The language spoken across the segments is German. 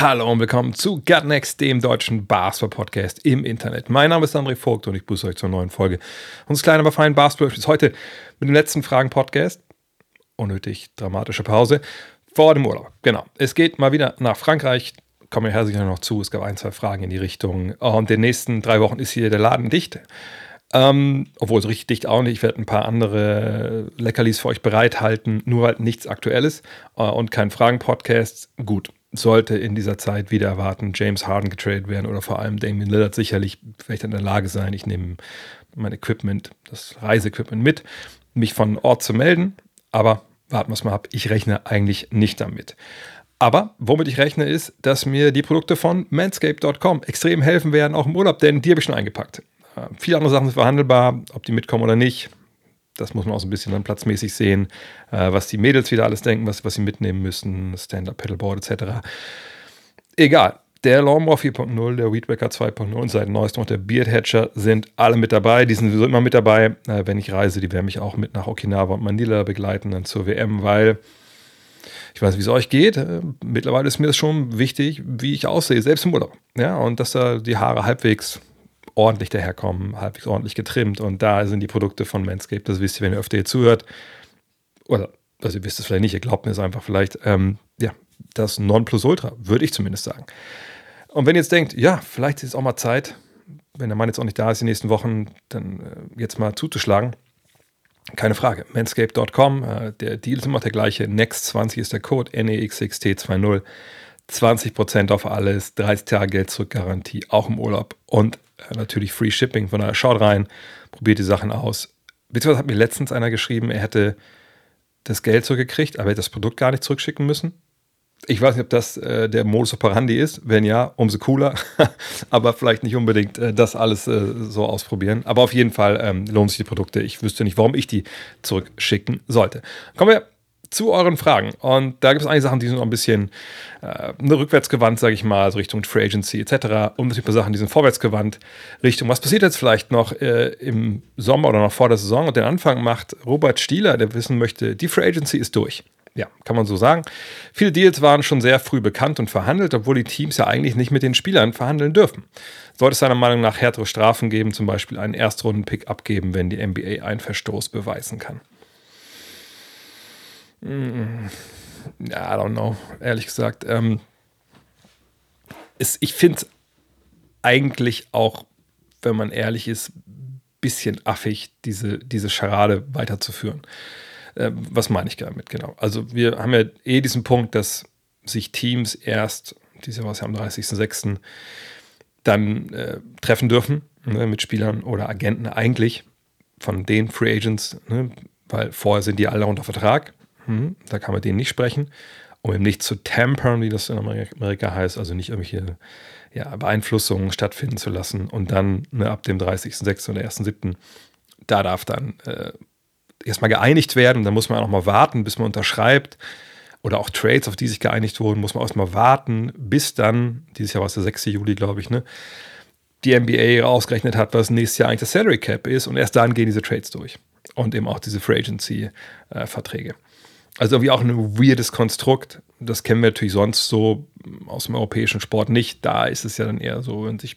Hallo und willkommen zu Gut Next, dem deutschen Basketball-Podcast im Internet. Mein Name ist André Vogt und ich begrüße euch zur neuen Folge unseres kleinen, aber feinen Basketball ist heute mit dem letzten Fragen-Podcast. Unnötig dramatische Pause vor dem Urlaub. Genau. Es geht mal wieder nach Frankreich. Kommen wir herzlich noch zu. Es gab ein, zwei Fragen in die Richtung. Und in den nächsten drei Wochen ist hier der Laden dicht. Ähm, obwohl so richtig dicht auch nicht. Ich werde ein paar andere Leckerlis für euch bereithalten. Nur halt nichts Aktuelles äh, und kein Fragen-Podcast. Gut, sollte in dieser Zeit wieder erwarten, James Harden getradet werden oder vor allem Damian Lillard sicherlich vielleicht in der Lage sein. Ich nehme mein Equipment, das Reiseequipment mit, mich von Ort zu melden. Aber warten wir es mal ab. Ich rechne eigentlich nicht damit. Aber womit ich rechne, ist, dass mir die Produkte von manscape.com extrem helfen werden, auch im Urlaub, denn die habe ich schon eingepackt. Äh, viele andere Sachen sind verhandelbar, ob die mitkommen oder nicht. Das muss man auch so ein bisschen dann platzmäßig sehen, äh, was die Mädels wieder alles denken, was, was sie mitnehmen müssen, Stand-Up, Pedalboard etc. Egal. Der Lawnmower 4.0, der Weedwacker 2.0 und seit neuestem noch der Beard Hatcher sind alle mit dabei. Die sind sowieso immer mit dabei. Äh, wenn ich reise, die werden mich auch mit nach Okinawa und Manila begleiten, dann zur WM, weil ich weiß, wie es euch geht. Äh, Mittlerweile ist mir das schon wichtig, wie ich aussehe, selbst im Urlaub. Ja, und dass da die Haare halbwegs ordentlich daherkommen, halbwegs ordentlich getrimmt. Und da sind die Produkte von Manscaped, das wisst ihr, wenn ihr öfter hier zuhört. Oder, also ihr wisst es vielleicht nicht, ihr glaubt mir es einfach vielleicht. Ähm, ja, das Nonplusultra, würde ich zumindest sagen. Und wenn ihr jetzt denkt, ja, vielleicht ist es auch mal Zeit, wenn der Mann jetzt auch nicht da ist, die nächsten Wochen, dann äh, jetzt mal zuzuschlagen. Keine Frage. Manscaped.com, äh, der Deal ist immer der gleiche. Next20 ist der Code, NEXXT20. 20% auf alles, 30 Tage Geld zurück Garantie, auch im Urlaub und natürlich Free Shipping. Von daher schaut rein, probiert die Sachen aus. Beziehungsweise hat mir letztens einer geschrieben, er hätte das Geld zurückgekriegt, aber er hätte das Produkt gar nicht zurückschicken müssen. Ich weiß nicht, ob das äh, der Modus operandi ist. Wenn ja, umso cooler. aber vielleicht nicht unbedingt äh, das alles äh, so ausprobieren. Aber auf jeden Fall ähm, lohnen sich die Produkte. Ich wüsste nicht, warum ich die zurückschicken sollte. Kommen wir zu euren Fragen. Und da gibt es einige Sachen, die sind noch ein bisschen äh, rückwärtsgewandt, sage ich mal, also Richtung Free Agency etc. Und gibt ein paar Sachen, die sind vorwärtsgewandt Richtung, was passiert jetzt vielleicht noch äh, im Sommer oder noch vor der Saison. Und den Anfang macht Robert Stieler, der wissen möchte, die Free Agency ist durch. Ja, kann man so sagen. Viele Deals waren schon sehr früh bekannt und verhandelt, obwohl die Teams ja eigentlich nicht mit den Spielern verhandeln dürfen. Sollte es seiner Meinung nach härtere Strafen geben, zum Beispiel einen Erstrunden-Pick abgeben, wenn die NBA einen Verstoß beweisen kann. Mm, I don't know, ehrlich gesagt. Ähm, ist, ich finde es eigentlich auch, wenn man ehrlich ist, ein bisschen affig, diese, diese Scharade weiterzuführen. Äh, was meine ich damit genau? Also wir haben ja eh diesen Punkt, dass sich Teams erst, diese was ja am 30.06. dann äh, treffen dürfen ne, mit Spielern oder Agenten eigentlich von den Free Agents, ne, weil vorher sind die alle unter Vertrag. Hm, da kann man denen nicht sprechen, um eben nicht zu tampern, wie das in Amerika heißt, also nicht irgendwelche ja, Beeinflussungen stattfinden zu lassen. Und dann ne, ab dem 30.06. oder 1.07. da darf dann äh, erstmal geeinigt werden. Dann muss man auch mal warten, bis man unterschreibt. Oder auch Trades, auf die sich geeinigt wurden, muss man erstmal warten, bis dann, dieses Jahr war es der 6. Juli, glaube ich, ne, die NBA ausgerechnet hat, was nächstes Jahr eigentlich das Salary Cap ist. Und erst dann gehen diese Trades durch. Und eben auch diese Free Agency-Verträge. Äh, also irgendwie auch ein weirdes Konstrukt. Das kennen wir natürlich sonst so aus dem europäischen Sport nicht. Da ist es ja dann eher so, wenn sich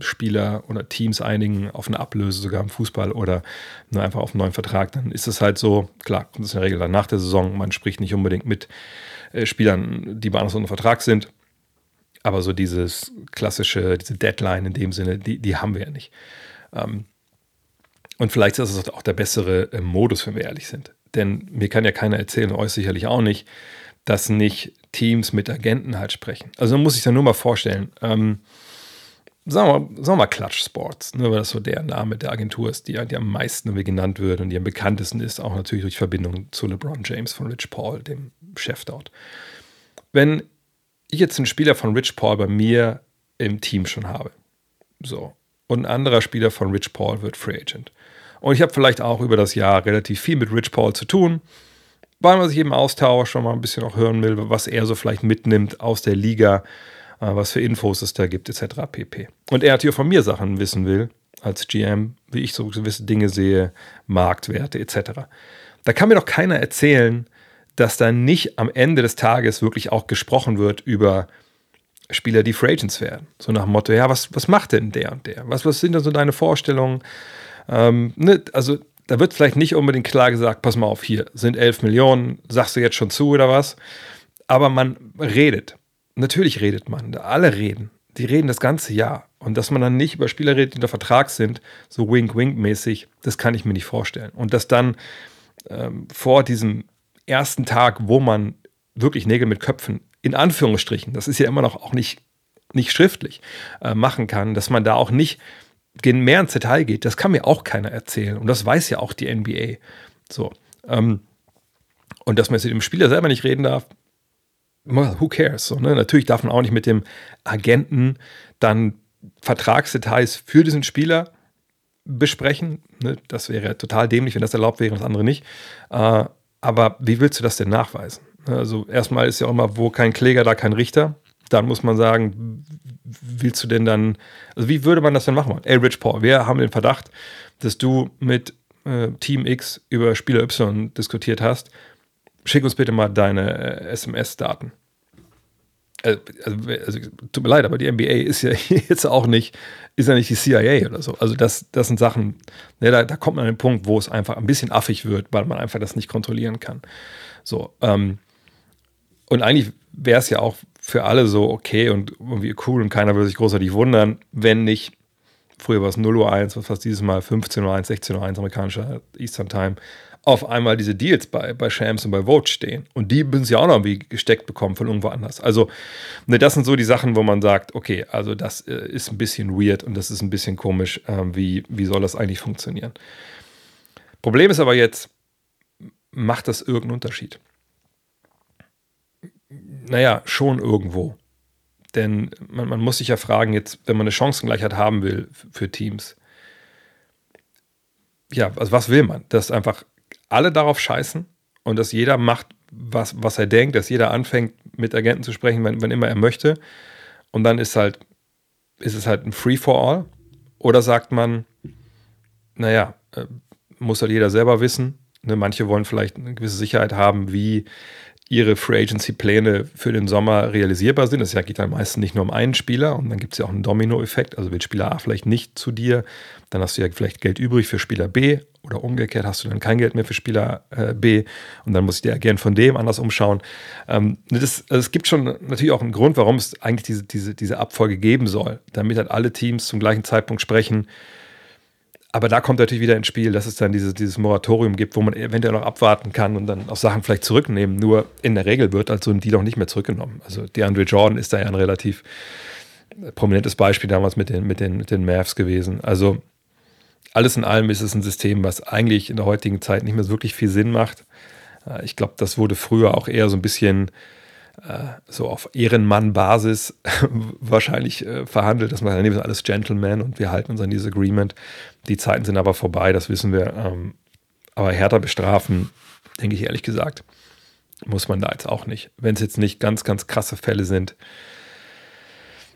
Spieler oder Teams einigen auf eine Ablöse, sogar im Fußball oder nur einfach auf einen neuen Vertrag, dann ist es halt so, klar, kommt es in der Regel dann nach der Saison. Man spricht nicht unbedingt mit äh, Spielern, die bei uns unter Vertrag sind. Aber so dieses klassische, diese Deadline in dem Sinne, die, die haben wir ja nicht. Ähm, und vielleicht ist es auch der bessere äh, Modus, wenn wir ehrlich sind. Denn mir kann ja keiner erzählen, euch sicherlich auch nicht, dass nicht Teams mit Agenten halt sprechen. Also man muss sich ja nur mal vorstellen. Ähm, sagen, wir, sagen wir mal Clutch Sports, ne, weil das so der Name der Agentur ist, die, die am meisten genannt wird und die am bekanntesten ist, auch natürlich durch Verbindung zu LeBron James von Rich Paul, dem Chef dort. Wenn ich jetzt einen Spieler von Rich Paul bei mir im Team schon habe, so, und ein anderer Spieler von Rich Paul wird Free Agent. Und ich habe vielleicht auch über das Jahr relativ viel mit Rich Paul zu tun, weil man sich eben austauscht und mal ein bisschen auch hören will, was er so vielleicht mitnimmt aus der Liga, äh, was für Infos es da gibt, etc. pp. Und er natürlich auch von mir Sachen wissen will, als GM, wie ich so gewisse Dinge sehe, Marktwerte etc. Da kann mir doch keiner erzählen, dass da nicht am Ende des Tages wirklich auch gesprochen wird über Spieler, die Free Agents werden. So nach dem Motto, ja, was, was macht denn der und der? Was, was sind denn so deine Vorstellungen? Ähm, ne, also da wird vielleicht nicht unbedingt klar gesagt, pass mal auf, hier sind 11 Millionen, sagst du jetzt schon zu oder was? Aber man redet. Natürlich redet man. Alle reden. Die reden das ganze Jahr. Und dass man dann nicht über Spieler redet, die unter Vertrag sind, so wink-wink-mäßig, das kann ich mir nicht vorstellen. Und dass dann ähm, vor diesem ersten Tag, wo man wirklich Nägel mit Köpfen, in Anführungsstrichen, das ist ja immer noch auch nicht, nicht schriftlich, äh, machen kann, dass man da auch nicht mehr ins Detail geht, das kann mir auch keiner erzählen. Und das weiß ja auch die NBA. So. Ähm, und dass man jetzt mit dem Spieler selber nicht reden darf, who cares? So, ne? Natürlich darf man auch nicht mit dem Agenten dann Vertragsdetails für diesen Spieler besprechen. Ne? Das wäre total dämlich, wenn das erlaubt wäre und das andere nicht. Äh, aber wie willst du das denn nachweisen? Also erstmal ist ja auch immer, wo kein Kläger, da kein Richter. Dann muss man sagen, willst du denn dann, also wie würde man das denn machen? Ey, Rich Paul, wir haben den Verdacht, dass du mit äh, Team X über Spieler Y diskutiert hast. Schick uns bitte mal deine äh, SMS-Daten. Äh, also, also, tut mir leid, aber die NBA ist ja jetzt auch nicht, ist ja nicht die CIA oder so. Also das, das sind Sachen, ne, da, da, kommt man an den Punkt, wo es einfach ein bisschen affig wird, weil man einfach das nicht kontrollieren kann. So, ähm, und eigentlich wäre es ja auch für alle so okay und irgendwie cool und keiner würde sich großartig wundern, wenn nicht, früher war es 0 Uhr 1, was war dieses Mal 15 Uhr 1, 16 Uhr 1 amerikanischer Eastern Time, auf einmal diese Deals bei, bei Shams und bei Vote stehen. Und die müssen sie auch noch irgendwie gesteckt bekommen von irgendwo anders. Also, ne, das sind so die Sachen, wo man sagt, okay, also das äh, ist ein bisschen weird und das ist ein bisschen komisch. Äh, wie, wie soll das eigentlich funktionieren? Problem ist aber jetzt, macht das irgendeinen Unterschied? Naja, schon irgendwo. Denn man, man, muss sich ja fragen, jetzt, wenn man eine Chancengleichheit haben will für Teams, ja, also was will man? Dass einfach alle darauf scheißen und dass jeder macht, was, was er denkt, dass jeder anfängt, mit Agenten zu sprechen, wenn, wenn immer er möchte. Und dann ist halt, ist es halt ein Free-for-all. Oder sagt man, naja, äh, muss halt jeder selber wissen. Ne, manche wollen vielleicht eine gewisse Sicherheit haben, wie ihre Free Agency Pläne für den Sommer realisierbar sind. Das geht dann meistens nicht nur um einen Spieler und dann gibt es ja auch einen Domino-Effekt. Also will Spieler A vielleicht nicht zu dir, dann hast du ja vielleicht Geld übrig für Spieler B oder umgekehrt hast du dann kein Geld mehr für Spieler äh, B und dann muss ich dir gern von dem anders umschauen. Ähm, das, also es gibt schon natürlich auch einen Grund, warum es eigentlich diese, diese, diese Abfolge geben soll, damit halt alle Teams zum gleichen Zeitpunkt sprechen aber da kommt natürlich wieder ins Spiel, dass es dann dieses, dieses Moratorium gibt, wo man eventuell noch abwarten kann und dann auch Sachen vielleicht zurücknehmen. Nur in der Regel wird also die doch nicht mehr zurückgenommen. Also DeAndre Jordan ist da ja ein relativ prominentes Beispiel damals mit den, mit den, mit den Mavs gewesen. Also alles in allem ist es ein System, was eigentlich in der heutigen Zeit nicht mehr wirklich viel Sinn macht. Äh, ich glaube, das wurde früher auch eher so ein bisschen äh, so auf Ehrenmann-Basis wahrscheinlich äh, verhandelt, dass man dann ist alles Gentleman und wir halten uns an dieses Agreement. Die Zeiten sind aber vorbei, das wissen wir. Ähm, aber härter bestrafen, denke ich ehrlich gesagt, muss man da jetzt auch nicht. Wenn es jetzt nicht ganz, ganz krasse Fälle sind.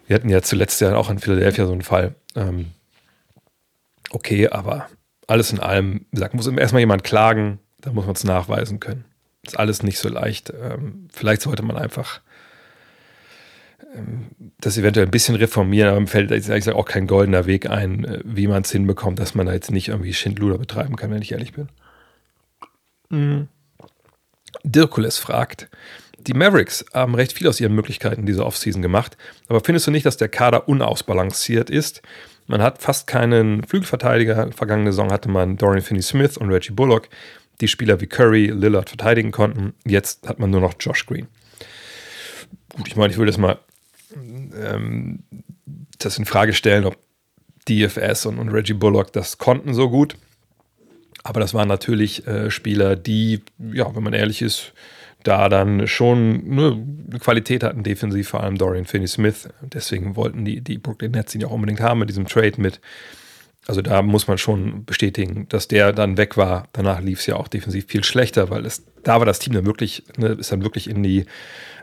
Wir hatten ja zuletzt ja auch in Philadelphia so einen Fall. Ähm, okay, aber alles in allem, wie gesagt, muss erstmal jemand klagen, da muss man es nachweisen können ist alles nicht so leicht. Ähm, vielleicht sollte man einfach ähm, das eventuell ein bisschen reformieren, aber mir fällt jetzt ehrlich gesagt auch kein goldener Weg ein, äh, wie man es hinbekommt, dass man da jetzt nicht irgendwie Schindluder betreiben kann, wenn ich ehrlich bin. Mhm. Dirkules fragt, die Mavericks haben recht viel aus ihren Möglichkeiten dieser Offseason gemacht, aber findest du nicht, dass der Kader unausbalanciert ist? Man hat fast keinen Flügelverteidiger. Vergangene Saison hatte man Dorian Finney-Smith und Reggie Bullock die Spieler wie Curry, Lillard verteidigen konnten. Jetzt hat man nur noch Josh Green. Gut, ich meine, ich würde das mal ähm, das in Frage stellen, ob DFS und, und, Reggie Bullock das konnten so gut. Aber das waren natürlich äh, Spieler, die, ja, wenn man ehrlich ist, da dann schon eine Qualität hatten, defensiv, vor allem Dorian Finney-Smith. Deswegen wollten die, die Brooklyn Nets ihn ja auch unbedingt haben mit diesem Trade mit. Also da muss man schon bestätigen, dass der dann weg war. Danach lief es ja auch defensiv viel schlechter, weil es, da war das Team dann wirklich, ne, ist dann wirklich in die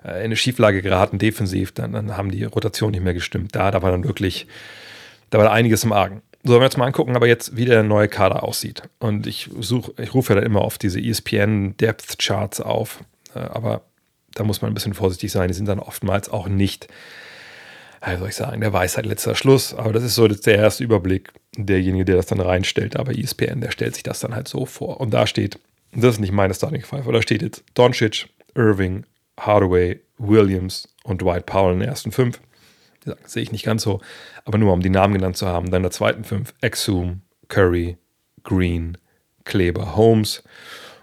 äh, in eine Schieflage geraten, defensiv. Dann, dann haben die Rotationen nicht mehr gestimmt. Da, da war dann wirklich, da war einiges im Argen. So, wenn wir jetzt mal angucken, aber jetzt, wie der neue Kader aussieht. Und ich suche, ich rufe ja dann immer auf diese ESPN Depth Charts auf. Äh, aber da muss man ein bisschen vorsichtig sein. Die sind dann oftmals auch nicht, wie soll ich sagen, der Weisheit letzter Schluss. Aber das ist so der erste Überblick. Derjenige, der das dann reinstellt, aber ESPN, der stellt sich das dann halt so vor. Und da steht, das ist nicht meine Starting Five, aber da steht jetzt Doncic, Irving, Hardaway, Williams und Dwight Powell in den ersten fünf. Das sehe ich nicht ganz so, aber nur um die Namen genannt zu haben. Dann in der zweiten fünf Exum, Curry, Green, Kleber, Holmes.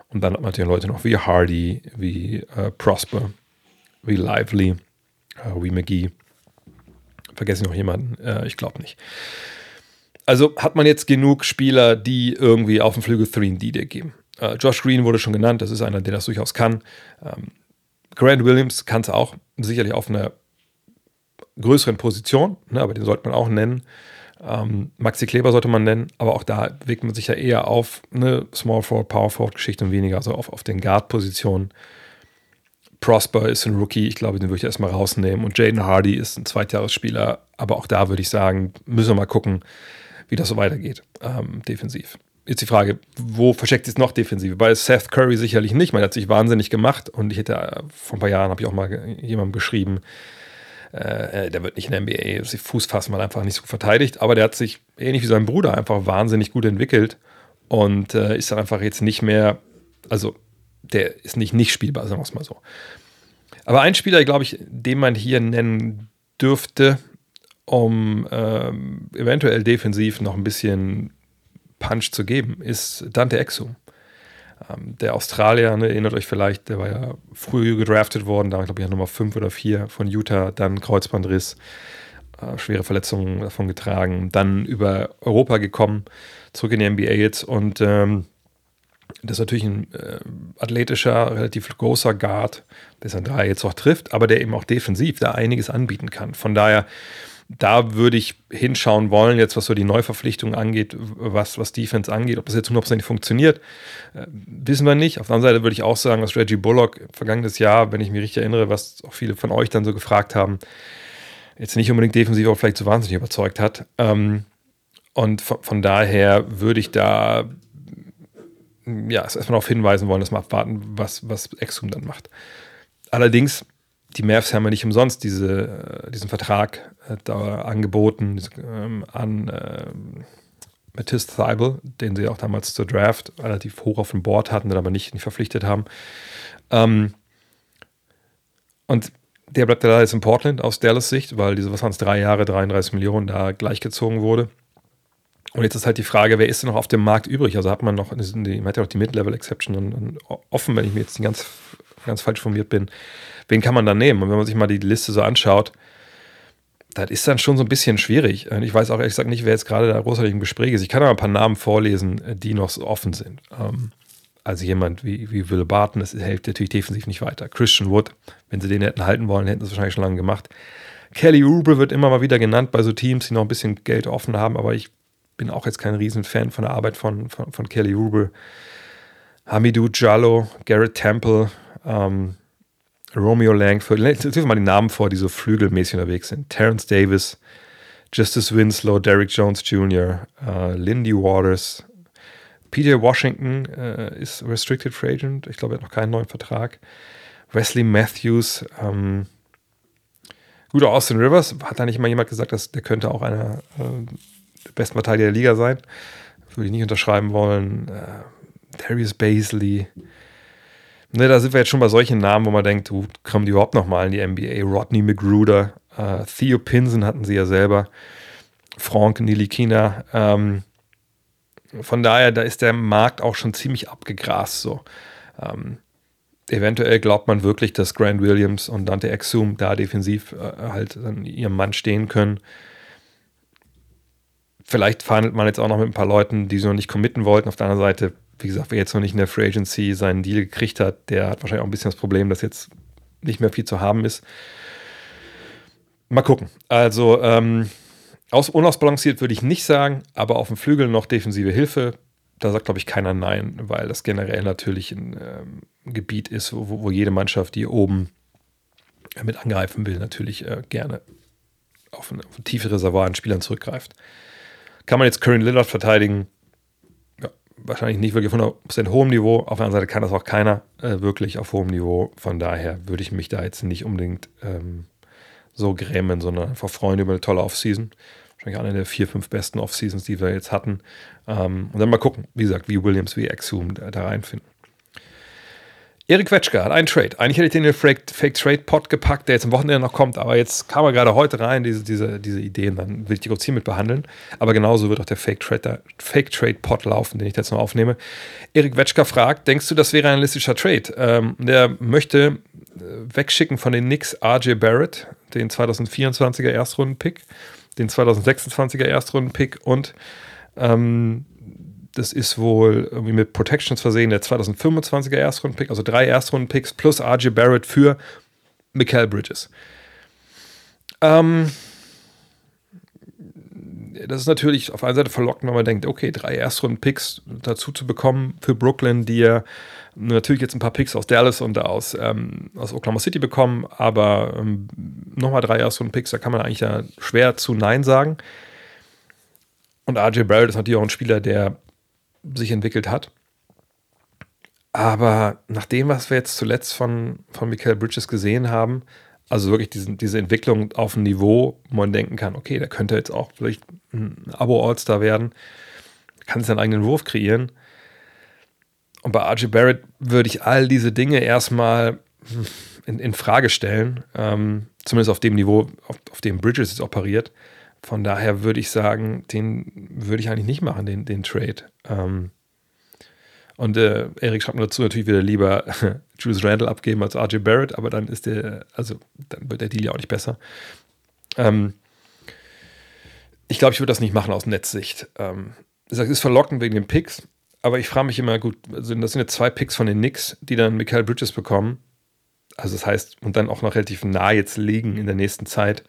Und dann hat man natürlich Leute noch wie Hardy, wie äh, Prosper, wie Lively, äh, wie McGee. Vergesse ich noch jemanden? Äh, ich glaube nicht. Also hat man jetzt genug Spieler, die irgendwie auf dem Flügel 3D dir geben. Äh, Josh Green wurde schon genannt, das ist einer, der das durchaus kann. Ähm, Grant Williams kann es auch, sicherlich auf einer größeren Position, ne, aber den sollte man auch nennen. Ähm, Maxi Kleber sollte man nennen, aber auch da wägt man sich ja eher auf eine Small Forward, Power Forward Geschichte und weniger so auf, auf den Guard-Positionen. Prosper ist ein Rookie, ich glaube, den würde ich erstmal rausnehmen. Und Jaden Hardy ist ein Zweitjahresspieler, aber auch da würde ich sagen, müssen wir mal gucken, wie das so weitergeht, ähm, defensiv. Jetzt die Frage, wo versteckt sich noch Defensive? Bei Seth Curry sicherlich nicht. Man hat sich wahnsinnig gemacht und ich hätte äh, vor ein paar Jahren habe ich auch mal jemandem geschrieben, äh, der wird nicht in der NBA Fuß fassen, weil er einfach nicht so verteidigt, aber der hat sich ähnlich wie sein Bruder einfach wahnsinnig gut entwickelt und äh, ist dann einfach jetzt nicht mehr, also der ist nicht nicht spielbar, sagen wir es mal so. Aber ein Spieler, glaube ich, den man hier nennen dürfte, um ähm, eventuell defensiv noch ein bisschen Punch zu geben, ist Dante Exum. Ähm, der Australier, ne, erinnert euch vielleicht, der war ja früh gedraftet worden, da glaube ich Nummer 5 oder 4 von Utah, dann Kreuzbandriss, äh, schwere Verletzungen davon getragen, dann über Europa gekommen, zurück in die NBA jetzt und ähm, das ist natürlich ein äh, athletischer, relativ großer Guard, der sein Dreier jetzt auch trifft, aber der eben auch defensiv da einiges anbieten kann. Von daher da würde ich hinschauen wollen, jetzt was so die Neuverpflichtung angeht, was, was Defense angeht. Ob das jetzt hundertprozentig funktioniert, äh, wissen wir nicht. Auf der anderen Seite würde ich auch sagen, dass Reggie Bullock vergangenes Jahr, wenn ich mich richtig erinnere, was auch viele von euch dann so gefragt haben, jetzt nicht unbedingt defensiv auch vielleicht so wahnsinnig überzeugt hat. Ähm, und von, von, daher würde ich da ja, erstmal darauf hinweisen wollen, dass wir abwarten, was, was Exum dann macht. Allerdings die Mavs haben ja nicht umsonst diese, äh, diesen Vertrag äh, da angeboten ähm, an äh, Matisse Thibel, den sie auch damals zur Draft relativ hoch auf dem Board hatten, den aber nicht, nicht verpflichtet haben. Ähm, und der bleibt ja da jetzt in Portland aus Dallas Sicht, weil diese, was waren es, drei Jahre, 33 Millionen da gleichgezogen wurde. Und jetzt ist halt die Frage, wer ist denn noch auf dem Markt übrig? Also hat man noch, man hat ja auch die Mid-Level-Exception offen, wenn ich mir jetzt nicht ganz, ganz falsch formiert bin wen kann man da nehmen? Und wenn man sich mal die Liste so anschaut, das ist dann schon so ein bisschen schwierig. Ich weiß auch ehrlich gesagt nicht, wer jetzt gerade da großartig im Gespräch ist. Ich kann aber ein paar Namen vorlesen, die noch so offen sind. Ähm, also jemand wie, wie Will Barton, das hilft natürlich defensiv nicht weiter. Christian Wood, wenn sie den hätten halten wollen, hätten sie es wahrscheinlich schon lange gemacht. Kelly Oubre wird immer mal wieder genannt bei so Teams, die noch ein bisschen Geld offen haben, aber ich bin auch jetzt kein Riesenfan von der Arbeit von, von, von Kelly Oubre. Hamidou Jallo, Garrett Temple, ähm, Romeo Langford, lesen mal die Namen vor, die so flügelmäßig unterwegs sind. Terrence Davis, Justice Winslow, Derrick Jones Jr., äh, Lindy Waters, PJ Washington uh, ist Restricted Free Agent. Ich glaube, er hat noch keinen neuen Vertrag. Wesley Matthews, ähm, gut, Austin Rivers, hat da nicht mal jemand gesagt, dass der könnte auch einer äh, besten Verteidiger der Liga sein? Würde ich nicht unterschreiben wollen. Äh, Darius Baisley, Ne, da sind wir jetzt schon bei solchen Namen, wo man denkt, du, kommen die überhaupt nochmal in die NBA? Rodney McGruder, äh, Theo Pinson hatten sie ja selber, Frank Nilikina. Ähm, von daher, da ist der Markt auch schon ziemlich abgegrast. So. Ähm, eventuell glaubt man wirklich, dass Grant Williams und Dante Exum da defensiv äh, halt an ihrem Mann stehen können. Vielleicht verhandelt man jetzt auch noch mit ein paar Leuten, die sie noch nicht committen wollten. Auf der anderen Seite wie gesagt, wer jetzt noch nicht in der Free Agency seinen Deal gekriegt hat, der hat wahrscheinlich auch ein bisschen das Problem, dass jetzt nicht mehr viel zu haben ist. Mal gucken. Also, ähm, aus, unausbalanciert würde ich nicht sagen, aber auf dem Flügel noch defensive Hilfe. Da sagt, glaube ich, keiner Nein, weil das generell natürlich ein ähm, Gebiet ist, wo, wo, jede Mannschaft, die oben mit angreifen will, natürlich äh, gerne auf ein, auf ein tiefe Reservoir an Spielern zurückgreift. Kann man jetzt Curran Lillard verteidigen? Ja, wahrscheinlich nicht wirklich auf 100% hohem Niveau. Auf der anderen Seite kann das auch keiner äh, wirklich auf hohem Niveau. Von daher würde ich mich da jetzt nicht unbedingt ähm, so grämen, sondern einfach freuen über eine tolle Offseason. Wahrscheinlich eine der vier, fünf besten Offseasons, die wir jetzt hatten. Ähm, und dann mal gucken, wie gesagt, wie Williams, wie Exum da, da reinfinden. Erik Wetschke hat einen Trade. Eigentlich hätte ich den in den Fake, Trade Pot gepackt, der jetzt am Wochenende noch kommt, aber jetzt kam er gerade heute rein, diese, diese, diese Ideen, dann will ich die kurz hier mit behandeln. Aber genauso wird auch der Fake Trade, Fake Trade Pot laufen, den ich jetzt noch aufnehme. Erik Wetschka fragt: Denkst du, das wäre ein realistischer Trade? Ähm, der möchte äh, wegschicken von den Knicks RJ Barrett, den 2024er Erstrunden-Pick, den 2026er Erstrunden-Pick und ähm, das ist wohl irgendwie mit Protections versehen, der 2025er Erstrunden-Pick, also drei Erstrunden-Picks plus RJ Barrett für Mikael Bridges. Ähm, das ist natürlich auf einer Seite verlockend, wenn man denkt, okay, drei Erstrunden-Picks dazu zu bekommen für Brooklyn, die ja natürlich jetzt ein paar Picks aus Dallas und aus, ähm, aus Oklahoma City bekommen, aber ähm, nochmal drei Erstrunden-Picks, da kann man eigentlich ja schwer zu Nein sagen. Und RJ Barrett ist natürlich auch ein Spieler, der sich entwickelt hat. Aber nach dem, was wir jetzt zuletzt von, von Michael Bridges gesehen haben, also wirklich diesen, diese Entwicklung auf ein Niveau, wo man denken kann, okay, der könnte jetzt auch vielleicht ein Abo-All-Star werden, kann seinen eigenen Wurf kreieren. Und bei RJ Barrett würde ich all diese Dinge erstmal in, in Frage stellen, ähm, zumindest auf dem Niveau, auf, auf dem Bridges jetzt operiert. Von daher würde ich sagen, den würde ich eigentlich nicht machen, den, den Trade. Ähm, und äh, Erik schreibt mir dazu natürlich wieder lieber Julius Randall abgeben als RJ Barrett, aber dann ist der, also dann wird der Deal ja auch nicht besser. Ähm, ich glaube, ich würde das nicht machen aus Netzsicht. Ähm, es ist verlockend wegen den Picks, aber ich frage mich immer, gut, also das sind jetzt zwei Picks von den Knicks, die dann Michael Bridges bekommen. Also das heißt, und dann auch noch relativ nah jetzt liegen in der nächsten Zeit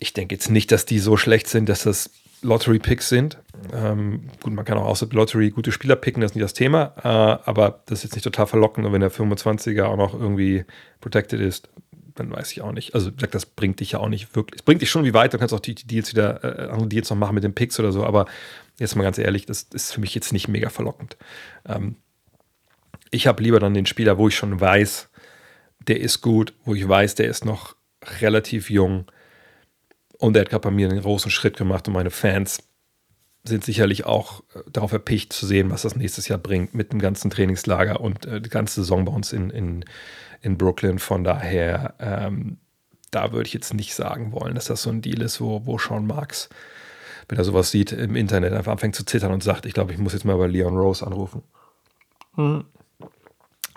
ich denke jetzt nicht, dass die so schlecht sind, dass das Lottery-Picks sind. Ähm, gut, man kann auch außer Lottery gute Spieler picken, das ist nicht das Thema, äh, aber das ist jetzt nicht total verlockend. Und wenn der 25er auch noch irgendwie protected ist, dann weiß ich auch nicht. Also, das bringt dich ja auch nicht wirklich. Es bringt dich schon wie weit. Du kannst auch die, die Deals wieder, äh, andere Deals noch machen mit den Picks oder so, aber jetzt mal ganz ehrlich, das ist für mich jetzt nicht mega verlockend. Ähm, ich habe lieber dann den Spieler, wo ich schon weiß, der ist gut, wo ich weiß, der ist noch relativ jung und er hat gerade bei mir einen großen Schritt gemacht und meine Fans sind sicherlich auch äh, darauf erpicht zu sehen, was das nächstes Jahr bringt mit dem ganzen Trainingslager und äh, die ganze Saison bei uns in, in, in Brooklyn. Von daher, ähm, da würde ich jetzt nicht sagen wollen, dass das so ein Deal ist, wo, wo Sean Marks, wenn er sowas sieht im Internet, einfach anfängt zu zittern und sagt, ich glaube, ich muss jetzt mal bei Leon Rose anrufen. Hm.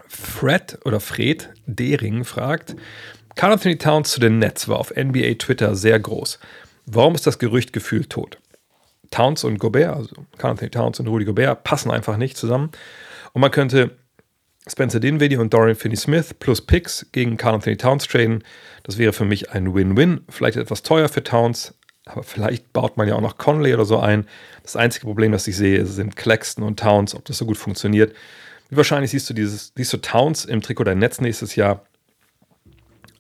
Fred oder Fred Dering fragt, Carl Anthony Towns zu den Nets war auf NBA Twitter sehr groß. Warum ist das Gerücht gefühlt tot? Towns und Gobert, also Carl Anthony Towns und Rudy Gobert, passen einfach nicht zusammen. Und man könnte Spencer Dinwiddie und Dorian Finney-Smith plus Picks gegen Carl Anthony Towns traden. Das wäre für mich ein Win-Win. Vielleicht etwas teuer für Towns, aber vielleicht baut man ja auch noch Conley oder so ein. Das einzige Problem, das ich sehe, sind Claxton und Towns, ob das so gut funktioniert. Wie wahrscheinlich siehst du dieses, siehst du Towns im Trikot der Netz nächstes Jahr?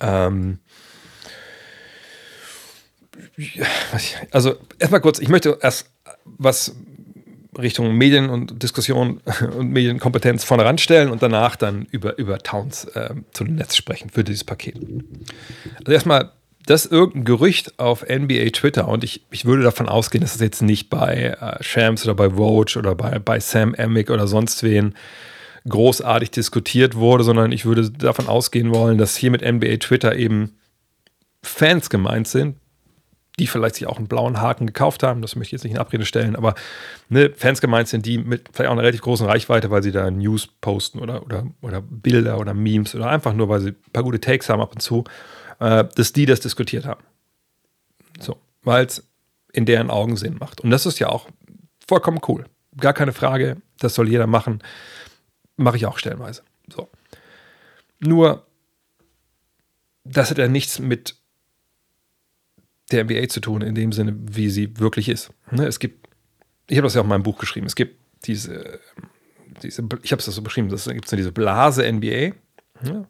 Ähm, also erstmal kurz, ich möchte erst was Richtung Medien und Diskussion und Medienkompetenz vorne ranstellen und danach dann über, über Towns äh, zu dem Netz sprechen für dieses Paket. Also erstmal, das irgendein Gerücht auf NBA Twitter und ich, ich würde davon ausgehen, dass es das jetzt nicht bei äh, Shams oder bei Vogue oder bei, bei Sam Emick oder sonst wen großartig diskutiert wurde, sondern ich würde davon ausgehen wollen, dass hier mit NBA Twitter eben Fans gemeint sind, die vielleicht sich auch einen blauen Haken gekauft haben, das möchte ich jetzt nicht in Abrede stellen, aber ne, Fans gemeint sind, die mit vielleicht auch einer relativ großen Reichweite, weil sie da News posten oder, oder, oder Bilder oder Memes oder einfach nur, weil sie ein paar gute Takes haben ab und zu, äh, dass die das diskutiert haben. So, weil es in deren Augen Sinn macht. Und das ist ja auch vollkommen cool. Gar keine Frage das soll jeder machen. Mache ich auch stellenweise. So. Nur, das hat ja nichts mit der NBA zu tun, in dem Sinne, wie sie wirklich ist. Ne, es gibt, ich habe das ja auch in meinem Buch geschrieben, es gibt diese, diese ich habe es so beschrieben, es gibt diese Blase NBA. Ja,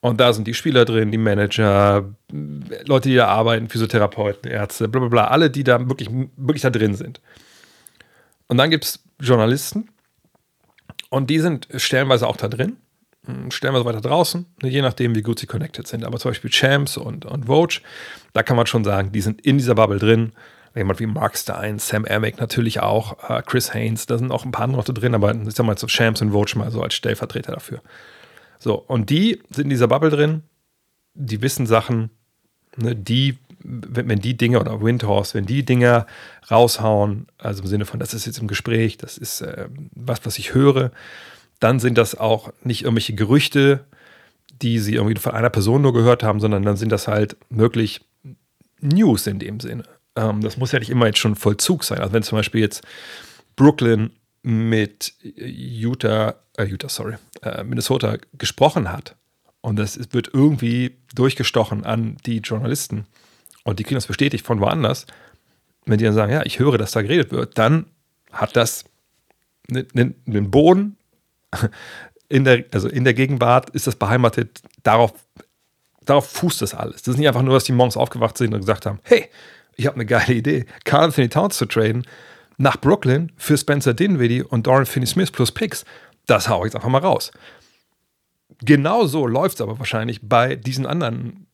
und da sind die Spieler drin, die Manager, Leute, die da arbeiten, Physiotherapeuten, Ärzte, bla bla bla, alle, die da wirklich, wirklich da drin sind. Und dann gibt es Journalisten und die sind stellenweise auch da drin, stellenweise weiter draußen, ne, je nachdem, wie gut sie connected sind. Aber zum Beispiel Champs und, und Vogue, da kann man schon sagen, die sind in dieser Bubble drin. Jemand wie Mark Stein, Sam Amick natürlich auch, äh, Chris Haynes, da sind auch ein paar andere drin, aber ich sag mal so Champs und Vogue mal so als Stellvertreter dafür. So, und die sind in dieser Bubble drin, die wissen Sachen, ne, die, wenn, wenn, die Dinge oder Windhorse, wenn die Dinge raushauen, also im Sinne von, das ist jetzt im Gespräch, das ist äh, was, was ich höre, dann sind das auch nicht irgendwelche Gerüchte, die sie irgendwie von einer Person nur gehört haben, sondern dann sind das halt wirklich News in dem Sinne. Ähm, das muss ja nicht immer jetzt schon Vollzug sein. Also wenn zum Beispiel jetzt Brooklyn mit Utah, äh, Utah, sorry, äh, Minnesota gesprochen hat und das wird irgendwie durchgestochen an die Journalisten und die kriegen das bestätigt von woanders, wenn die dann sagen, ja, ich höre, dass da geredet wird, dann hat das einen Boden in der, also in der Gegenwart ist das beheimatet, darauf, darauf fußt das alles. Das ist nicht einfach nur, dass die morgens aufgewacht sind und gesagt haben, hey, ich habe eine geile Idee, Carl Anthony Towns zu traden, nach Brooklyn für Spencer Dinwiddie und Dorian Finney-Smith plus Picks. Das hau ich jetzt einfach mal raus. Genau so läuft es aber wahrscheinlich bei diesen anderen,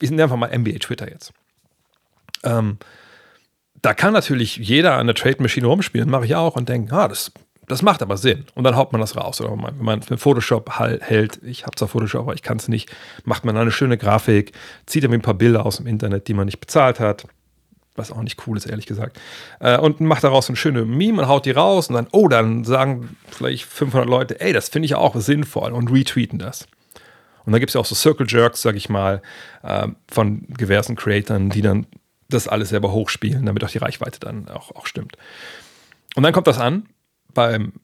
ich nenne einfach mal NBA Twitter jetzt. Ähm, da kann natürlich jeder an der Trade-Maschine rumspielen, mache ich auch und denke, ah, das, das macht aber Sinn. Und dann haut man das raus. Oder wenn man mit Photoshop hält, ich habe zwar Photoshop, aber ich kann es nicht, macht man eine schöne Grafik, zieht irgendwie ein paar Bilder aus dem Internet, die man nicht bezahlt hat, was auch nicht cool ist, ehrlich gesagt. Äh, und macht daraus eine schöne Meme und haut die raus und dann, oh, dann sagen vielleicht 500 Leute, ey, das finde ich auch sinnvoll und retweeten das. Und dann gibt es ja auch so Circle Jerks, sag ich mal, äh, von diversen Creatoren, die dann das alles selber hochspielen, damit auch die Reichweite dann auch, auch stimmt. Und dann kommt das an beim,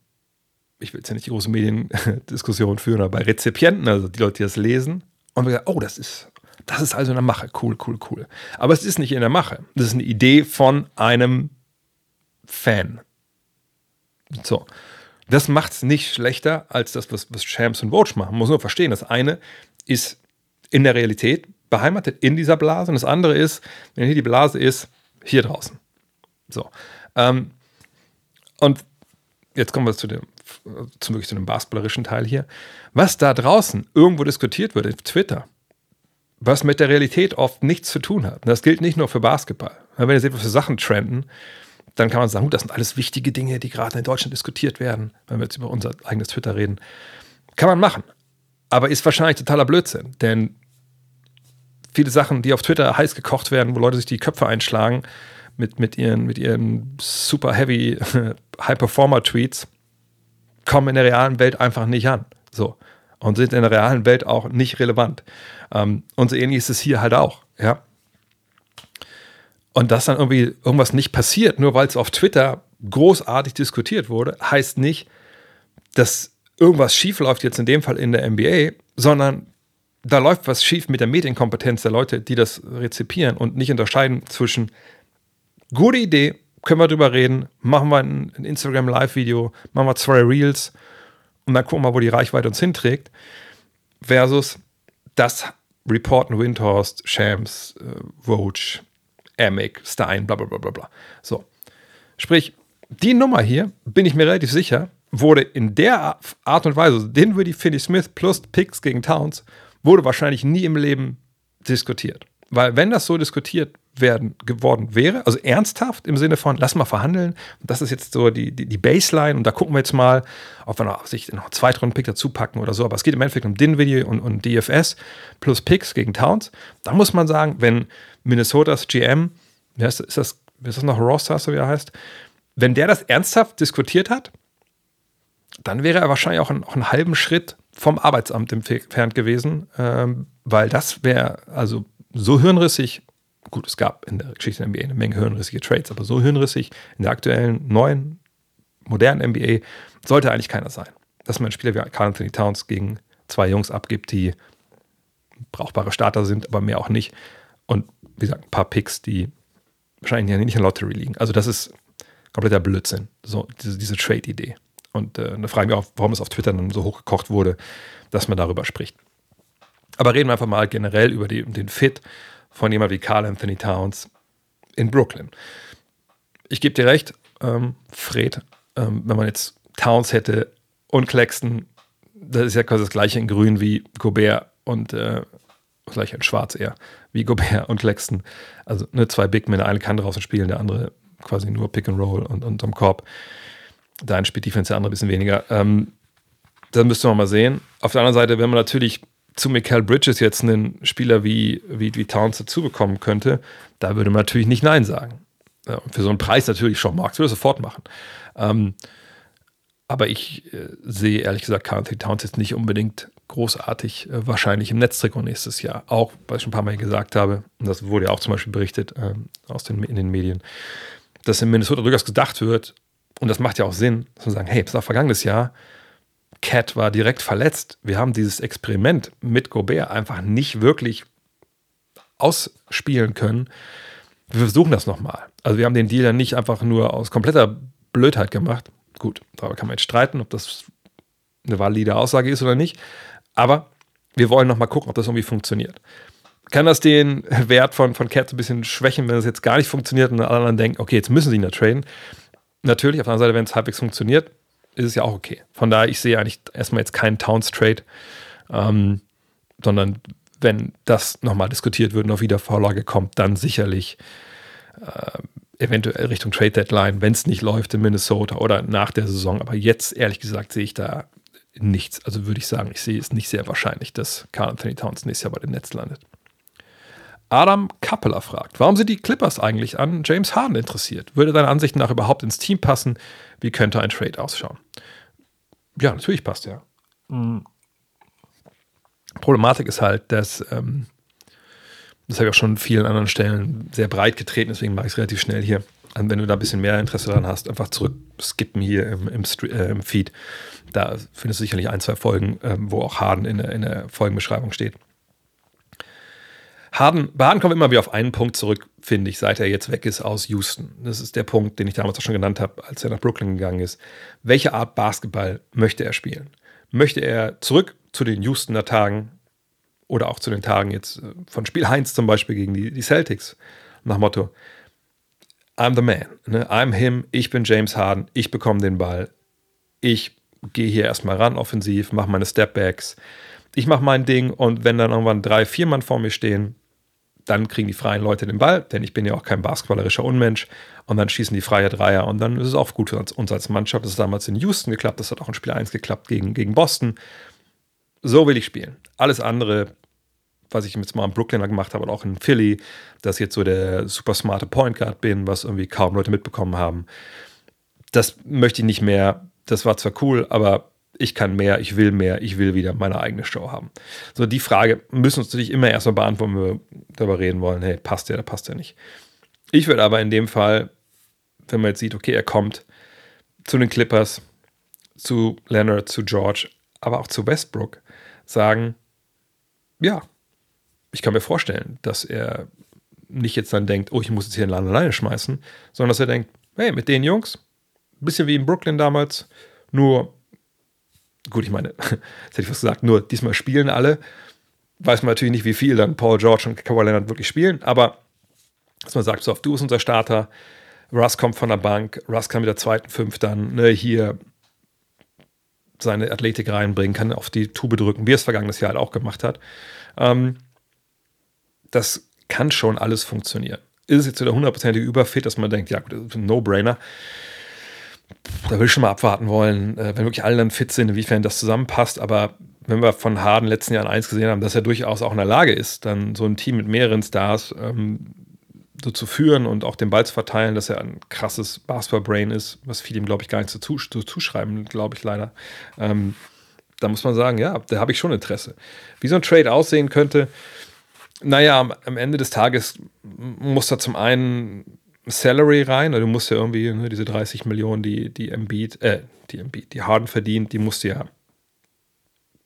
ich will jetzt ja nicht die große Mediendiskussion führen, aber bei Rezipienten, also die Leute, die das lesen, und wir sagen, oh, das ist das ist also in der Mache. Cool, cool, cool. Aber es ist nicht in der Mache. Das ist eine Idee von einem Fan. So. Das macht es nicht schlechter als das, was, was Champs und Vogue machen. Man muss nur verstehen, das eine ist in der Realität beheimatet in dieser Blase und das andere ist, wenn hier die Blase ist, hier draußen. So. Ähm, und jetzt kommen wir zu dem, zum wirklich zu dem basketballerischen Teil hier. Was da draußen irgendwo diskutiert wird auf Twitter, was mit der Realität oft nichts zu tun hat. Und das gilt nicht nur für Basketball. Wenn ihr seht, was für Sachen trenden, dann kann man sagen, das sind alles wichtige Dinge, die gerade in Deutschland diskutiert werden, wenn wir jetzt über unser eigenes Twitter reden. Kann man machen. Aber ist wahrscheinlich totaler Blödsinn. Denn viele Sachen, die auf Twitter heiß gekocht werden, wo Leute sich die Köpfe einschlagen mit, mit, ihren, mit ihren super heavy High-Performer-Tweets, kommen in der realen Welt einfach nicht an. So. Und sind in der realen Welt auch nicht relevant. Ähm, und so ähnlich ist es hier halt auch, ja. Und dass dann irgendwie irgendwas nicht passiert, nur weil es auf Twitter großartig diskutiert wurde, heißt nicht, dass irgendwas schief läuft, jetzt in dem Fall in der NBA, sondern da läuft was schief mit der Medienkompetenz der Leute, die das rezipieren und nicht unterscheiden zwischen gute Idee, können wir drüber reden, machen wir ein, Instagram Live-Video, machen wir zwei Reels und dann gucken wir, wo die Reichweite uns hinträgt, versus das reporten Windhorst, Shams, äh, Roach, Amick, Stein, bla bla bla bla bla. So. Sprich, die Nummer hier, bin ich mir relativ sicher, wurde in der Art und Weise, also Dinwiddie, Finney Smith plus Picks gegen Towns, wurde wahrscheinlich nie im Leben diskutiert. Weil wenn das so diskutiert werden geworden wäre, also ernsthaft im Sinne von, lass mal verhandeln, das ist jetzt so die, die, die Baseline und da gucken wir jetzt mal, ob wir noch, sich noch einen Zweitrunden-Pick dazu packen oder so, aber es geht im Endeffekt um Dinwiddie und, und DFS plus Picks gegen Towns. Da muss man sagen, wenn Minnesotas GM, ist, ist, das, ist das noch Ross, so wie er heißt, wenn der das ernsthaft diskutiert hat, dann wäre er wahrscheinlich auch, ein, auch einen halben Schritt vom Arbeitsamt entfernt gewesen, ähm, weil das wäre also so hirnrissig gut, es gab in der Geschichte der NBA eine Menge hirnrissige Trades, aber so hirnrissig in der aktuellen neuen modernen NBA sollte eigentlich keiner sein. Dass man einen Spieler wie Carl Anthony Towns gegen zwei Jungs abgibt, die brauchbare Starter sind, aber mehr auch nicht. Und wie gesagt, ein paar Picks, die wahrscheinlich ja nicht in der Lottery liegen. Also das ist kompletter Blödsinn, so diese, diese Trade-Idee. Und äh, da frage ich mich auch, warum es auf Twitter dann so hochgekocht wurde, dass man darüber spricht. Aber reden wir einfach mal generell über die, den Fit von jemand wie Carl Anthony Towns in Brooklyn. Ich gebe dir recht, ähm, Fred, ähm, wenn man jetzt Towns hätte und Claxton, das ist ja quasi das gleiche in Grün wie Gobert und äh, gleich in Schwarz eher, wie Gobert und Claxton. Also ne, zwei Big Men, der eine kann draußen spielen, der andere quasi nur Pick and Roll und, und am Korb. Der eine spielt Defense, der andere ein bisschen weniger. Ähm, das müsste man mal sehen. Auf der anderen Seite, wenn man natürlich zu Michael Bridges jetzt einen Spieler wie, wie, wie Towns dazu bekommen könnte, da würde man natürlich nicht Nein sagen. Ja, für so einen Preis natürlich schon, Marx würde sofort machen. Ähm, aber ich äh, sehe ehrlich gesagt Carl Towns jetzt nicht unbedingt großartig äh, wahrscheinlich im Netztrikot nächstes Jahr. Auch, weil ich schon ein paar Mal gesagt habe, und das wurde ja auch zum Beispiel berichtet ähm, aus den, in den Medien, dass in Minnesota durchaus gedacht wird, und das macht ja auch Sinn, zu sagen, hey, es war vergangenes Jahr, Cat war direkt verletzt. Wir haben dieses Experiment mit Gobert einfach nicht wirklich ausspielen können. Wir versuchen das nochmal. Also wir haben den Deal dann nicht einfach nur aus kompletter Blödheit gemacht. Gut, darüber kann man jetzt streiten, ob das eine valide Aussage ist oder nicht. Aber wir wollen nochmal gucken, ob das irgendwie funktioniert. Kann das den Wert von, von Cat ein bisschen schwächen, wenn es jetzt gar nicht funktioniert und alle anderen denken, okay, jetzt müssen sie ihn da traden? Natürlich, auf der anderen Seite, wenn es halbwegs funktioniert, ist es ja auch okay. Von daher, ich sehe eigentlich erstmal jetzt keinen Towns-Trade, ähm, sondern wenn das nochmal diskutiert wird und auf Wiedervorlage kommt, dann sicherlich äh, eventuell Richtung Trade Deadline, wenn es nicht läuft in Minnesota oder nach der Saison. Aber jetzt, ehrlich gesagt, sehe ich da nichts. Also würde ich sagen, ich sehe es nicht sehr wahrscheinlich, dass Carl Anthony Towns nächstes Jahr bei den Netz landet. Adam Kappeler fragt, warum sind die Clippers eigentlich an James Harden interessiert? Würde deiner Ansicht nach überhaupt ins Team passen? Wie könnte ein Trade ausschauen? Ja, natürlich passt ja. Mhm. Problematik ist halt, dass, ähm, das habe ich auch schon an vielen anderen Stellen sehr breit getreten, deswegen mache ich es relativ schnell hier. Und wenn du da ein bisschen mehr Interesse daran hast, einfach zurück skippen hier im, im, äh, im Feed. Da findest du sicherlich ein, zwei Folgen, ähm, wo auch Harden in der, in der Folgenbeschreibung steht. Harden, bei Harden immer wieder auf einen Punkt zurück, finde ich, seit er jetzt weg ist aus Houston. Das ist der Punkt, den ich damals auch schon genannt habe, als er nach Brooklyn gegangen ist. Welche Art Basketball möchte er spielen? Möchte er zurück zu den Houstoner Tagen oder auch zu den Tagen jetzt äh, von Spiel 1 zum Beispiel gegen die, die Celtics, nach Motto, I'm the man, ne? I'm him, ich bin James Harden, ich bekomme den Ball, ich gehe hier erstmal ran offensiv, mache meine Stepbacks, ich mache mein Ding und wenn dann irgendwann drei, vier Mann vor mir stehen, dann kriegen die freien Leute den Ball, denn ich bin ja auch kein basketballerischer Unmensch und dann schießen die freie Dreier und dann ist es auch gut für uns als Mannschaft. Das ist damals in Houston geklappt, das hat auch in Spiel 1 geklappt gegen, gegen Boston. So will ich spielen. Alles andere, was ich jetzt mal in Brooklyn gemacht habe und auch in Philly, dass ich jetzt so der super smarte Point Guard bin, was irgendwie kaum Leute mitbekommen haben, das möchte ich nicht mehr. Das war zwar cool, aber ich kann mehr, ich will mehr, ich will wieder meine eigene Show haben. So, die Frage müssen uns natürlich immer erstmal beantworten, wenn wir darüber reden wollen, hey, passt der passt der nicht. Ich würde aber in dem Fall, wenn man jetzt sieht, okay, er kommt zu den Clippers, zu Leonard, zu George, aber auch zu Westbrook, sagen, ja, ich kann mir vorstellen, dass er nicht jetzt dann denkt, oh, ich muss jetzt hier einen Laden alleine schmeißen, sondern dass er denkt, hey, mit den Jungs, bisschen wie in Brooklyn damals, nur gut, ich meine, jetzt hätte ich was gesagt, nur diesmal spielen alle. Weiß man natürlich nicht, wie viel dann Paul George und Kawhi Leonard wirklich spielen, aber dass man sagt, so, du bist unser Starter, Russ kommt von der Bank, Russ kann mit der zweiten Fünf dann ne, hier seine Athletik reinbringen, kann auf die Tube drücken, wie er es vergangenes Jahr halt auch gemacht hat. Ähm, das kann schon alles funktionieren. Ist es jetzt wieder hundertprozentige Überfit, dass man denkt, ja, No-Brainer da will ich schon mal abwarten wollen, äh, wenn wirklich alle dann fit sind, inwiefern das zusammenpasst. Aber wenn wir von Harden letzten Jahren eins gesehen haben, dass er durchaus auch in der Lage ist, dann so ein Team mit mehreren Stars ähm, so zu führen und auch den Ball zu verteilen, dass er ein krasses Basketball-Brain ist, was viele ihm, glaube ich, gar nicht zu, zu zuschreiben, glaube ich leider. Ähm, da muss man sagen, ja, da habe ich schon Interesse. Wie so ein Trade aussehen könnte, naja, am, am Ende des Tages muss da zum einen Salary rein. Du musst ja irgendwie ne, diese 30 Millionen, die, die Embiid, äh, die Embiid, die Harden verdient, die musst du ja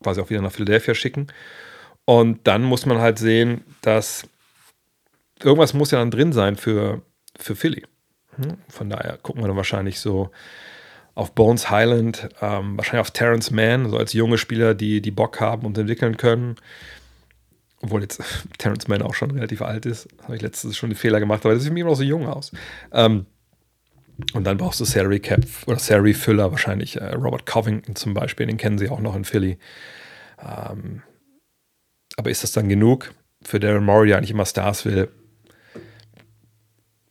quasi auch wieder nach Philadelphia schicken. Und dann muss man halt sehen, dass irgendwas muss ja dann drin sein für, für Philly. Hm? Von daher gucken wir dann wahrscheinlich so auf Bones Highland, ähm, wahrscheinlich auf Terrence Mann, so als junge Spieler, die, die Bock haben und entwickeln können. Obwohl jetzt Terrence Mann auch schon relativ alt ist. Habe ich letztens schon den Fehler gemacht, aber das sieht mir immer noch so jung aus. Ähm, und dann brauchst du Salary Cap oder Salary Füller, wahrscheinlich äh, Robert Covington zum Beispiel, den kennen sie auch noch in Philly. Ähm, aber ist das dann genug für Daryl Morey, eigentlich immer Stars will?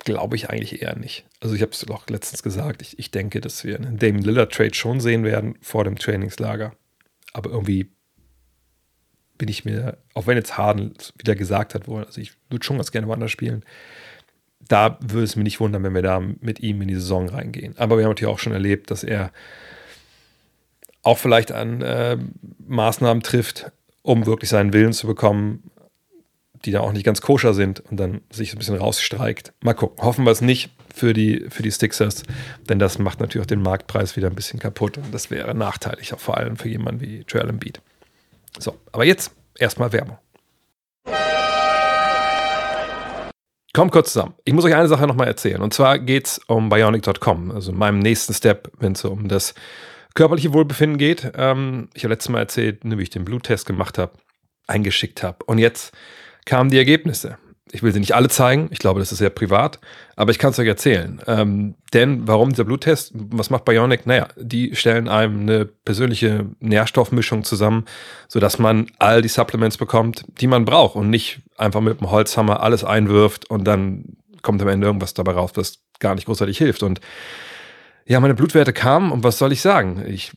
Glaube ich eigentlich eher nicht. Also ich habe es auch letztens gesagt, ich, ich denke, dass wir einen Damon Lillard Trade schon sehen werden vor dem Trainingslager. Aber irgendwie bin ich mir, auch wenn jetzt Harden wieder gesagt hat, wohl, also ich würde schon ganz gerne woanders spielen, da würde es mich nicht wundern, wenn wir da mit ihm in die Saison reingehen. Aber wir haben natürlich auch schon erlebt, dass er auch vielleicht an äh, Maßnahmen trifft, um wirklich seinen Willen zu bekommen, die da auch nicht ganz koscher sind und dann sich ein bisschen rausstreikt. Mal gucken. Hoffen wir es nicht für die, für die Sticksers, denn das macht natürlich auch den Marktpreis wieder ein bisschen kaputt und das wäre nachteilig, auch vor allem für jemanden wie Joel Embiid. So, aber jetzt erstmal Werbung. Kommt kurz zusammen. Ich muss euch eine Sache nochmal erzählen. Und zwar geht es um Bionic.com, also meinem nächsten Step, wenn es um das körperliche Wohlbefinden geht. Ähm, ich habe letztes Mal erzählt, wie ich den Bluttest gemacht habe, eingeschickt habe. Und jetzt kamen die Ergebnisse. Ich will sie nicht alle zeigen, ich glaube, das ist sehr privat, aber ich kann es euch erzählen. Ähm, denn warum dieser Bluttest? Was macht Bionic? Naja, die stellen einem eine persönliche Nährstoffmischung zusammen, sodass man all die Supplements bekommt, die man braucht und nicht einfach mit dem Holzhammer alles einwirft und dann kommt am Ende irgendwas dabei raus, das gar nicht großartig hilft. Und ja, meine Blutwerte kamen und was soll ich sagen? Ich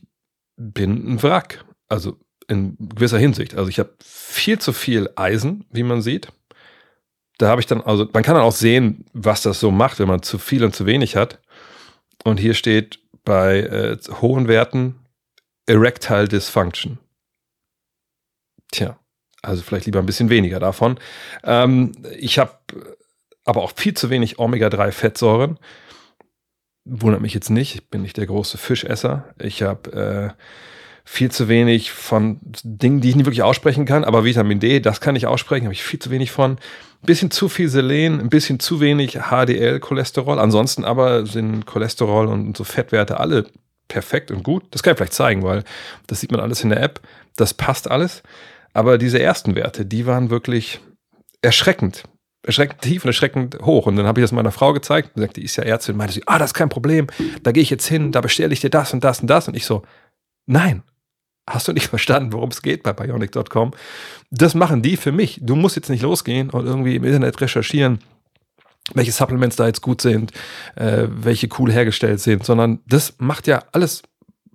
bin ein Wrack. Also in gewisser Hinsicht. Also ich habe viel zu viel Eisen, wie man sieht. Da habe ich dann, also man kann dann auch sehen, was das so macht, wenn man zu viel und zu wenig hat. Und hier steht bei äh, hohen Werten Erectile Dysfunction. Tja, also vielleicht lieber ein bisschen weniger davon. Ähm, ich habe aber auch viel zu wenig Omega-3-Fettsäuren. Wundert mich jetzt nicht, ich bin nicht der große Fischesser. Ich habe äh, viel zu wenig von Dingen, die ich nicht wirklich aussprechen kann, aber Vitamin D, das kann ich aussprechen, habe ich viel zu wenig von. Ein bisschen zu viel Selen, ein bisschen zu wenig HDL-Cholesterol. Ansonsten aber sind Cholesterol und so Fettwerte alle perfekt und gut. Das kann ich vielleicht zeigen, weil das sieht man alles in der App. Das passt alles. Aber diese ersten Werte, die waren wirklich erschreckend. Erschreckend tief und erschreckend hoch. Und dann habe ich das meiner Frau gezeigt. Und sagt, die ist ja Ärztin. Meinte sie, ah, das ist kein Problem. Da gehe ich jetzt hin, da bestelle ich dir das und das und das. Und ich so, nein, Hast du nicht verstanden, worum es geht bei bionic.com? Das machen die für mich. Du musst jetzt nicht losgehen und irgendwie im Internet recherchieren, welche Supplements da jetzt gut sind, äh, welche cool hergestellt sind, sondern das macht ja alles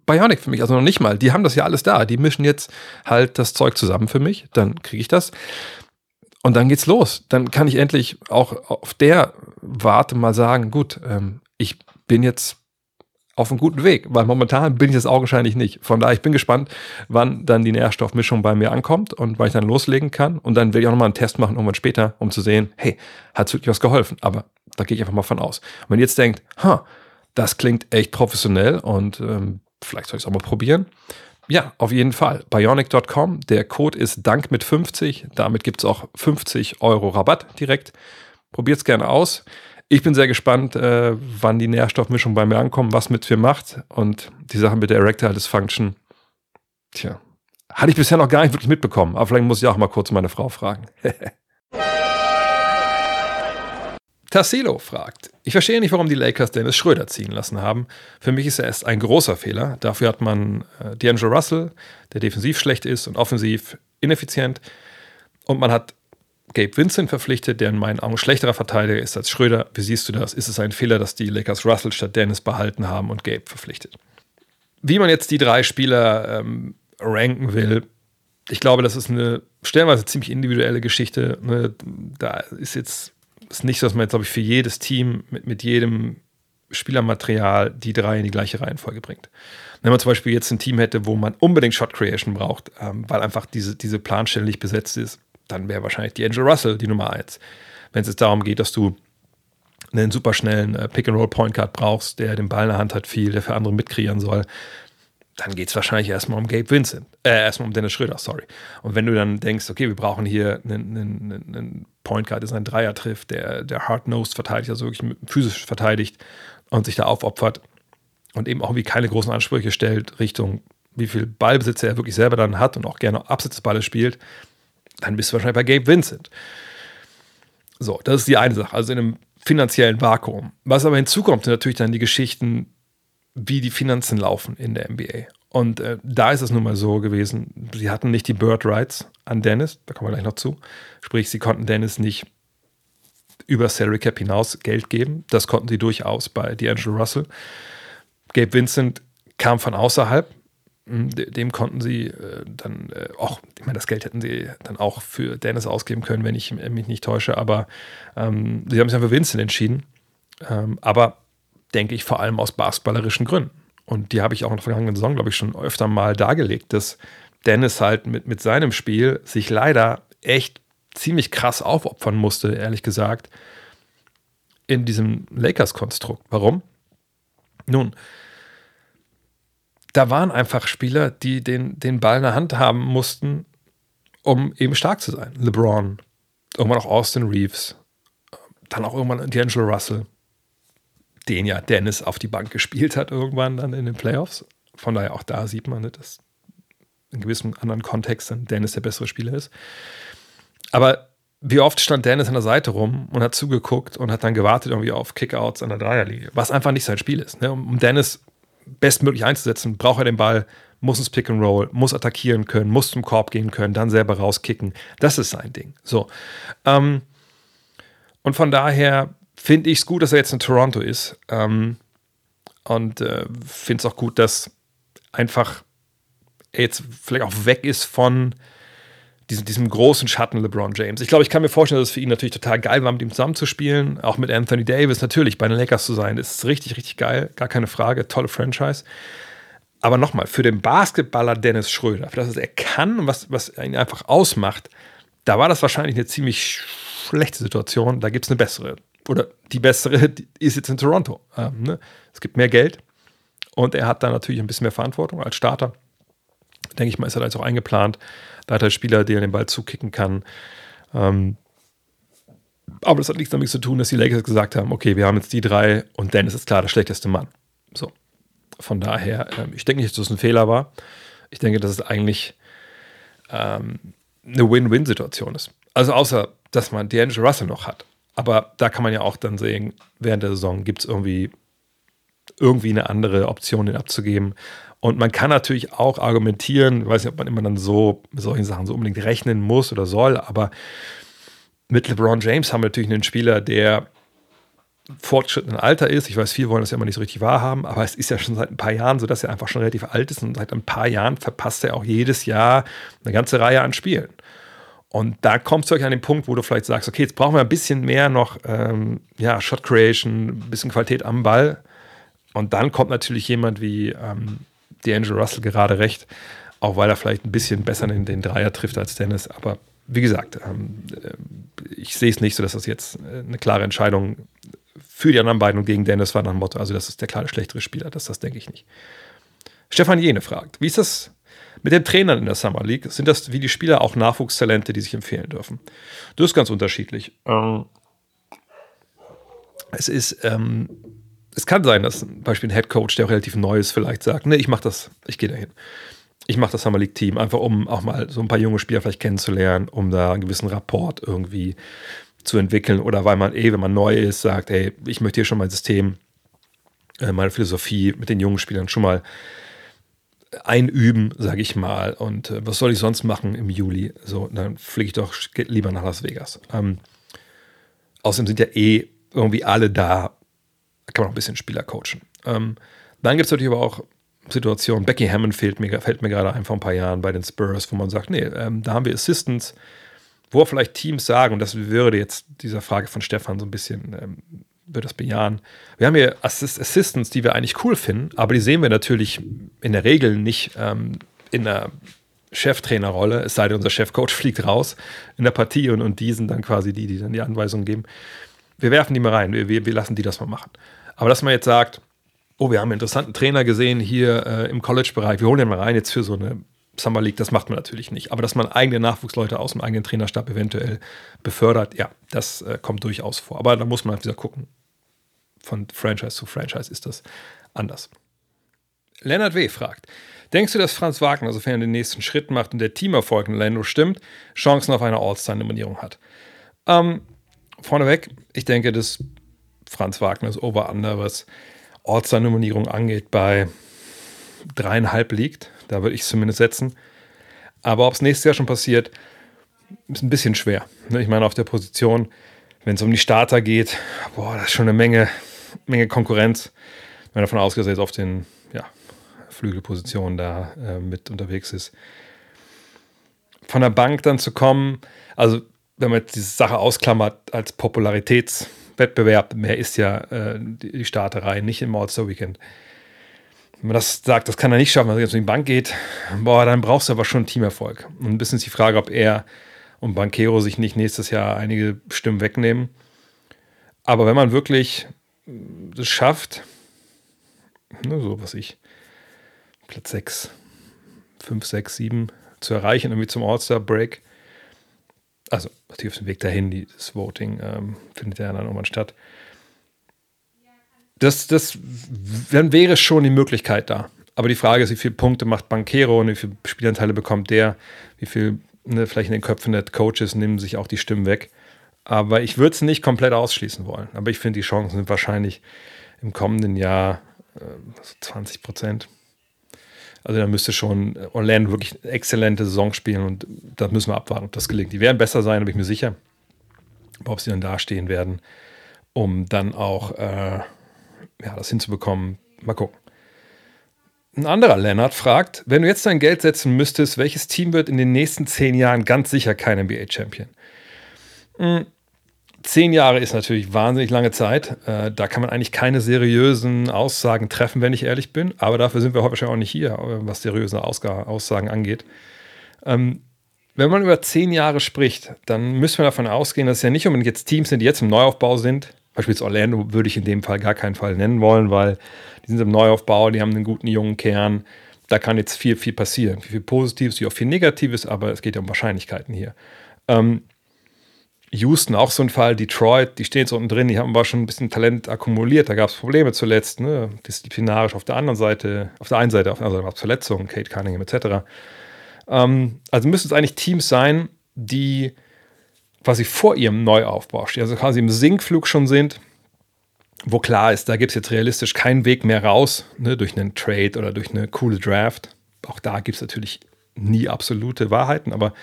Bionic für mich. Also noch nicht mal. Die haben das ja alles da. Die mischen jetzt halt das Zeug zusammen für mich. Dann kriege ich das. Und dann geht's los. Dann kann ich endlich auch auf der Warte mal sagen, gut, ähm, ich bin jetzt auf einem guten Weg, weil momentan bin ich es augenscheinlich nicht. Von daher, ich bin gespannt, wann dann die Nährstoffmischung bei mir ankommt und wann ich dann loslegen kann. Und dann will ich auch nochmal einen Test machen, irgendwann später, um zu sehen, hey, hat es wirklich was geholfen? Aber da gehe ich einfach mal von aus. Und wenn ihr jetzt denkt, ha, das klingt echt professionell und ähm, vielleicht soll ich es auch mal probieren. Ja, auf jeden Fall. Bionic.com, der Code ist Dank mit 50. Damit gibt es auch 50 Euro Rabatt direkt. Probiert es gerne aus. Ich bin sehr gespannt, äh, wann die Nährstoffmischung bei mir ankommt, was mit mir macht und die Sache mit der Erectile Dysfunction. Tja, hatte ich bisher noch gar nicht wirklich mitbekommen, aber vielleicht muss ich auch mal kurz meine Frau fragen. Tassilo fragt, ich verstehe nicht, warum die Lakers Dennis Schröder ziehen lassen haben. Für mich ist er erst ein großer Fehler. Dafür hat man äh, D'Angelo Russell, der defensiv schlecht ist und offensiv ineffizient. Und man hat Gabe Vincent verpflichtet, der in meinen Augen schlechterer Verteidiger ist als Schröder. Wie siehst du das? Ist es ein Fehler, dass die Lakers Russell statt Dennis behalten haben und Gabe verpflichtet? Wie man jetzt die drei Spieler ähm, ranken will, ich glaube, das ist eine stellenweise ziemlich individuelle Geschichte. Ne? Da ist jetzt ist nicht so, dass man jetzt, glaube ich, für jedes Team mit, mit jedem Spielermaterial die drei in die gleiche Reihenfolge bringt. Wenn man zum Beispiel jetzt ein Team hätte, wo man unbedingt Shot Creation braucht, ähm, weil einfach diese, diese Planstelle nicht besetzt ist, dann wäre wahrscheinlich die Angel Russell die Nummer eins. Wenn es jetzt darum geht, dass du einen superschnellen äh, Pick-and-Roll-Point Guard brauchst, der den Ball in der Hand hat, viel, der für andere mitkreieren soll, dann geht es wahrscheinlich erstmal um Gabe Vincent. Äh, erstmal um Dennis Schröder, sorry. Und wenn du dann denkst, okay, wir brauchen hier einen, einen, einen Point Guard, der seinen Dreier trifft, der, der hard-nosed verteidigt, also wirklich physisch verteidigt und sich da aufopfert und eben auch wie keine großen Ansprüche stellt Richtung, wie viel Ballbesitz er wirklich selber dann hat und auch gerne Balles spielt, dann bist du wahrscheinlich bei Gabe Vincent. So, das ist die eine Sache, also in einem finanziellen Vakuum. Was aber hinzukommt, sind natürlich dann die Geschichten, wie die Finanzen laufen in der NBA. Und äh, da ist es nun mal so gewesen, sie hatten nicht die Bird Rights an Dennis, da kommen wir gleich noch zu. Sprich, sie konnten Dennis nicht über Salary Cap hinaus Geld geben. Das konnten sie durchaus bei D'Angelo Russell. Gabe Vincent kam von außerhalb. Hm, dem konnten sie äh, dann äh, auch, ich meine, das Geld hätten sie dann auch für Dennis ausgeben können, wenn ich mich nicht täusche, aber ähm, sie haben sich dann für Vincent entschieden. Ähm, aber denke ich, vor allem aus basketballerischen Gründen. Und die habe ich auch in der vergangenen Saison, glaube ich, schon öfter mal dargelegt, dass Dennis halt mit, mit seinem Spiel sich leider echt ziemlich krass aufopfern musste, ehrlich gesagt, in diesem Lakers-Konstrukt. Warum? Nun, da waren einfach Spieler, die den, den Ball in der Hand haben mussten, um eben stark zu sein. LeBron, irgendwann auch Austin Reeves, dann auch irgendwann D'Angelo Russell den ja Dennis auf die Bank gespielt hat irgendwann dann in den Playoffs. Von daher auch da sieht man, dass in gewissem anderen Kontext Dennis der bessere Spieler ist. Aber wie oft stand Dennis an der Seite rum und hat zugeguckt und hat dann gewartet irgendwie auf Kickouts an der Dreierlinie, was einfach nicht sein Spiel ist. Ne? Um Dennis bestmöglich einzusetzen, braucht er den Ball, muss ins Pick and Roll, muss attackieren können, muss zum Korb gehen können, dann selber rauskicken. Das ist sein Ding. So. Ähm, und von daher finde ich es gut, dass er jetzt in Toronto ist. Ähm, und äh, finde es auch gut, dass einfach er jetzt vielleicht auch weg ist von diesem, diesem großen Schatten LeBron James. Ich glaube, ich kann mir vorstellen, dass es für ihn natürlich total geil war, mit ihm zusammenzuspielen. Auch mit Anthony Davis natürlich bei den Lakers zu sein. Ist richtig, richtig geil. Gar keine Frage. Tolle Franchise. Aber nochmal, für den Basketballer Dennis Schröder, für das, was er kann und was, was ihn einfach ausmacht, da war das wahrscheinlich eine ziemlich schlechte Situation. Da gibt es eine bessere oder die bessere die ist jetzt in Toronto. Ähm, ne? Es gibt mehr Geld und er hat da natürlich ein bisschen mehr Verantwortung als Starter. Denke ich mal, ist er da jetzt auch eingeplant. Da hat er Spieler, der den Ball zukicken kann. Ähm, aber das hat nichts damit zu tun, dass die Lakers gesagt haben, okay, wir haben jetzt die drei und Dennis ist klar der schlechteste Mann. So. Von daher, ähm, ich denke nicht, dass es ein Fehler war. Ich denke, dass es eigentlich ähm, eine Win-Win-Situation ist. Also außer, dass man D'Angelo Russell noch hat. Aber da kann man ja auch dann sehen, während der Saison gibt es irgendwie, irgendwie eine andere Option, den abzugeben. Und man kann natürlich auch argumentieren, ich weiß nicht, ob man immer dann so mit solchen Sachen so unbedingt rechnen muss oder soll, aber mit LeBron James haben wir natürlich einen Spieler, der fortschrittenden Alter ist. Ich weiß, viele wollen das ja immer nicht so richtig wahrhaben, aber es ist ja schon seit ein paar Jahren so, dass er einfach schon relativ alt ist und seit ein paar Jahren verpasst er auch jedes Jahr eine ganze Reihe an Spielen. Und da kommst du euch an den Punkt, wo du vielleicht sagst, okay, jetzt brauchen wir ein bisschen mehr noch ähm, ja, Shot Creation, ein bisschen Qualität am Ball. Und dann kommt natürlich jemand wie ähm, D'Angelo Russell gerade recht, auch weil er vielleicht ein bisschen besser in den Dreier trifft als Dennis. Aber wie gesagt, ähm, äh, ich sehe es nicht so, dass das jetzt äh, eine klare Entscheidung für die anderen beiden und gegen Dennis war nach dem Motto, also das ist der klare schlechtere Spieler, das, das denke ich nicht. Stefan Jene fragt, wie ist das mit den Trainern in der Summer League sind das wie die Spieler auch Nachwuchstalente, die sich empfehlen dürfen. Das ist ganz unterschiedlich. Ähm, es ist, ähm, es kann sein, dass zum Beispiel ein Head Coach, der auch relativ neu ist, vielleicht sagt, nee, ich mache das, ich gehe dahin. Ich mache das Summer League Team, einfach um auch mal so ein paar junge Spieler vielleicht kennenzulernen, um da einen gewissen Rapport irgendwie zu entwickeln oder weil man eh, wenn man neu ist, sagt, hey, ich möchte hier schon mein System, äh, meine Philosophie mit den jungen Spielern schon mal einüben, sage ich mal. Und äh, was soll ich sonst machen im Juli? So, dann fliege ich doch lieber nach Las Vegas. Ähm, außerdem sind ja eh irgendwie alle da. Da kann man auch ein bisschen Spieler coachen. Ähm, dann gibt es natürlich aber auch Situationen, Becky Hammond fehlt mir, fällt mir gerade ein vor ein paar Jahren bei den Spurs, wo man sagt, nee, ähm, da haben wir Assistants, wo vielleicht Teams sagen, und das würde jetzt dieser Frage von Stefan so ein bisschen ähm, würde das bejahen. Wir haben hier Assist Assistants, die wir eigentlich cool finden, aber die sehen wir natürlich in der Regel nicht ähm, in der Cheftrainerrolle, es sei denn, unser Chefcoach fliegt raus in der Partie und, und die sind dann quasi die, die dann die Anweisungen geben. wir werfen die mal rein, wir, wir, wir lassen die das mal machen. Aber dass man jetzt sagt, oh, wir haben einen interessanten Trainer gesehen hier äh, im College-Bereich, wir holen den mal rein jetzt für so eine Summer League, das macht man natürlich nicht. Aber dass man eigene Nachwuchsleute aus dem eigenen Trainerstab eventuell befördert, ja, das äh, kommt durchaus vor. Aber da muss man halt wieder gucken. Von Franchise zu Franchise ist das anders. Lennart W. fragt, denkst du, dass Franz Wagner, sofern er den nächsten Schritt macht und der Teamerfolg in Lando stimmt, Chancen auf eine All-Star-Nominierung hat? Ähm, vorneweg, ich denke, dass Franz Wagner das Over-Under, was All-Star-Nominierung angeht, bei dreieinhalb liegt. Da würde ich es zumindest setzen. Aber ob es nächstes Jahr schon passiert, ist ein bisschen schwer. Ich meine, auf der Position, wenn es um die Starter geht, boah, das ist schon eine Menge, Menge Konkurrenz. Wenn davon jetzt auf den ja, Flügelpositionen da äh, mit unterwegs ist. Von der Bank dann zu kommen, also wenn man jetzt diese Sache ausklammert als Popularitätswettbewerb, mehr ist ja äh, die Starterei, nicht im All-Star-Weekend wenn man das sagt, das kann er nicht schaffen, wenn er jetzt in die Bank geht, boah, dann brauchst du aber schon Teamerfolg. Und ein bisschen ist die Frage, ob er und Banquero sich nicht nächstes Jahr einige Stimmen wegnehmen. Aber wenn man wirklich das schafft, ne, so was ich, Platz 6, 5, 6, 7 zu erreichen, irgendwie zum All-Star-Break, also natürlich auf dem Weg dahin, das Voting ähm, findet ja dann irgendwann statt, das, das, dann wäre schon die Möglichkeit da. Aber die Frage ist, wie viele Punkte macht Banquero und wie viele Spielanteile bekommt der, wie viel, ne, vielleicht in den Köpfen der Coaches nehmen sich auch die Stimmen weg. Aber ich würde es nicht komplett ausschließen wollen. Aber ich finde, die Chancen sind wahrscheinlich im kommenden Jahr äh, 20 Prozent. Also da müsste schon Orlando wirklich eine exzellente Saison spielen und da müssen wir abwarten, ob das gelingt. Die werden besser sein, bin ich mir sicher. Aber ob sie dann dastehen werden, um dann auch äh, ja, das hinzubekommen, mal gucken. Ein anderer Lennart fragt, wenn du jetzt dein Geld setzen müsstest, welches Team wird in den nächsten zehn Jahren ganz sicher kein NBA-Champion? Hm, zehn Jahre ist natürlich wahnsinnig lange Zeit. Äh, da kann man eigentlich keine seriösen Aussagen treffen, wenn ich ehrlich bin. Aber dafür sind wir heute wahrscheinlich auch nicht hier, was seriöse Aussagen angeht. Ähm, wenn man über zehn Jahre spricht, dann müssen wir davon ausgehen, dass es ja nicht unbedingt jetzt Teams sind, die jetzt im Neuaufbau sind, Beispielsweise Orlando würde ich in dem Fall gar keinen Fall nennen wollen, weil die sind im Neuaufbau, die haben einen guten jungen Kern. Da kann jetzt viel, viel passieren. Viel Positives, wie auch viel Negatives, aber es geht ja um Wahrscheinlichkeiten hier. Ähm, Houston auch so ein Fall, Detroit, die stehen jetzt unten drin, die haben aber schon ein bisschen Talent akkumuliert. Da gab es Probleme zuletzt, ne? disziplinarisch auf der anderen Seite, auf der einen Seite, auf der anderen Seite Verletzungen, Kate Cunningham etc. Ähm, also müssen es eigentlich Teams sein, die quasi vor ihrem Neuaufbau stehen, also quasi im Sinkflug schon sind, wo klar ist, da gibt es jetzt realistisch keinen Weg mehr raus, ne, durch einen Trade oder durch eine coole Draft. Auch da gibt es natürlich nie absolute Wahrheiten, aber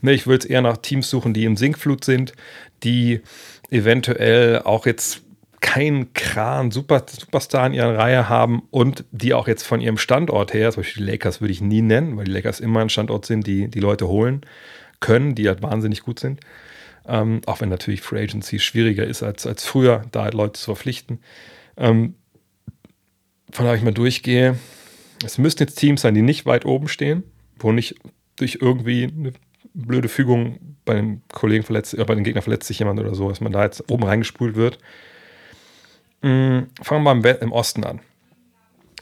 ne, ich würde es eher nach Teams suchen, die im Sinkflut sind, die eventuell auch jetzt keinen Kran Super, Superstar in ihrer Reihe haben und die auch jetzt von ihrem Standort her, zum Beispiel die Lakers würde ich nie nennen, weil die Lakers immer ein Standort sind, die die Leute holen können, die halt wahnsinnig gut sind. Ähm, auch wenn natürlich Free Agency schwieriger ist als, als früher, da halt Leute zu verpflichten. Ähm, von daher ich mal durchgehe, es müssten jetzt Teams sein, die nicht weit oben stehen, wo nicht durch irgendwie eine blöde Fügung bei dem Kollegen verletzt, äh, bei den Gegner verletzt sich jemand oder so, dass man da jetzt oben reingespult wird. Mhm, fangen wir mal im, im Osten an.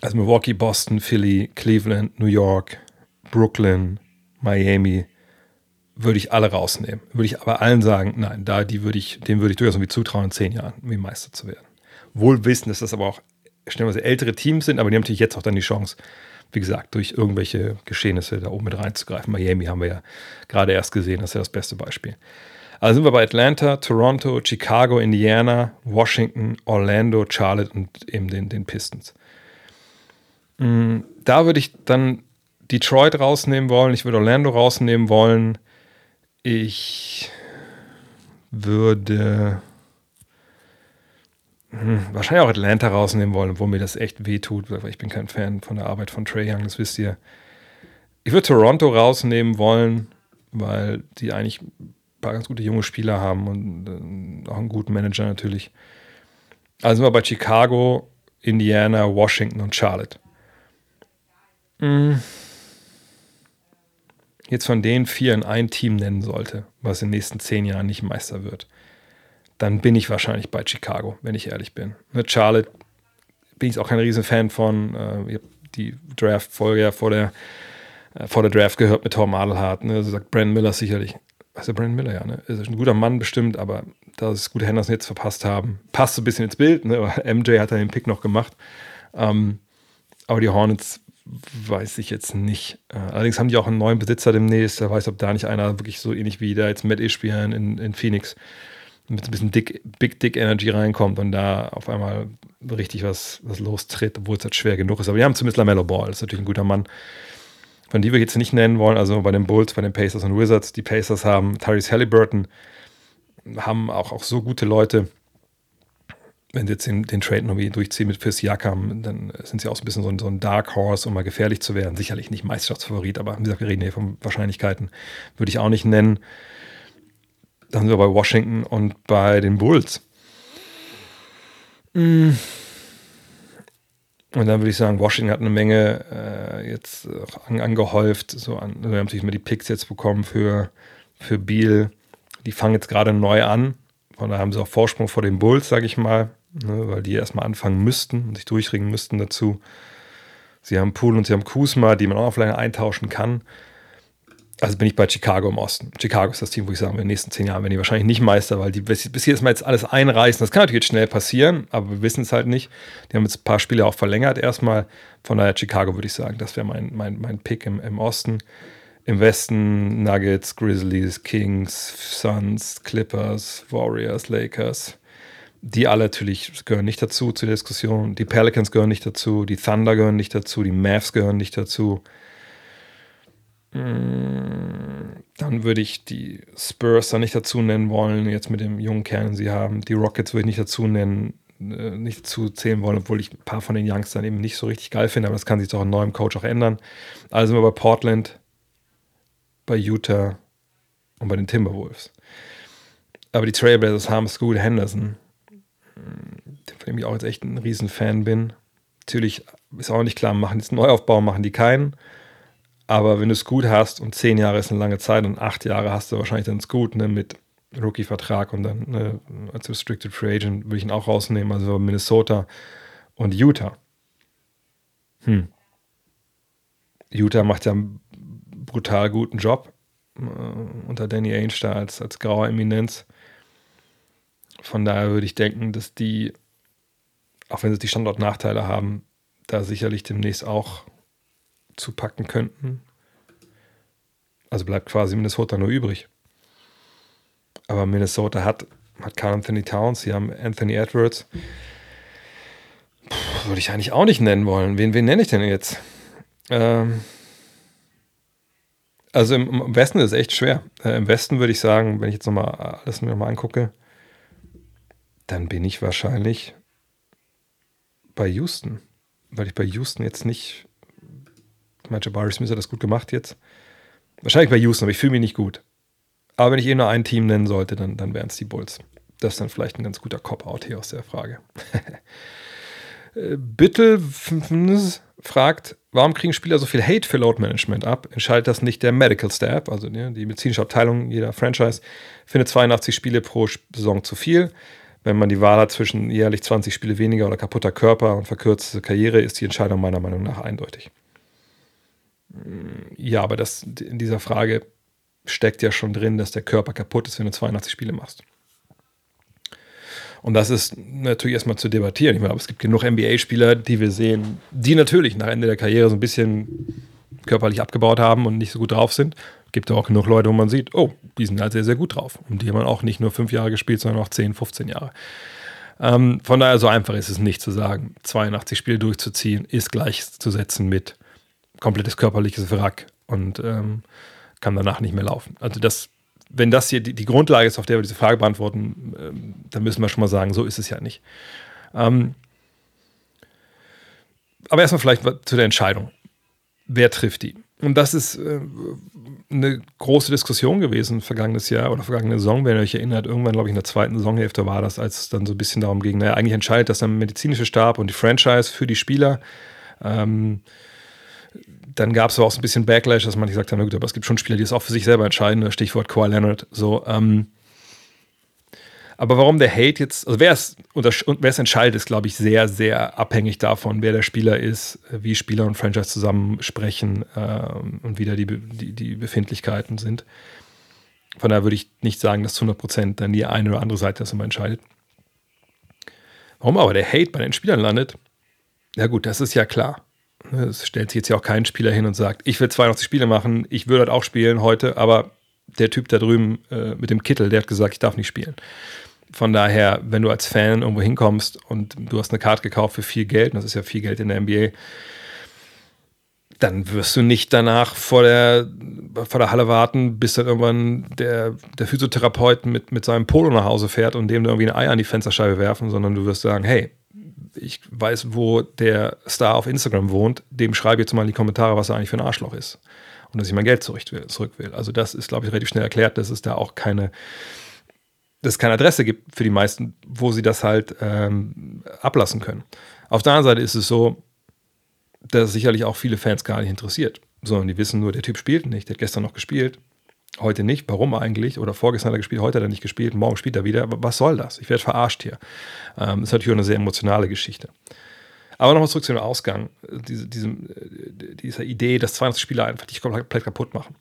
Also Milwaukee, Boston, Philly, Cleveland, New York, Brooklyn, Miami, würde ich alle rausnehmen. Würde ich aber allen sagen, nein, da die würde ich, dem würde ich durchaus irgendwie zutrauen, in zehn Jahren wie Meister zu werden. Wohl wissen, dass das aber auch stellenweise ältere Teams sind, aber die haben natürlich jetzt auch dann die Chance, wie gesagt, durch irgendwelche Geschehnisse da oben mit reinzugreifen. Miami haben wir ja gerade erst gesehen, das ist ja das beste Beispiel. Also sind wir bei Atlanta, Toronto, Chicago, Indiana, Washington, Orlando, Charlotte und eben den, den Pistons. Mm, da würde ich dann Detroit rausnehmen wollen, ich würde Orlando rausnehmen wollen, ich würde wahrscheinlich auch Atlanta rausnehmen wollen, wo mir das echt wehtut, weil ich bin kein Fan von der Arbeit von Trey Young, das wisst ihr. Ich würde Toronto rausnehmen wollen, weil die eigentlich ein paar ganz gute junge Spieler haben und äh, auch einen guten Manager natürlich. Also sind wir bei Chicago, Indiana, Washington und Charlotte. Mhm jetzt von den vier in ein Team nennen sollte, was in den nächsten zehn Jahren nicht Meister wird, dann bin ich wahrscheinlich bei Chicago, wenn ich ehrlich bin. Mit Charlotte bin ich auch kein Riesenfan von. Äh, ich habe die Draft-Folge ja vor der, äh, vor der Draft gehört mit Tom Adelhardt. Ne? Also sagt Brandon Miller sicherlich. Also Brandon Miller, ja, ne? Ist ein guter Mann bestimmt, aber da es gute Henderson jetzt verpasst haben, passt so ein bisschen ins Bild. Ne? MJ hat da den Pick noch gemacht. Ähm, aber die Hornets weiß ich jetzt nicht. Äh, allerdings haben die auch einen neuen Besitzer demnächst. Wer weiß, ob da nicht einer wirklich so ähnlich wie der jetzt Matt Ishbian in, in Phoenix mit ein bisschen Dick, Big Dick Energy reinkommt und da auf einmal richtig was, was lostritt, obwohl es halt schwer genug ist. Aber die haben zumindest LaMelo Ball, das ist natürlich ein guter Mann. Von die wir jetzt nicht nennen wollen, also bei den Bulls, bei den Pacers und Wizards. Die Pacers haben Tyrese Halliburton, haben auch, auch so gute Leute. Wenn sie jetzt den, den Trade noch wie durchziehen mit Fizz Jakam, dann sind sie auch so ein bisschen so ein, so ein Dark Horse, um mal gefährlich zu werden. Sicherlich nicht Meisterschaftsfavorit, aber wie gesagt, wir reden hier von Wahrscheinlichkeiten. Würde ich auch nicht nennen. Dann sind wir bei Washington und bei den Bulls. Mm. Und dann würde ich sagen, Washington hat eine Menge äh, jetzt an, angehäuft. So an, wir haben natürlich mal die Picks jetzt bekommen für, für Biel. Die fangen jetzt gerade neu an. Von daher haben sie auch Vorsprung vor den Bulls, sage ich mal, ne, weil die erstmal anfangen müssten und sich durchringen müssten dazu. Sie haben Pool und sie haben Kusma, die man auch vielleicht eintauschen kann also bin ich bei Chicago im Osten. Chicago ist das Team, wo ich sage, in den nächsten zehn Jahren werden die wahrscheinlich nicht Meister, weil die bis, bis jetzt mal jetzt alles einreißen. Das kann natürlich jetzt schnell passieren, aber wir wissen es halt nicht. Die haben jetzt ein paar Spiele auch verlängert erstmal. Von daher Chicago würde ich sagen, das wäre mein, mein, mein Pick im, im Osten. Im Westen Nuggets, Grizzlies, Kings, Suns, Clippers, Warriors, Lakers. Die alle natürlich gehören nicht dazu zur Diskussion. Die Pelicans gehören nicht dazu, die Thunder gehören nicht dazu, die Mavs gehören nicht dazu. Mm, dann würde ich die Spurs da nicht dazu nennen wollen, jetzt mit dem jungen Kern, den sie haben. Die Rockets würde ich nicht dazu nennen, äh, nicht dazu zählen wollen, obwohl ich ein paar von den Youngstern eben nicht so richtig geil finde, aber das kann sich doch in neuem Coach auch ändern. Also sind wir bei Portland, bei Utah und bei den Timberwolves. Aber die Trailblazers haben Scoot Henderson, von dem ich auch jetzt echt ein Riesenfan bin. Natürlich ist auch nicht klar, machen jetzt einen Neuaufbau, machen die keinen. Aber wenn du es gut hast und zehn Jahre ist eine lange Zeit und acht Jahre hast du wahrscheinlich dann es gut ne, mit Rookie-Vertrag und dann ne, als Restricted Free Agent würde ich ihn auch rausnehmen, also Minnesota und Utah. Hm. Utah macht ja einen brutal guten Job äh, unter Danny Ainge da als, als grauer Eminenz. Von daher würde ich denken, dass die, auch wenn sie die Standortnachteile haben, da sicherlich demnächst auch zu packen könnten. Also bleibt quasi Minnesota nur übrig. Aber Minnesota hat, hat Carl Anthony Towns, sie haben Anthony Edwards. Puh, würde ich eigentlich auch nicht nennen wollen. Wen, wen nenne ich denn jetzt? Ähm, also im, im, Westen ist es echt schwer. Äh, Im Westen würde ich sagen, wenn ich jetzt nochmal alles nochmal angucke, dann bin ich wahrscheinlich bei Houston. Weil ich bei Houston jetzt nicht meine, Jabari Smith hat das gut gemacht jetzt. Wahrscheinlich bei Houston, aber ich fühle mich nicht gut. Aber wenn ich eh nur ein Team nennen sollte, dann, dann wären es die Bulls. Das ist dann vielleicht ein ganz guter Cop-Out hier aus der Frage. Äh, Bitte fragt, warum kriegen Spieler so viel Hate für Load Management ab? Entscheidet das nicht der Medical Staff, also die medizinische Abteilung jeder Franchise, findet 82 Spiele pro Saison zu viel. Wenn man die Wahl hat zwischen jährlich 20 Spiele weniger oder kaputter Körper und verkürzte Karriere, ist die Entscheidung meiner Meinung nach eindeutig. Ja, aber das, in dieser Frage steckt ja schon drin, dass der Körper kaputt ist, wenn du 82 Spiele machst. Und das ist natürlich erstmal zu debattieren. Ich meine, aber es gibt genug NBA-Spieler, die wir sehen, die natürlich nach Ende der Karriere so ein bisschen körperlich abgebaut haben und nicht so gut drauf sind. Es Gibt auch genug Leute, wo man sieht, oh, die sind halt sehr, sehr gut drauf. Und die haben auch nicht nur fünf Jahre gespielt, sondern auch 10, 15 Jahre. Ähm, von daher, so einfach ist es nicht zu sagen, 82 Spiele durchzuziehen, ist gleichzusetzen mit komplettes körperliches Wrack und ähm, kann danach nicht mehr laufen. Also das, wenn das hier die, die Grundlage ist, auf der wir diese Frage beantworten, ähm, dann müssen wir schon mal sagen, so ist es ja nicht. Ähm, aber erstmal vielleicht zu der Entscheidung. Wer trifft die? Und das ist äh, eine große Diskussion gewesen vergangenes Jahr oder vergangene Saison, wenn ihr euch erinnert. Irgendwann, glaube ich, in der zweiten Saisonhälfte war das, als es dann so ein bisschen darum ging, naja, eigentlich entscheidet das der medizinische Stab und die Franchise für die Spieler. Ähm, dann gab es auch so ein bisschen Backlash, dass man gesagt hat, na gut, aber es gibt schon Spieler, die es auch für sich selber entscheiden, Stichwort Kawhi Leonard. So, ähm, Aber warum der Hate jetzt, also wer es, entscheidet, ist, glaube ich, sehr, sehr abhängig davon, wer der Spieler ist, wie Spieler und Franchise zusammen sprechen äh, und wie da die, die, die Befindlichkeiten sind. Von daher würde ich nicht sagen, dass zu 100% dann die eine oder andere Seite das immer entscheidet. Warum aber der Hate bei den Spielern landet, ja gut, das ist ja klar. Es stellt sich jetzt ja auch kein Spieler hin und sagt, ich will 82 Spiele machen, ich würde halt auch spielen heute, aber der Typ da drüben äh, mit dem Kittel, der hat gesagt, ich darf nicht spielen. Von daher, wenn du als Fan irgendwo hinkommst und du hast eine Karte gekauft für viel Geld, und das ist ja viel Geld in der NBA, dann wirst du nicht danach vor der, vor der Halle warten, bis dann irgendwann der, der Physiotherapeut mit, mit seinem Polo nach Hause fährt und dem irgendwie ein Ei an die Fensterscheibe werfen, sondern du wirst sagen, hey, ich weiß, wo der Star auf Instagram wohnt, dem schreibe jetzt mal in die Kommentare, was er eigentlich für ein Arschloch ist. Und dass ich mein Geld zurück will. Zurück will. Also das ist, glaube ich, relativ schnell erklärt, dass es da auch keine, dass es keine Adresse gibt für die meisten, wo sie das halt ähm, ablassen können. Auf der anderen Seite ist es so, dass sicherlich auch viele Fans gar nicht interessiert, sondern die wissen nur, der Typ spielt nicht, der hat gestern noch gespielt, heute nicht, warum eigentlich? Oder vorgestern hat er gespielt, heute hat er nicht gespielt, morgen spielt er wieder. Was soll das? Ich werde verarscht hier. Ähm, das ist natürlich auch eine sehr emotionale Geschichte. Aber nochmal zurück zu dem Ausgang, diese, diesem, äh, dieser Idee, dass 20 Spieler einfach dich komplett kaputt machen.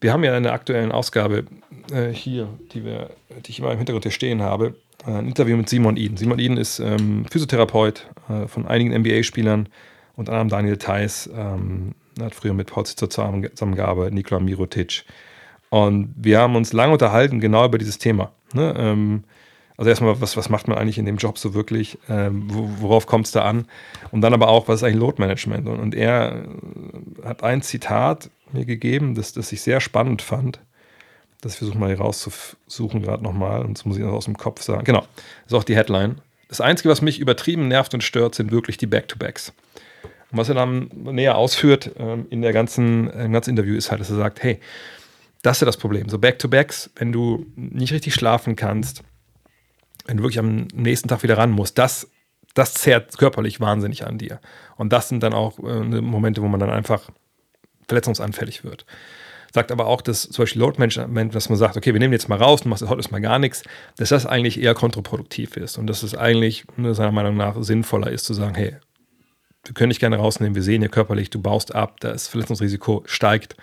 Wir haben ja in der aktuellen Ausgabe äh, hier, die, wir, die ich immer im Hintergrund hier stehen habe, äh, ein Interview mit Simon Eden. Simon Eden ist ähm, Physiotherapeut äh, von einigen NBA-Spielern, unter anderem Daniel Theiss, ähm, hat früher mit Paul Zitzer zusammengearbeitet, Nikola Mirotic. Und wir haben uns lange unterhalten, genau über dieses Thema. Ne? Ähm, also erstmal, was, was macht man eigentlich in dem Job so wirklich? Ähm, worauf kommt es da an? Und dann aber auch, was ist eigentlich Load Management? Und, und er äh, hat ein Zitat mir gegeben, das, das ich sehr spannend fand. Das versuche mal hier rauszusuchen gerade nochmal. Und das muss ich aus dem Kopf sagen. Genau, das ist auch die Headline. Das Einzige, was mich übertrieben nervt und stört, sind wirklich die Back-to-Backs. Und was er dann näher ausführt ähm, in der ganzen, im ganzen Interview ist halt, dass er sagt, hey, das ist ja das Problem. So Back-to-Backs, wenn du nicht richtig schlafen kannst, wenn du wirklich am nächsten Tag wieder ran musst, das, das zehrt körperlich wahnsinnig an dir. Und das sind dann auch äh, Momente, wo man dann einfach verletzungsanfällig wird. Sagt aber auch, dass zum Beispiel Load Management, dass man sagt, okay, wir nehmen jetzt mal raus, du machst heute erstmal gar nichts, dass das eigentlich eher kontraproduktiv ist und dass es eigentlich ne, seiner Meinung nach sinnvoller ist zu sagen, hey, wir können dich gerne rausnehmen, wir sehen ja körperlich, du baust ab, das Verletzungsrisiko steigt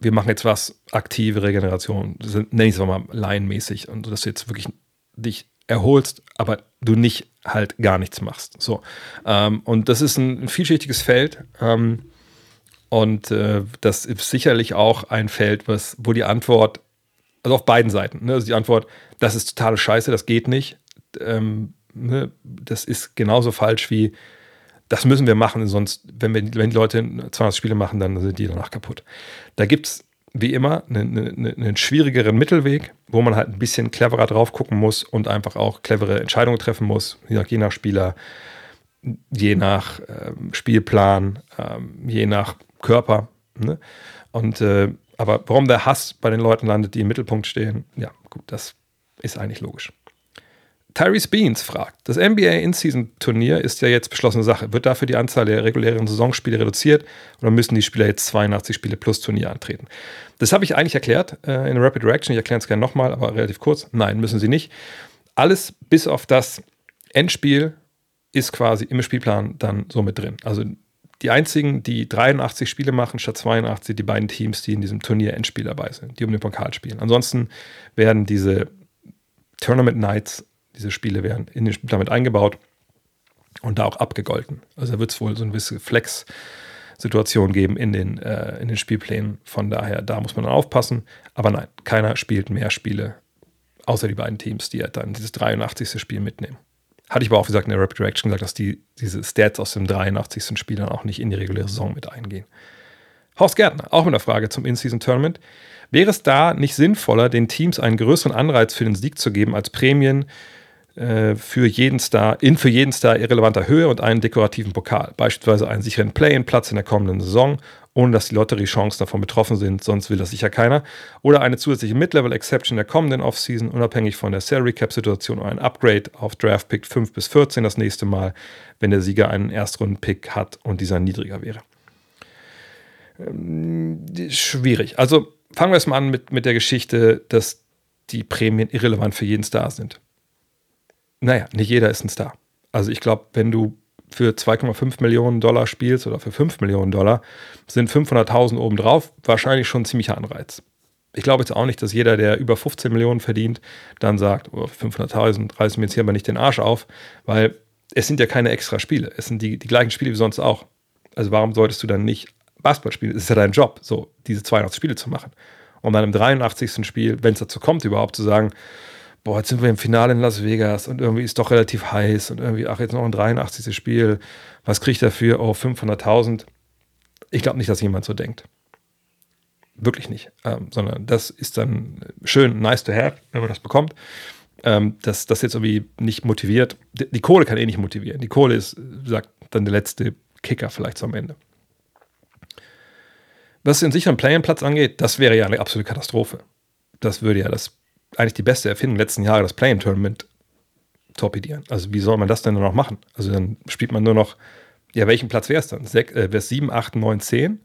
wir machen jetzt was, aktive Regeneration, nenne ich es mal laienmäßig, und dass du jetzt wirklich dich erholst, aber du nicht halt gar nichts machst. So. Ähm, und das ist ein, ein vielschichtiges Feld. Ähm, und äh, das ist sicherlich auch ein Feld, was, wo die Antwort, also auf beiden Seiten, ne, also die Antwort, das ist totale Scheiße, das geht nicht. Ähm, ne, das ist genauso falsch wie, das müssen wir machen, sonst, wenn, wir, wenn die Leute 200 Spiele machen, dann sind die danach kaputt. Da gibt es wie immer einen, einen, einen, schwierigeren Mittelweg, wo man halt ein bisschen cleverer drauf gucken muss und einfach auch clevere Entscheidungen treffen muss, je nach, je nach Spieler, je nach ähm, Spielplan, ähm, je nach Körper. Ne? Und äh, aber warum der Hass bei den Leuten landet, die im Mittelpunkt stehen, ja, gut, das ist eigentlich logisch. Tyrese Beans fragt, das NBA In-Season-Turnier ist ja jetzt beschlossene Sache. Wird dafür die Anzahl der regulären Saisonspiele reduziert oder müssen die Spieler jetzt 82 Spiele plus Turnier antreten? Das habe ich eigentlich erklärt äh, in Rapid Reaction. Ich erkläre es gerne nochmal, aber relativ kurz. Nein, müssen sie nicht. Alles bis auf das Endspiel ist quasi im Spielplan dann so mit drin. Also die einzigen, die 83 Spiele machen statt 82, die beiden Teams, die in diesem Turnier Endspiel dabei sind, die um den Pokal spielen. Ansonsten werden diese Tournament Nights diese Spiele werden in den damit eingebaut und da auch abgegolten. Also da wird es wohl so eine gewisse Flex-Situation geben in den, äh, in den Spielplänen. Von daher, da muss man dann aufpassen. Aber nein, keiner spielt mehr Spiele, außer die beiden Teams, die ja dann dieses 83. Spiel mitnehmen. Hatte ich aber auch gesagt in der Rapid Reaction gesagt, dass die, diese Stats aus dem 83. Spiel dann auch nicht in die reguläre Saison mit eingehen. Horst Gärtner, auch mit einer Frage zum In-Season-Tournament. Wäre es da nicht sinnvoller, den Teams einen größeren Anreiz für den Sieg zu geben als Prämien äh, für jeden Star, in für jeden Star irrelevanter Höhe und einen dekorativen Pokal. Beispielsweise einen sicheren Play-in-Platz in der kommenden Saison, ohne dass die Lotteriechancen davon betroffen sind, sonst will das sicher keiner. Oder eine zusätzliche Mid-Level-Exception in der kommenden Offseason, unabhängig von der Salary-Cap-Situation oder ein Upgrade auf Draft-Pick 5 bis 14 das nächste Mal, wenn der Sieger einen Erstrunden-Pick hat und dieser niedriger wäre. Ähm, schwierig. Also fangen wir erstmal an mit, mit der Geschichte, dass die Prämien irrelevant für jeden Star sind. Naja, nicht jeder ist ein Star. Also ich glaube, wenn du für 2,5 Millionen Dollar spielst oder für 5 Millionen Dollar, sind 500.000 obendrauf wahrscheinlich schon ein ziemlicher Anreiz. Ich glaube jetzt auch nicht, dass jeder, der über 15 Millionen verdient, dann sagt, oh, 500.000 reißen mir jetzt hier aber nicht den Arsch auf, weil es sind ja keine extra Spiele. Es sind die, die gleichen Spiele wie sonst auch. Also warum solltest du dann nicht Basketball spielen? Es ist ja dein Job, so diese 82 Spiele zu machen. Und dann im 83. Spiel, wenn es dazu kommt, überhaupt zu sagen, boah, jetzt sind wir im Finale in Las Vegas und irgendwie ist doch relativ heiß und irgendwie, ach, jetzt noch ein 83. Spiel, was kriege ich dafür? Oh, 500.000. Ich glaube nicht, dass jemand so denkt. Wirklich nicht. Ähm, sondern das ist dann schön, nice to have, wenn man das bekommt. Ähm, dass das jetzt irgendwie nicht motiviert. Die, die, Kohle kann eh nicht motivieren. Die Kohle ist, sagt dann der letzte Kicker vielleicht am Ende. Was den sicheren Play-in-Platz angeht, das wäre ja eine absolute Katastrophe. Das würde ja das eigentlich die beste Erfindung letzten Jahre, das Play-in-Tournament torpedieren. Also wie soll man das denn noch machen? Also dann spielt man nur noch, ja, welchen Platz wäre es dann? äh, wäre es 7, 8, 9, 10?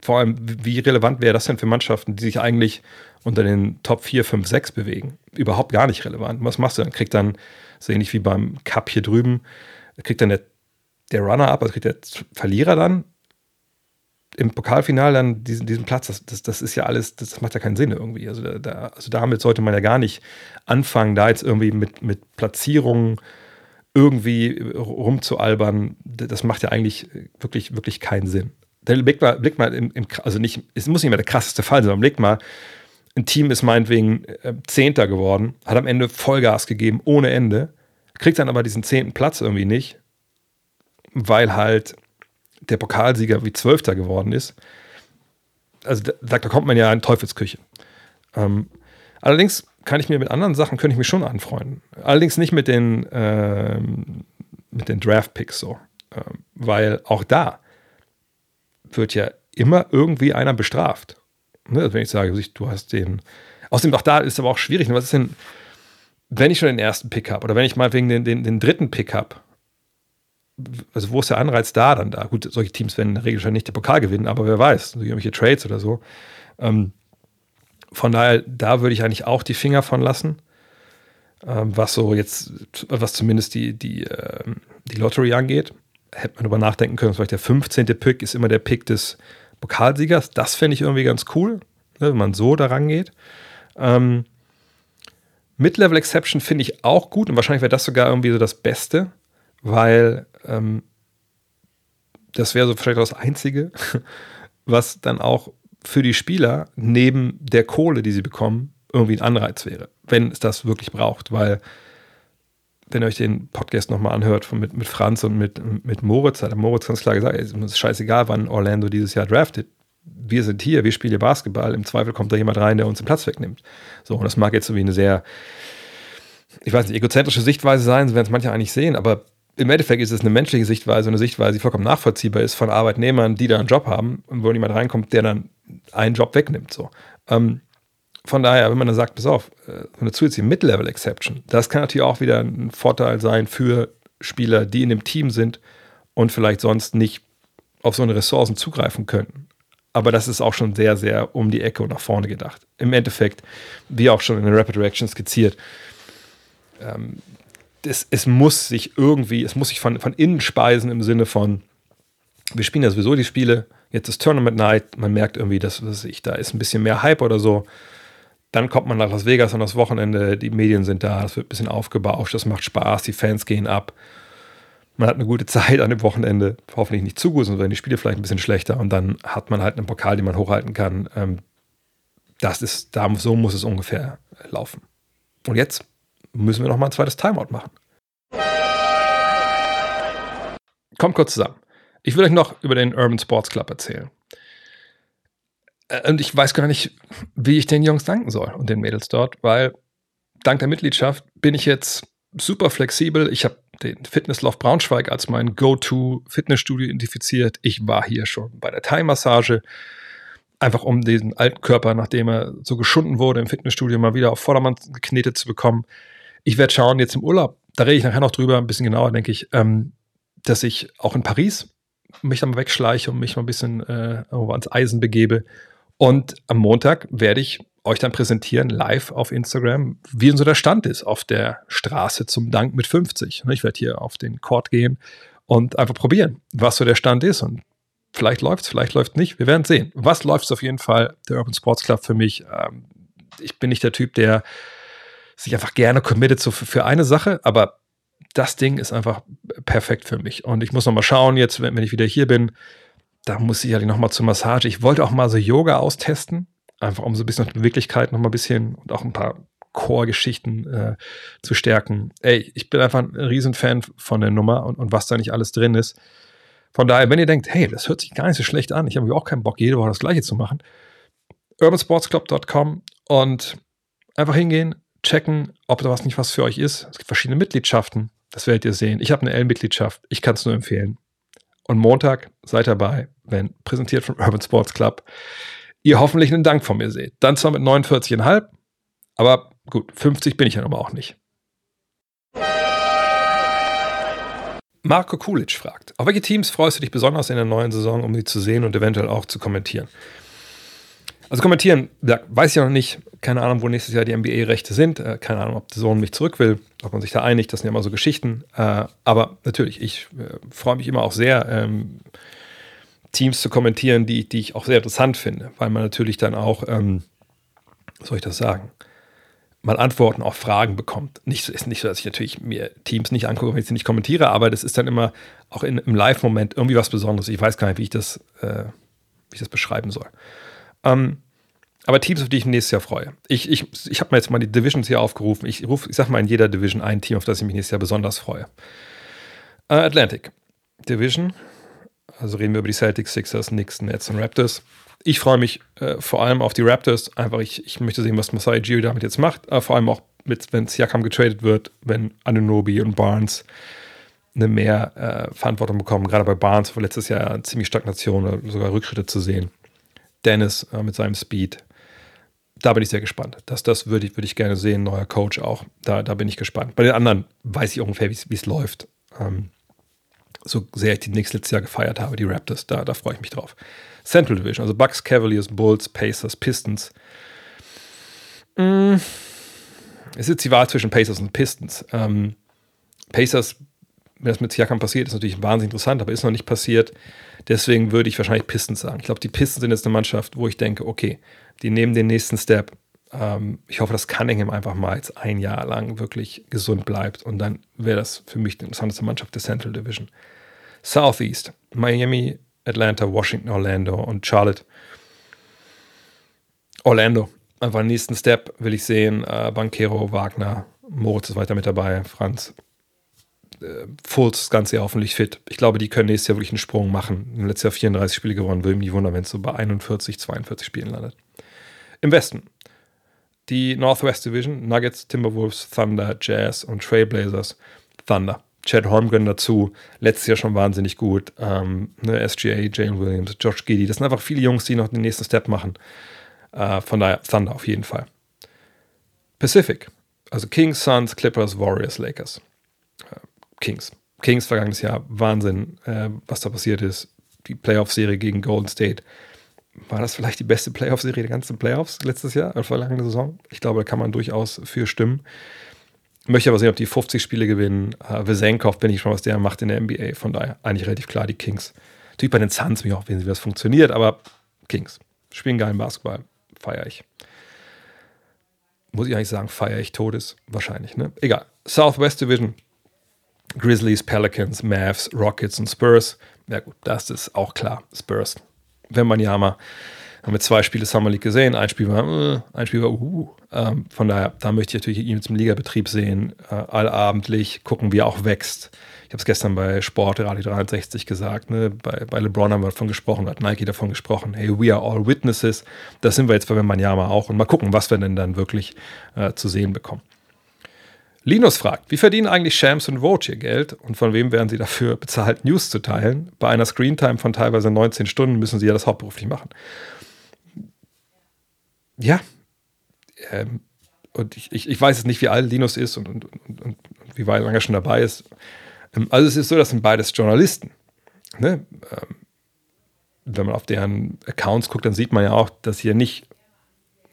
Vor allem, wie relevant wäre das denn für Mannschaften, die sich eigentlich unter den Top 4, 5, 6 bewegen? Überhaupt gar nicht relevant. Was machst du dann? Kriegt dann, so ähnlich wie beim Cup hier drüben, kriegt dann der, der Runner-up, also kriegt der Verlierer dann im Pokalfinale dann diesen, diesen Platz, das, das, das, ist ja alles, das macht ja keinen Sinn irgendwie. Also, da, also damit sollte man ja gar nicht anfangen, da jetzt irgendwie mit, mit Platzierungen irgendwie rumzualbern. Das macht ja eigentlich wirklich, wirklich keinen Sinn. Dann blick mal, blick mal im, im, also nicht, es muss nicht mehr der krasseste Fall sein, aber blick mal, ein Team ist meinetwegen äh, Zehnter geworden, hat am Ende Vollgas gegeben, ohne Ende, kriegt dann aber diesen zehnten Platz irgendwie nicht, weil halt der Pokalsieger wie Zwölfter geworden ist. Also da, da kommt man ja in Teufelsküche. Ähm, allerdings kann ich mir mit anderen Sachen, könnte ich mich schon anfreunden. Allerdings nicht mit den, ähm, mit den Draft-Picks so. Ähm, weil auch da wird ja immer irgendwie einer bestraft. Ne? Wenn ich sage, du hast den. Außerdem auch da ist aber auch schwierig. Was ist denn, wenn ich schon den ersten Pick habe oder wenn ich mal wegen den, den, den dritten Pick habe also wo ist der Anreiz da dann da? Gut, solche Teams werden in der Regel schon nicht den Pokal gewinnen, aber wer weiß, irgendwelche Trades oder so. Ähm, von daher, da würde ich eigentlich auch die Finger von lassen. Ähm, was so jetzt, was zumindest die, die, äh, die Lottery angeht. Hätte man darüber nachdenken können, vielleicht der 15. Pick ist immer der Pick des Pokalsiegers. Das fände ich irgendwie ganz cool, ne, wenn man so daran geht. Ähm, Mid-Level Exception finde ich auch gut und wahrscheinlich wäre das sogar irgendwie so das Beste, weil ähm, das wäre so vielleicht das Einzige, was dann auch für die Spieler neben der Kohle, die sie bekommen, irgendwie ein Anreiz wäre, wenn es das wirklich braucht. Weil, wenn ihr euch den Podcast nochmal anhört von, mit, mit Franz und mit, mit Moritz, hat Moritz ganz klar gesagt, es ist scheißegal, wann Orlando dieses Jahr draftet. Wir sind hier, wir spielen hier Basketball. Im Zweifel kommt da jemand rein, der uns den Platz wegnimmt. So, und das mag jetzt so wie eine sehr, ich weiß nicht, egozentrische Sichtweise sein, so werden es manche eigentlich sehen, aber im Endeffekt ist es eine menschliche Sichtweise, eine Sichtweise, die vollkommen nachvollziehbar ist von Arbeitnehmern, die da einen Job haben und wo jemand reinkommt, der dann einen Job wegnimmt. So. Ähm, von daher, wenn man dann sagt, pass auf, äh, eine zusätzliche Mid-Level-Exception, das kann natürlich auch wieder ein Vorteil sein für Spieler, die in dem Team sind und vielleicht sonst nicht auf so eine Ressourcen zugreifen könnten. Aber das ist auch schon sehr, sehr um die Ecke und nach vorne gedacht. Im Endeffekt, wie auch schon in der Rapid Reaction skizziert, ähm, es, es muss sich irgendwie, es muss sich von, von innen speisen im Sinne von, wir spielen ja sowieso die Spiele, jetzt ist Tournament Night, man merkt irgendwie, dass was ich, da ist ein bisschen mehr Hype oder so. Dann kommt man nach Las Vegas an das Wochenende, die Medien sind da, es wird ein bisschen aufgebauscht, das macht Spaß, die Fans gehen ab. Man hat eine gute Zeit an dem Wochenende, hoffentlich nicht zu gut, sonst werden die Spiele vielleicht ein bisschen schlechter und dann hat man halt einen Pokal, den man hochhalten kann. Ähm, das ist, so muss es ungefähr laufen. Und jetzt müssen wir noch mal ein zweites Timeout machen. Kommt kurz zusammen. Ich will euch noch über den Urban Sports Club erzählen. Äh, und ich weiß gar nicht, wie ich den Jungs danken soll und den Mädels dort, weil dank der Mitgliedschaft bin ich jetzt super flexibel. Ich habe den Fitnessloft Braunschweig als mein Go-To-Fitnessstudio identifiziert. Ich war hier schon bei der Thai-Massage, einfach um diesen alten Körper, nachdem er so geschunden wurde im Fitnessstudio, mal wieder auf Vordermann geknetet zu bekommen. Ich werde schauen, jetzt im Urlaub, da rede ich nachher noch drüber, ein bisschen genauer, denke ich, ähm, dass ich auch in Paris mich dann mal wegschleiche und mich mal ein bisschen äh, ans Eisen begebe. Und am Montag werde ich euch dann präsentieren live auf Instagram, wie denn so der Stand ist auf der Straße zum Dank mit 50. Ich werde hier auf den Court gehen und einfach probieren, was so der Stand ist und vielleicht läuft es, vielleicht läuft nicht. Wir werden sehen. Was läuft es auf jeden Fall? Der Urban Sports Club für mich. Ähm, ich bin nicht der Typ, der sich einfach gerne committet so für, eine Sache, aber das Ding ist einfach perfekt für mich. Und ich muss noch mal schauen jetzt, wenn, wenn ich wieder hier bin, da muss ich ja noch mal zur Massage. Ich wollte auch mal so Yoga austesten einfach um so ein bisschen Beweglichkeit noch mal ein bisschen und auch ein paar Core-Geschichten äh, zu stärken. Ey, ich bin einfach ein Riesenfan von der Nummer und, und was da nicht alles drin ist. Von daher, wenn ihr denkt, hey, das hört sich gar nicht so schlecht an, ich habe auch keinen Bock, jede Woche das Gleiche zu machen, urbansportsclub.com und einfach hingehen, checken, ob da was nicht was für euch ist. Es gibt verschiedene Mitgliedschaften, das werdet ihr sehen. Ich habe eine L-Mitgliedschaft, ich kann es nur empfehlen. Und Montag seid dabei, wenn präsentiert vom Urban Sports Club ihr hoffentlich einen Dank von mir seht. Dann zwar mit 49,5, aber gut, 50 bin ich ja aber auch nicht. Marco Kulic fragt, auf welche Teams freust du dich besonders in der neuen Saison, um sie zu sehen und eventuell auch zu kommentieren? Also kommentieren, weiß ich noch nicht. Keine Ahnung, wo nächstes Jahr die NBA-Rechte sind. Äh, keine Ahnung, ob der Sohn mich zurück will, ob man sich da einigt. Das sind ja immer so Geschichten. Äh, aber natürlich, ich äh, freue mich immer auch sehr, ähm, Teams zu kommentieren, die, die ich auch sehr interessant finde, weil man natürlich dann auch, ähm, soll ich das sagen, mal Antworten auf Fragen bekommt. Nicht, ist nicht so, dass ich natürlich mir Teams nicht angucke, wenn ich sie nicht kommentiere, aber das ist dann immer auch in, im Live-Moment irgendwie was Besonderes. Ich weiß gar nicht, wie ich das, äh, wie ich das beschreiben soll. Ähm, aber Teams, auf die ich nächstes Jahr freue. Ich, ich, ich habe mir jetzt mal die Divisions hier aufgerufen. Ich rufe, ich sage mal in jeder Division ein Team, auf das ich mich nächstes Jahr besonders freue. Äh, Atlantic Division, also reden wir über die Celtics, Sixers, Knicks, Nets und Raptors. Ich freue mich äh, vor allem auf die Raptors. Einfach, ich, ich möchte sehen, was Masai Gio damit jetzt macht. Aber vor allem auch, wenn Siakam getradet wird, wenn Anunobi und Barnes eine mehr äh, Verantwortung bekommen. Gerade bei Barnes war letztes Jahr ziemlich Stagnation oder sogar Rückschritte zu sehen. Dennis äh, mit seinem Speed. Da bin ich sehr gespannt. Das, das würde ich, würd ich gerne sehen. Neuer Coach auch. Da, da bin ich gespannt. Bei den anderen weiß ich ungefähr, wie es läuft. Ähm, so sehr ich die Knicks letztes Jahr gefeiert habe, die Raptors, da, da freue ich mich drauf. Central Division, also Bucks, Cavaliers, Bulls, Pacers, Pistons. Mm. Es ist jetzt die Wahl zwischen Pacers und Pistons. Ähm, Pacers, wenn das mit Siakam passiert, ist natürlich wahnsinnig interessant, aber ist noch nicht passiert. Deswegen würde ich wahrscheinlich Pistons sagen. Ich glaube, die Pistons sind jetzt eine Mannschaft, wo ich denke, okay, die nehmen den nächsten Step. Ähm, ich hoffe, dass Cunningham einfach mal jetzt ein Jahr lang wirklich gesund bleibt und dann wäre das für mich die interessanteste Mannschaft der Central Division. Southeast, Miami, Atlanta, Washington, Orlando und Charlotte. Orlando, einfach den nächsten Step will ich sehen. Äh, Banquero, Wagner, Moritz ist weiter mit dabei, Franz. Äh, Fultz das ganze Jahr hoffentlich fit. Ich glaube, die können nächstes Jahr wirklich einen Sprung machen. Im letzten Jahr 34 Spiele gewonnen, würde mich wundern, wenn es so bei 41, 42 Spielen landet. Im Westen, die Northwest Division, Nuggets, Timberwolves, Thunder, Jazz und Trailblazers. Thunder. Chad Holmgren dazu, letztes Jahr schon wahnsinnig gut. Ähm, ne, SGA, Jalen Williams, Josh Giddy, das sind einfach viele Jungs, die noch den nächsten Step machen. Äh, von daher Thunder auf jeden Fall. Pacific, also Kings, Suns, Clippers, Warriors, Lakers. Äh, Kings. Kings vergangenes Jahr, Wahnsinn, äh, was da passiert ist. Die Playoff-Serie gegen Golden State. War das vielleicht die beste Playoff-Serie der ganzen Playoffs letztes Jahr, oder vergangene Saison? Ich glaube, da kann man durchaus für stimmen. Möchte aber sehen, ob die 50 Spiele gewinnen. Uh, Vesenkov bin ich schon, was der macht in der NBA. Von daher eigentlich relativ klar die Kings. Natürlich bei den Suns mich auch wissen, wie das funktioniert, aber Kings. Spielen geilen Basketball. Feiere ich. Muss ich eigentlich sagen, feiere ich Todes? Wahrscheinlich, ne? Egal. Southwest Division. Grizzlies, Pelicans, Mavs, Rockets und Spurs. Ja gut, das ist auch klar. Spurs. Wenn man mal haben wir zwei Spiele Summer League gesehen. Ein Spiel war, äh, ein Spiel war, uh. Ähm, von daher, da möchte ich natürlich ihn zum Ligabetrieb sehen, äh, allabendlich, gucken, wie er auch wächst. Ich habe es gestern bei Sport Radio 63 gesagt, ne? bei, bei LeBron haben wir davon gesprochen, hat Nike davon gesprochen, hey, we are all witnesses. Das sind wir jetzt bei Wembanyama auch und mal gucken, was wir denn dann wirklich äh, zu sehen bekommen. Linus fragt, wie verdienen eigentlich Shams und Vogue ihr Geld und von wem werden sie dafür bezahlt, News zu teilen? Bei einer Screentime von teilweise 19 Stunden müssen sie ja das hauptberuflich machen ja, ähm, und ich, ich, ich, weiß jetzt nicht, wie alt Linus ist und, und, und, und wie weit er schon dabei ist. Ähm, also es ist so, das sind beides Journalisten. Ne? Ähm, wenn man auf deren Accounts guckt, dann sieht man ja auch, dass hier nicht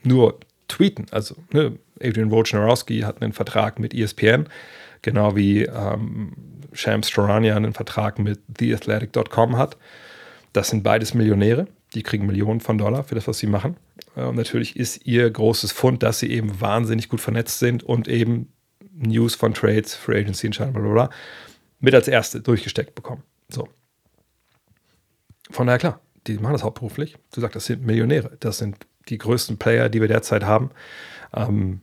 nur tweeten. Also ne, Adrian Wojnarowski hat einen Vertrag mit ESPN, genau wie ähm, Shams Charania einen Vertrag mit TheAthletic.com hat. Das sind beides Millionäre, die kriegen Millionen von Dollar für das, was sie machen. Äh, und natürlich ist ihr großes Fund, dass sie eben wahnsinnig gut vernetzt sind und eben News von Trades, Free Agency Entscheidungen, bla, bla, bla, mit als erste durchgesteckt bekommen. So. Von daher klar, die machen das hauptberuflich. Du sagst, das sind Millionäre. Das sind die größten Player, die wir derzeit haben. Ähm,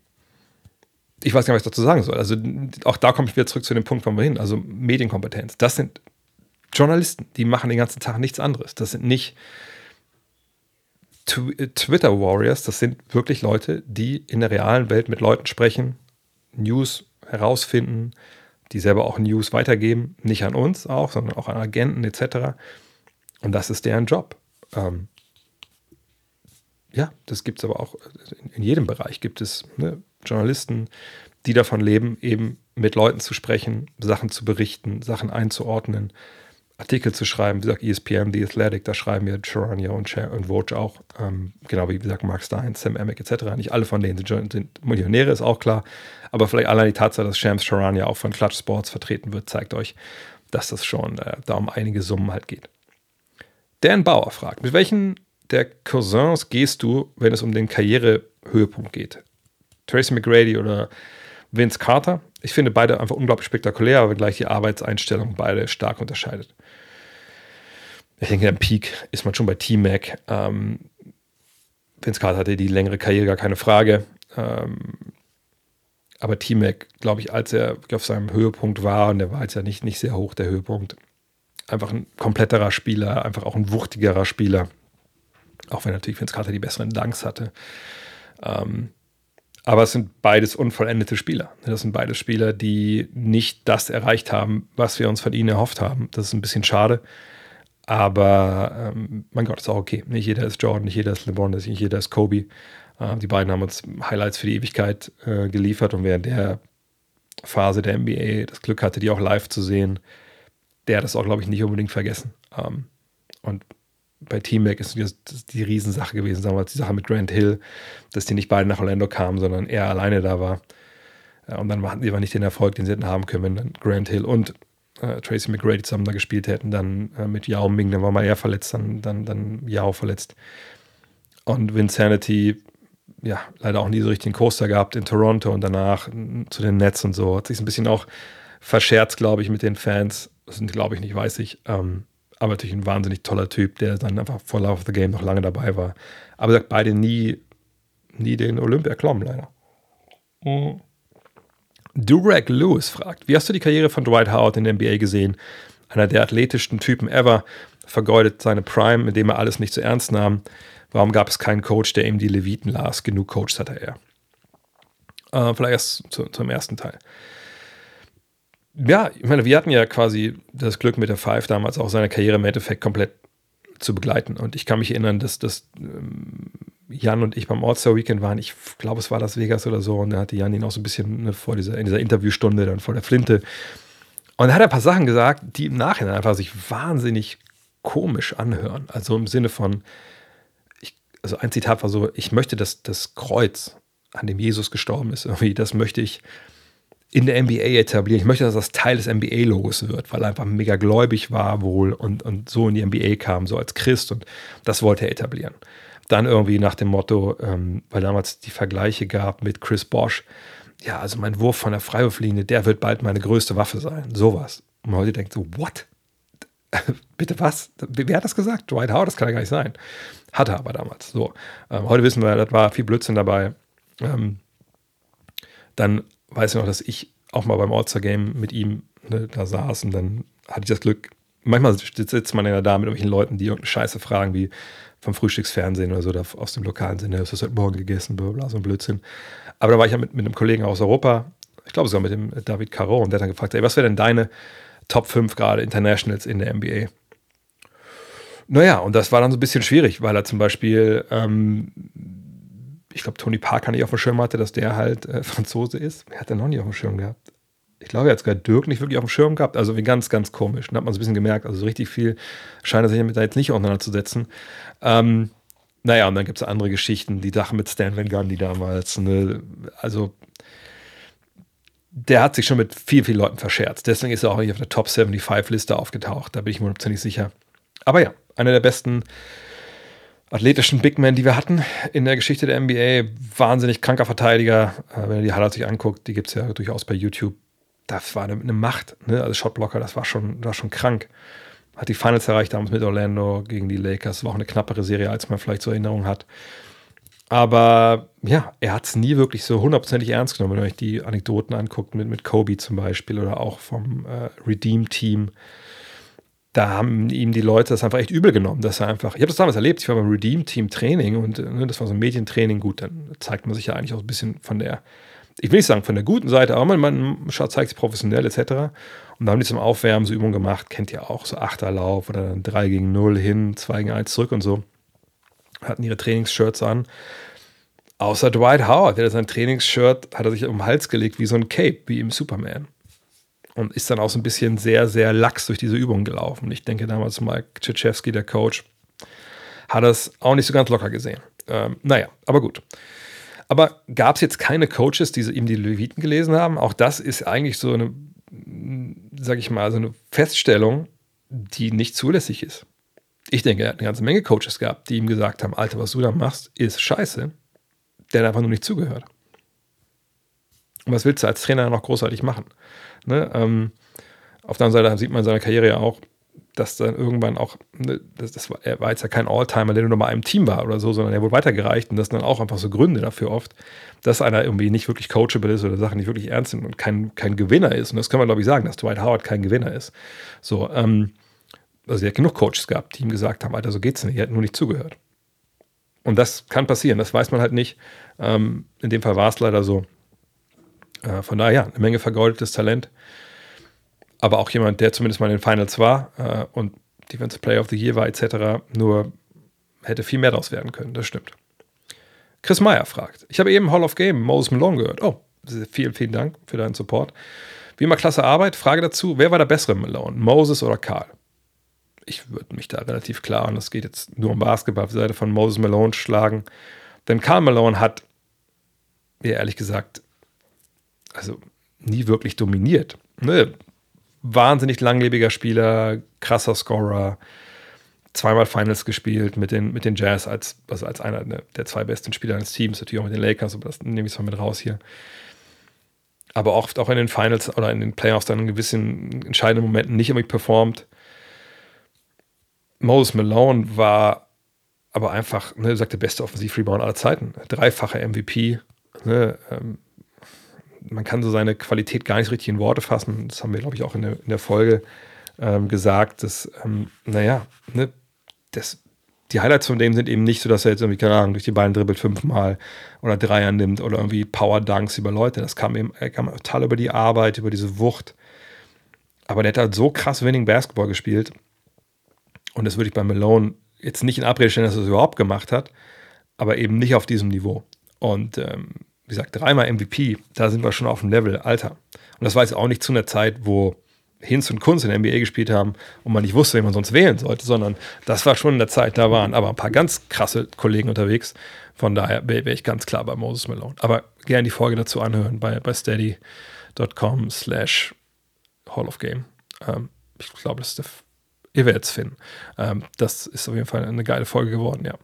ich weiß gar nicht, was ich dazu sagen soll. Also auch da komme ich wieder zurück zu dem Punkt, wo wir hin. Also Medienkompetenz. Das sind Journalisten, die machen den ganzen Tag nichts anderes. Das sind nicht Twitter Warriors, das sind wirklich Leute, die in der realen Welt mit Leuten sprechen, News herausfinden, die selber auch News weitergeben, nicht an uns auch, sondern auch an Agenten etc. Und das ist deren Job. Ähm, ja, das gibt es aber auch in, in, jedem Bereich gibt es ne, Journalisten, die davon leben, eben mit Leuten zu sprechen, Sachen zu berichten, Sachen einzuordnen, Artikel zu schreiben. Wie gesagt, ESPN, The Athletic, da schreiben ja Charania und, und Woj auch. Ähm, genau wie, wie gesagt, Mark Stein, Sam Emick etc. Nicht alle von denen sind, sind, Millionäre, ist auch klar. Aber vielleicht allein die Tatsache, dass Shams Charania auch von Clutch Sports vertreten wird, zeigt euch, dass das schon äh, da um einige Summen halt geht. Dan Bauer fragt, mit welchen der Cousins gehst du, wenn es um den Karrierehöhepunkt geht? Tracy McGrady oder Vince Carter? Ich finde beide einfach unglaublich spektakulär, aber gleich die Arbeitseinstellung beide stark unterscheidet. Ich denke, am Peak ist man schon bei T-Mac. Ähm, Vince Carter hatte die längere Karriere, gar keine Frage. Ähm, aber T-Mac, glaube ich, als er auf seinem Höhepunkt war, und der war jetzt ja nicht, nicht sehr hoch, der Höhepunkt, einfach ein kompletterer Spieler, einfach auch ein wuchtigerer Spieler. Auch wenn natürlich Vince Carter die besseren Dunks hatte. Ähm, aber es sind beides unvollendete Spieler. Das sind beides Spieler, die nicht das erreicht haben, was wir uns von ihnen erhofft haben. Das ist ein bisschen schade. Aber ähm, mein Gott, ist auch okay. Nicht jeder ist Jordan, nicht jeder ist LeBron, nicht jeder ist Kobe. Äh, die beiden haben uns Highlights für die Ewigkeit äh, geliefert und während der Phase der NBA das Glück hatte, die auch live zu sehen, der hat das auch, glaube ich, nicht unbedingt vergessen. Ähm, und bei Team Mac ist die Riesensache gewesen, sagen wir die Sache mit Grant Hill, dass die nicht beide nach Orlando kamen, sondern er alleine da war. Und dann hatten sie aber nicht den Erfolg, den sie hätten haben können, wenn dann Grant Hill und äh, Tracy McGrady zusammen da gespielt hätten, dann äh, mit Yao Ming, dann war mal er verletzt, dann, dann, dann Yao verletzt. Und Vinsanity, ja, leider auch nie so richtig einen Coaster gehabt in Toronto und danach zu den Nets und so. Hat sich ein bisschen auch verscherzt, glaube ich, mit den Fans. Das sind, glaube ich, nicht, weiß ich. Ähm, aber natürlich ein wahnsinnig toller Typ, der dann einfach vor Love of the Game noch lange dabei war. Aber sagt beide nie, nie den Olympia klommen, leider. Mhm. Durek Lewis fragt: Wie hast du die Karriere von Dwight Howard in der NBA gesehen? Einer der athletischsten Typen ever, vergeudet seine Prime, indem er alles nicht zu ernst nahm. Warum gab es keinen Coach, der ihm die Leviten las? Genug Coach hatte er. Äh, vielleicht erst zu, zum ersten Teil ja, ich meine, wir hatten ja quasi das Glück mit der Five damals auch seine Karriere im Endeffekt komplett zu begleiten. Und ich kann mich erinnern, dass, dass ähm, Jan und ich beim All-Star Weekend waren. Ich glaube, es war Las Vegas oder so. Und da hatte Jan ihn auch so ein bisschen ne, vor dieser, in dieser Interviewstunde dann vor der Flinte. Und da hat er ein paar Sachen gesagt, die im Nachhinein einfach sich wahnsinnig komisch anhören. Also im Sinne von, ich, also ein Zitat war so, ich möchte, dass das Kreuz, an dem Jesus gestorben ist, irgendwie, das möchte ich in der NBA etablieren. Ich möchte, dass das Teil des NBA-Logos wird, weil er einfach mega gläubig war wohl und, und so in die NBA kam, so als Christ und das wollte er etablieren. Dann irgendwie nach dem Motto, ähm, weil damals die Vergleiche gab mit Chris Bosch, ja, also mein Wurf von der Freiwurflinie, der wird bald meine größte Waffe sein. Sowas. Und man heute denkt so, what? Bitte was? Wer hat das gesagt? Dwight Howard, das kann ja gar nicht sein. Hatte aber damals. So. Ähm, heute wissen wir, das war viel Blödsinn dabei. Ähm, dann weiß ich noch, dass ich auch mal beim All-Star-Game mit ihm ne, da saß und dann hatte ich das Glück, manchmal sitzt man ja da mit irgendwelchen Leuten, die irgendeine Scheiße fragen, wie vom Frühstücksfernsehen oder so, oder aus dem lokalen Sinne, hast du heute Morgen gegessen, bla, bla, so ein Blödsinn. Aber da war ich ja mit, mit einem Kollegen aus Europa, ich glaube sogar mit dem David Caro, und der hat dann gefragt, ey, was wäre denn deine Top 5 gerade Internationals in der NBA? Naja, und das war dann so ein bisschen schwierig, weil er zum Beispiel ähm, ich glaube, Tony Parker nicht auf dem Schirm hatte, dass der halt äh, Franzose ist. Wer hat er noch nicht auf dem Schirm gehabt? Ich glaube, er hat sogar Dirk nicht wirklich auf dem Schirm gehabt. Also wie ganz, ganz komisch. Dann hat man so ein bisschen gemerkt. Also so richtig viel scheint er sich damit da jetzt nicht auseinanderzusetzen. Ähm, naja, und dann gibt es andere Geschichten, die Sache mit Stan Van Gundy damals. Ne? Also, der hat sich schon mit vielen, vielen Leuten verscherzt. Deswegen ist er auch nicht auf der Top 75-Liste aufgetaucht. Da bin ich mir ziemlich sicher. Aber ja, einer der besten athletischen Big Men, die wir hatten in der Geschichte der NBA. Wahnsinnig kranker Verteidiger. Äh, wenn ihr die Highlights sich anguckt, die gibt es ja durchaus bei YouTube. Das war eine, eine Macht. Ne? Also Shotblocker, das war schon, war schon krank. Hat die Finals erreicht damals mit Orlando gegen die Lakers. War auch eine knappere Serie, als man vielleicht so Erinnerung hat. Aber ja, er hat es nie wirklich so hundertprozentig ernst genommen, wenn ihr euch die Anekdoten anguckt, mit, mit Kobe zum Beispiel oder auch vom äh, Redeem-Team da haben ihm die Leute das einfach echt übel genommen, dass er einfach, ich habe das damals erlebt, ich war beim Redeem-Team Training und ne, das war so ein Medientraining, gut, dann zeigt man sich ja eigentlich auch ein bisschen von der, ich will nicht sagen von der guten Seite, aber man, man zeigt sich professionell etc. Und da haben die zum Aufwärmen so Übungen gemacht, kennt ihr auch, so Achterlauf oder dann 3 gegen 0 hin, 2 gegen 1 zurück und so. Hatten ihre Trainingsshirts an. Außer Dwight Howard, der hat sein Trainingsshirt, hat er sich um den Hals gelegt wie so ein Cape, wie im Superman und ist dann auch so ein bisschen sehr, sehr lax durch diese Übung gelaufen. Ich denke damals Mike Krzyzewski, der Coach, hat das auch nicht so ganz locker gesehen. Ähm, naja, aber gut. Aber gab es jetzt keine Coaches, die ihm die Leviten gelesen haben? Auch das ist eigentlich so eine, sag ich mal, so eine Feststellung, die nicht zulässig ist. Ich denke, er hat eine ganze Menge Coaches gehabt, die ihm gesagt haben: Alter, was du da machst, ist scheiße. Der hat einfach nur nicht zugehört. Und was willst du als Trainer noch großartig machen? Ne? Ähm, auf der anderen Seite sieht man in seiner Karriere ja auch, dass dann irgendwann auch, ne, das, das war, er war jetzt ja kein Alltimer, der nur bei einem Team war oder so, sondern er wurde weitergereicht und das sind dann auch einfach so Gründe dafür oft, dass einer irgendwie nicht wirklich coachable ist oder Sachen nicht wirklich ernst sind und kein, kein Gewinner ist. Und das kann man, glaube ich, sagen, dass Dwight Howard kein Gewinner ist. So, ähm, also er hat genug Coaches gehabt, die ihm gesagt haben, Alter, so geht's nicht, er hat nur nicht zugehört. Und das kann passieren, das weiß man halt nicht. Ähm, in dem Fall war es leider so. Äh, von daher, ja, eine Menge vergoldetes Talent. Aber auch jemand, der zumindest mal in den Finals war äh, und Defensive Player of the Year war, etc. Nur hätte viel mehr daraus werden können, das stimmt. Chris Meyer fragt: Ich habe eben Hall of Game Moses Malone gehört. Oh, vielen, vielen Dank für deinen Support. Wie immer klasse Arbeit. Frage dazu: Wer war der bessere Malone, Moses oder Karl? Ich würde mich da relativ klar, und es geht jetzt nur um Basketball, auf die Seite von Moses Malone schlagen. Denn Karl Malone hat, ja, ehrlich gesagt, also nie wirklich dominiert. Ne? Wahnsinnig langlebiger Spieler, krasser Scorer, zweimal Finals gespielt mit den, mit den Jazz als, also als einer der zwei besten Spieler eines Teams, natürlich auch mit den Lakers, aber das nehme ich mal mit raus hier. Aber oft auch in den Finals oder in den Playoffs dann in gewissen entscheidenden Momenten nicht immer performt. Moses Malone war aber einfach, ne, sagt der beste Offensiv-Rebound aller Zeiten. Dreifache MVP. Ne, ähm, man kann so seine Qualität gar nicht richtig in Worte fassen. Das haben wir, glaube ich, auch in der, in der Folge ähm, gesagt, dass, ähm, naja, ne, das, die Highlights von dem sind eben nicht so, dass er jetzt irgendwie, keine Ahnung, durch die Beine dribbelt fünfmal oder Dreier nimmt oder irgendwie Power Dunks über Leute. Das kam eben, kam total über die Arbeit, über diese Wucht. Aber der hat halt so krass Winning Basketball gespielt. Und das würde ich bei Malone jetzt nicht in Abrede stellen, dass er es überhaupt gemacht hat, aber eben nicht auf diesem Niveau. Und ähm, wie gesagt, dreimal MVP, da sind wir schon auf dem Level, Alter. Und das war jetzt auch nicht zu einer Zeit, wo Hinz und Kunz in der NBA gespielt haben und man nicht wusste, wen man sonst wählen sollte, sondern das war schon in der Zeit, da waren aber ein paar ganz krasse Kollegen unterwegs. Von daher wäre ich ganz klar bei Moses Malone. Aber gerne die Folge dazu anhören bei, bei steady.com slash Hall of Game. Ähm, ich glaube, das ist der, ihr werdet es finden. Ähm, das ist auf jeden Fall eine geile Folge geworden, ja.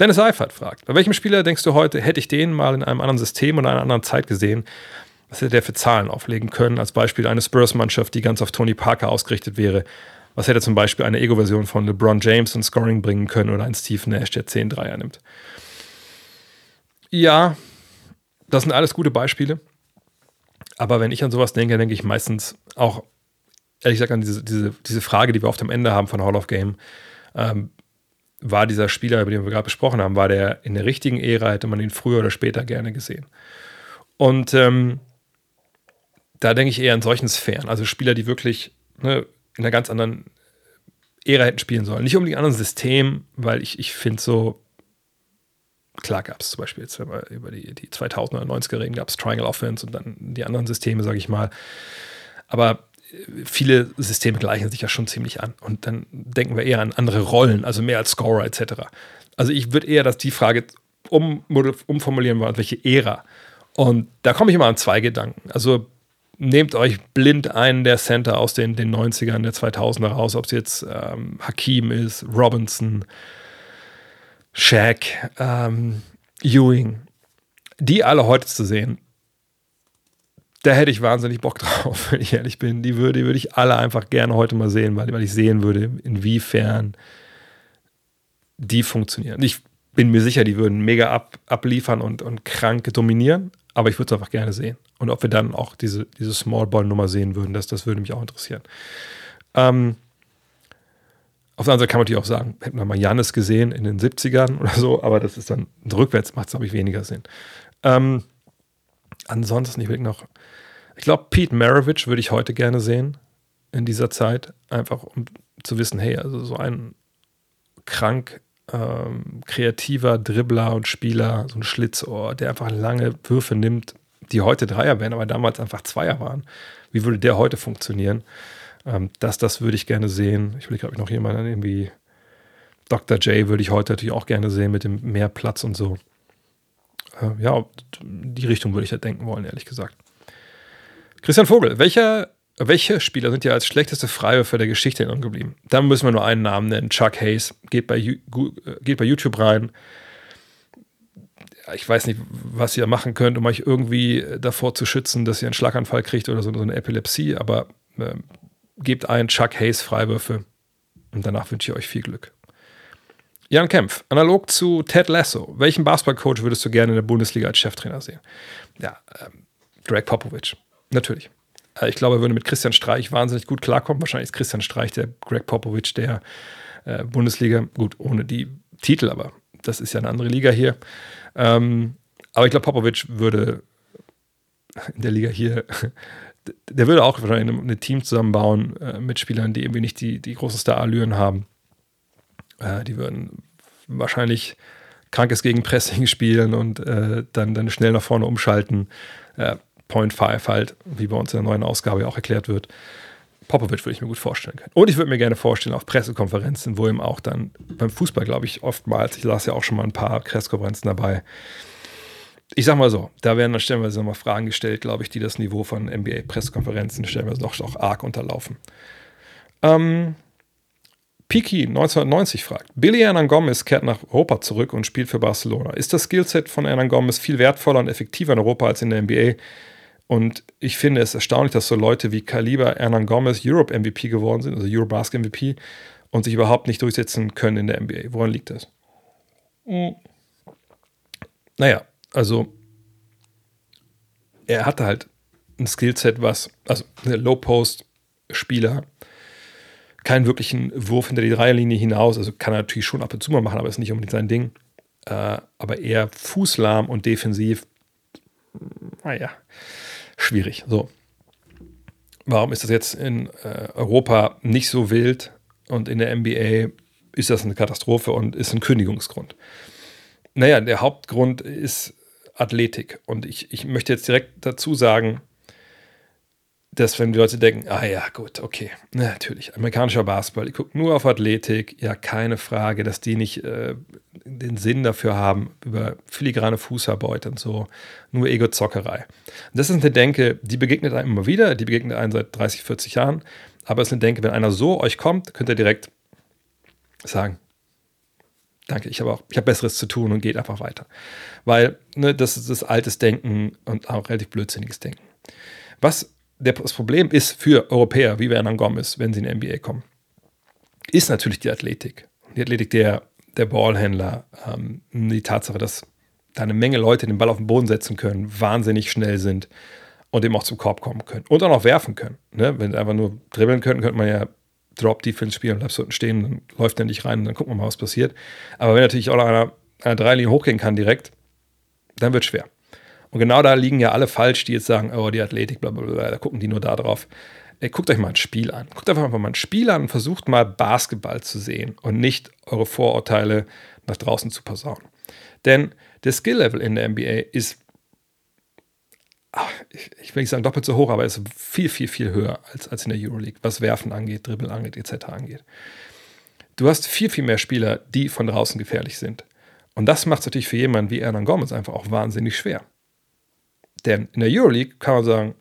Dennis Eifert fragt, bei welchem Spieler denkst du heute, hätte ich den mal in einem anderen System oder einer anderen Zeit gesehen? Was hätte der für Zahlen auflegen können? Als Beispiel eine Spurs-Mannschaft, die ganz auf Tony Parker ausgerichtet wäre. Was hätte zum Beispiel eine Ego-Version von LeBron James in Scoring bringen können oder ein Steve Nash, der 10 Dreier nimmt? Ja, das sind alles gute Beispiele. Aber wenn ich an sowas denke, denke ich meistens auch, ehrlich gesagt, an diese, diese, diese Frage, die wir oft am Ende haben von Hall of Game. Ähm, war dieser Spieler, über den wir gerade besprochen haben, war der in der richtigen Ära, hätte man ihn früher oder später gerne gesehen. Und ähm, da denke ich eher in solchen Sphären, also Spieler, die wirklich ne, in einer ganz anderen Ära hätten spielen sollen. Nicht unbedingt anderen System, weil ich, ich finde so, klar gab es zum Beispiel jetzt, wenn wir über die, die 2000er, 90er reden, gab es Triangle Offense und dann die anderen Systeme, sage ich mal. Aber viele Systeme gleichen sich ja schon ziemlich an. Und dann denken wir eher an andere Rollen, also mehr als Scorer etc. Also ich würde eher, dass die Frage um, umformulieren wollen, welche Ära. Und da komme ich immer an zwei Gedanken. Also nehmt euch blind einen der Center aus den, den 90ern, der 2000er raus, ob es jetzt ähm, Hakim ist, Robinson, Shaq, ähm, Ewing, die alle heute zu sehen, da hätte ich wahnsinnig Bock drauf, wenn ich ehrlich bin. Die würde, die würde ich alle einfach gerne heute mal sehen, weil, weil ich sehen würde, inwiefern die funktionieren. Ich bin mir sicher, die würden mega ab, abliefern und, und krank dominieren, aber ich würde es einfach gerne sehen. Und ob wir dann auch diese, diese Small Ball-Nummer sehen würden, das, das würde mich auch interessieren. Ähm, auf der anderen Seite kann man natürlich auch sagen, hätten wir mal Janis gesehen in den 70ern oder so, aber das ist dann rückwärts, macht es, glaube ich, weniger Sinn. Ähm, ansonsten, ich will noch, ich glaube, Pete Maravich würde ich heute gerne sehen in dieser Zeit, einfach um zu wissen, hey, also so ein krank ähm, kreativer Dribbler und Spieler, so ein Schlitzohr, der einfach lange Würfe nimmt, die heute Dreier wären, aber damals einfach Zweier waren. Wie würde der heute funktionieren? Ähm, das, das würde ich gerne sehen. Ich will, glaube ich, noch jemanden irgendwie Dr. J würde ich heute natürlich auch gerne sehen mit dem mehr Platz und so. Äh, ja, die Richtung würde ich da denken wollen, ehrlich gesagt. Christian Vogel, welcher, welche Spieler sind ja als schlechteste Freiwürfer der Geschichte in geblieben? Da müssen wir nur einen Namen nennen. Chuck Hayes. Geht bei, äh, geht bei YouTube rein. Ich weiß nicht, was ihr machen könnt, um euch irgendwie davor zu schützen, dass ihr einen Schlaganfall kriegt oder so, so eine Epilepsie, aber äh, gebt ein Chuck Hayes Freiwürfe und danach wünsche ich euch viel Glück. Jan Kempf, analog zu Ted Lasso, welchen Basketballcoach würdest du gerne in der Bundesliga als Cheftrainer sehen? Ja, ähm, Greg Popovich, natürlich. Äh, ich glaube, er würde mit Christian Streich wahnsinnig gut klarkommen. Wahrscheinlich ist Christian Streich der Greg Popovich der äh, Bundesliga. Gut, ohne die Titel, aber das ist ja eine andere Liga hier. Ähm, aber ich glaube, Popovich würde in der Liga hier, der würde auch wahrscheinlich ein Team zusammenbauen äh, mit Spielern, die irgendwie nicht die, die großen Star-Allüren haben. Die würden wahrscheinlich krankes Gegenpressing spielen und dann, dann schnell nach vorne umschalten. Äh, Point 5 halt, wie bei uns in der neuen Ausgabe auch erklärt wird. Popovic würde ich mir gut vorstellen können. Und ich würde mir gerne vorstellen auf Pressekonferenzen, wo ihm auch dann beim Fußball, glaube ich, oftmals, ich las ja auch schon mal ein paar Pressekonferenzen dabei. Ich sag mal so, da werden dann stellenweise nochmal Fragen gestellt, glaube ich, die das Niveau von NBA-Pressekonferenzen stellenweise noch, noch arg unterlaufen. Ähm, Piki 1990 fragt, Billy Hernan Gomez kehrt nach Europa zurück und spielt für Barcelona. Ist das Skillset von Hernan Gomez viel wertvoller und effektiver in Europa als in der NBA? Und ich finde es erstaunlich, dass so Leute wie Kaliber Hernan Gomez Europe MVP geworden sind, also Eurobasket MVP, und sich überhaupt nicht durchsetzen können in der NBA. Woran liegt das? Mhm. Naja, also er hatte halt ein Skillset, was, also eine Low-Post-Spieler, keinen wirklichen Wurf hinter die Dreierlinie hinaus. Also kann er natürlich schon ab und zu mal machen, aber ist nicht unbedingt sein Ding. Äh, aber eher fußlahm und defensiv. Naja, schwierig. So. Warum ist das jetzt in äh, Europa nicht so wild und in der NBA ist das eine Katastrophe und ist ein Kündigungsgrund? Naja, der Hauptgrund ist Athletik. Und ich, ich möchte jetzt direkt dazu sagen, dass wenn die Leute denken, ah ja, gut, okay, natürlich, amerikanischer Basketball, die gucken nur auf Athletik, ja, keine Frage, dass die nicht äh, den Sinn dafür haben, über filigrane Fußarbeit und so, nur Ego-Zockerei. Das ist eine Denke, die begegnet einem immer wieder, die begegnet einem seit 30, 40 Jahren, aber es ist eine Denke, wenn einer so euch kommt, könnt ihr direkt sagen, danke, ich habe auch, ich habe Besseres zu tun und geht einfach weiter. Weil ne, das ist das altes Denken und auch relativ blödsinniges Denken. Was das Problem ist für Europäer wie Werner Gomez, wenn sie in die NBA kommen, ist natürlich die Athletik. Die Athletik der, der Ballhändler, ähm, die Tatsache, dass da eine Menge Leute den Ball auf den Boden setzen können, wahnsinnig schnell sind und eben auch zum Korb kommen können und auch noch werfen können. Ne? Wenn sie einfach nur dribbeln können, könnte man ja Drop-Defense spielen und bleibst unten stehen, dann läuft er nicht rein und dann gucken wir mal, was passiert. Aber wenn natürlich auch noch einer, einer Dreilinie hochgehen kann direkt, dann wird es schwer. Und genau da liegen ja alle falsch, die jetzt sagen, oh, die Athletik, bla bla bla, da gucken die nur da drauf. Ey, guckt euch mal ein Spiel an. Guckt einfach mal ein Spiel an und versucht mal Basketball zu sehen und nicht eure Vorurteile nach draußen zu posaunen. Denn der Skill-Level in der NBA ist ich, will nicht sagen doppelt so hoch, aber ist viel, viel, viel höher als, als in der Euroleague, was Werfen angeht, Dribbeln angeht, etc. angeht. Du hast viel, viel mehr Spieler, die von draußen gefährlich sind. Und das macht es natürlich für jemanden wie Hernan Gomez einfach auch wahnsinnig schwer. Denn in der Euroleague kann man sagen,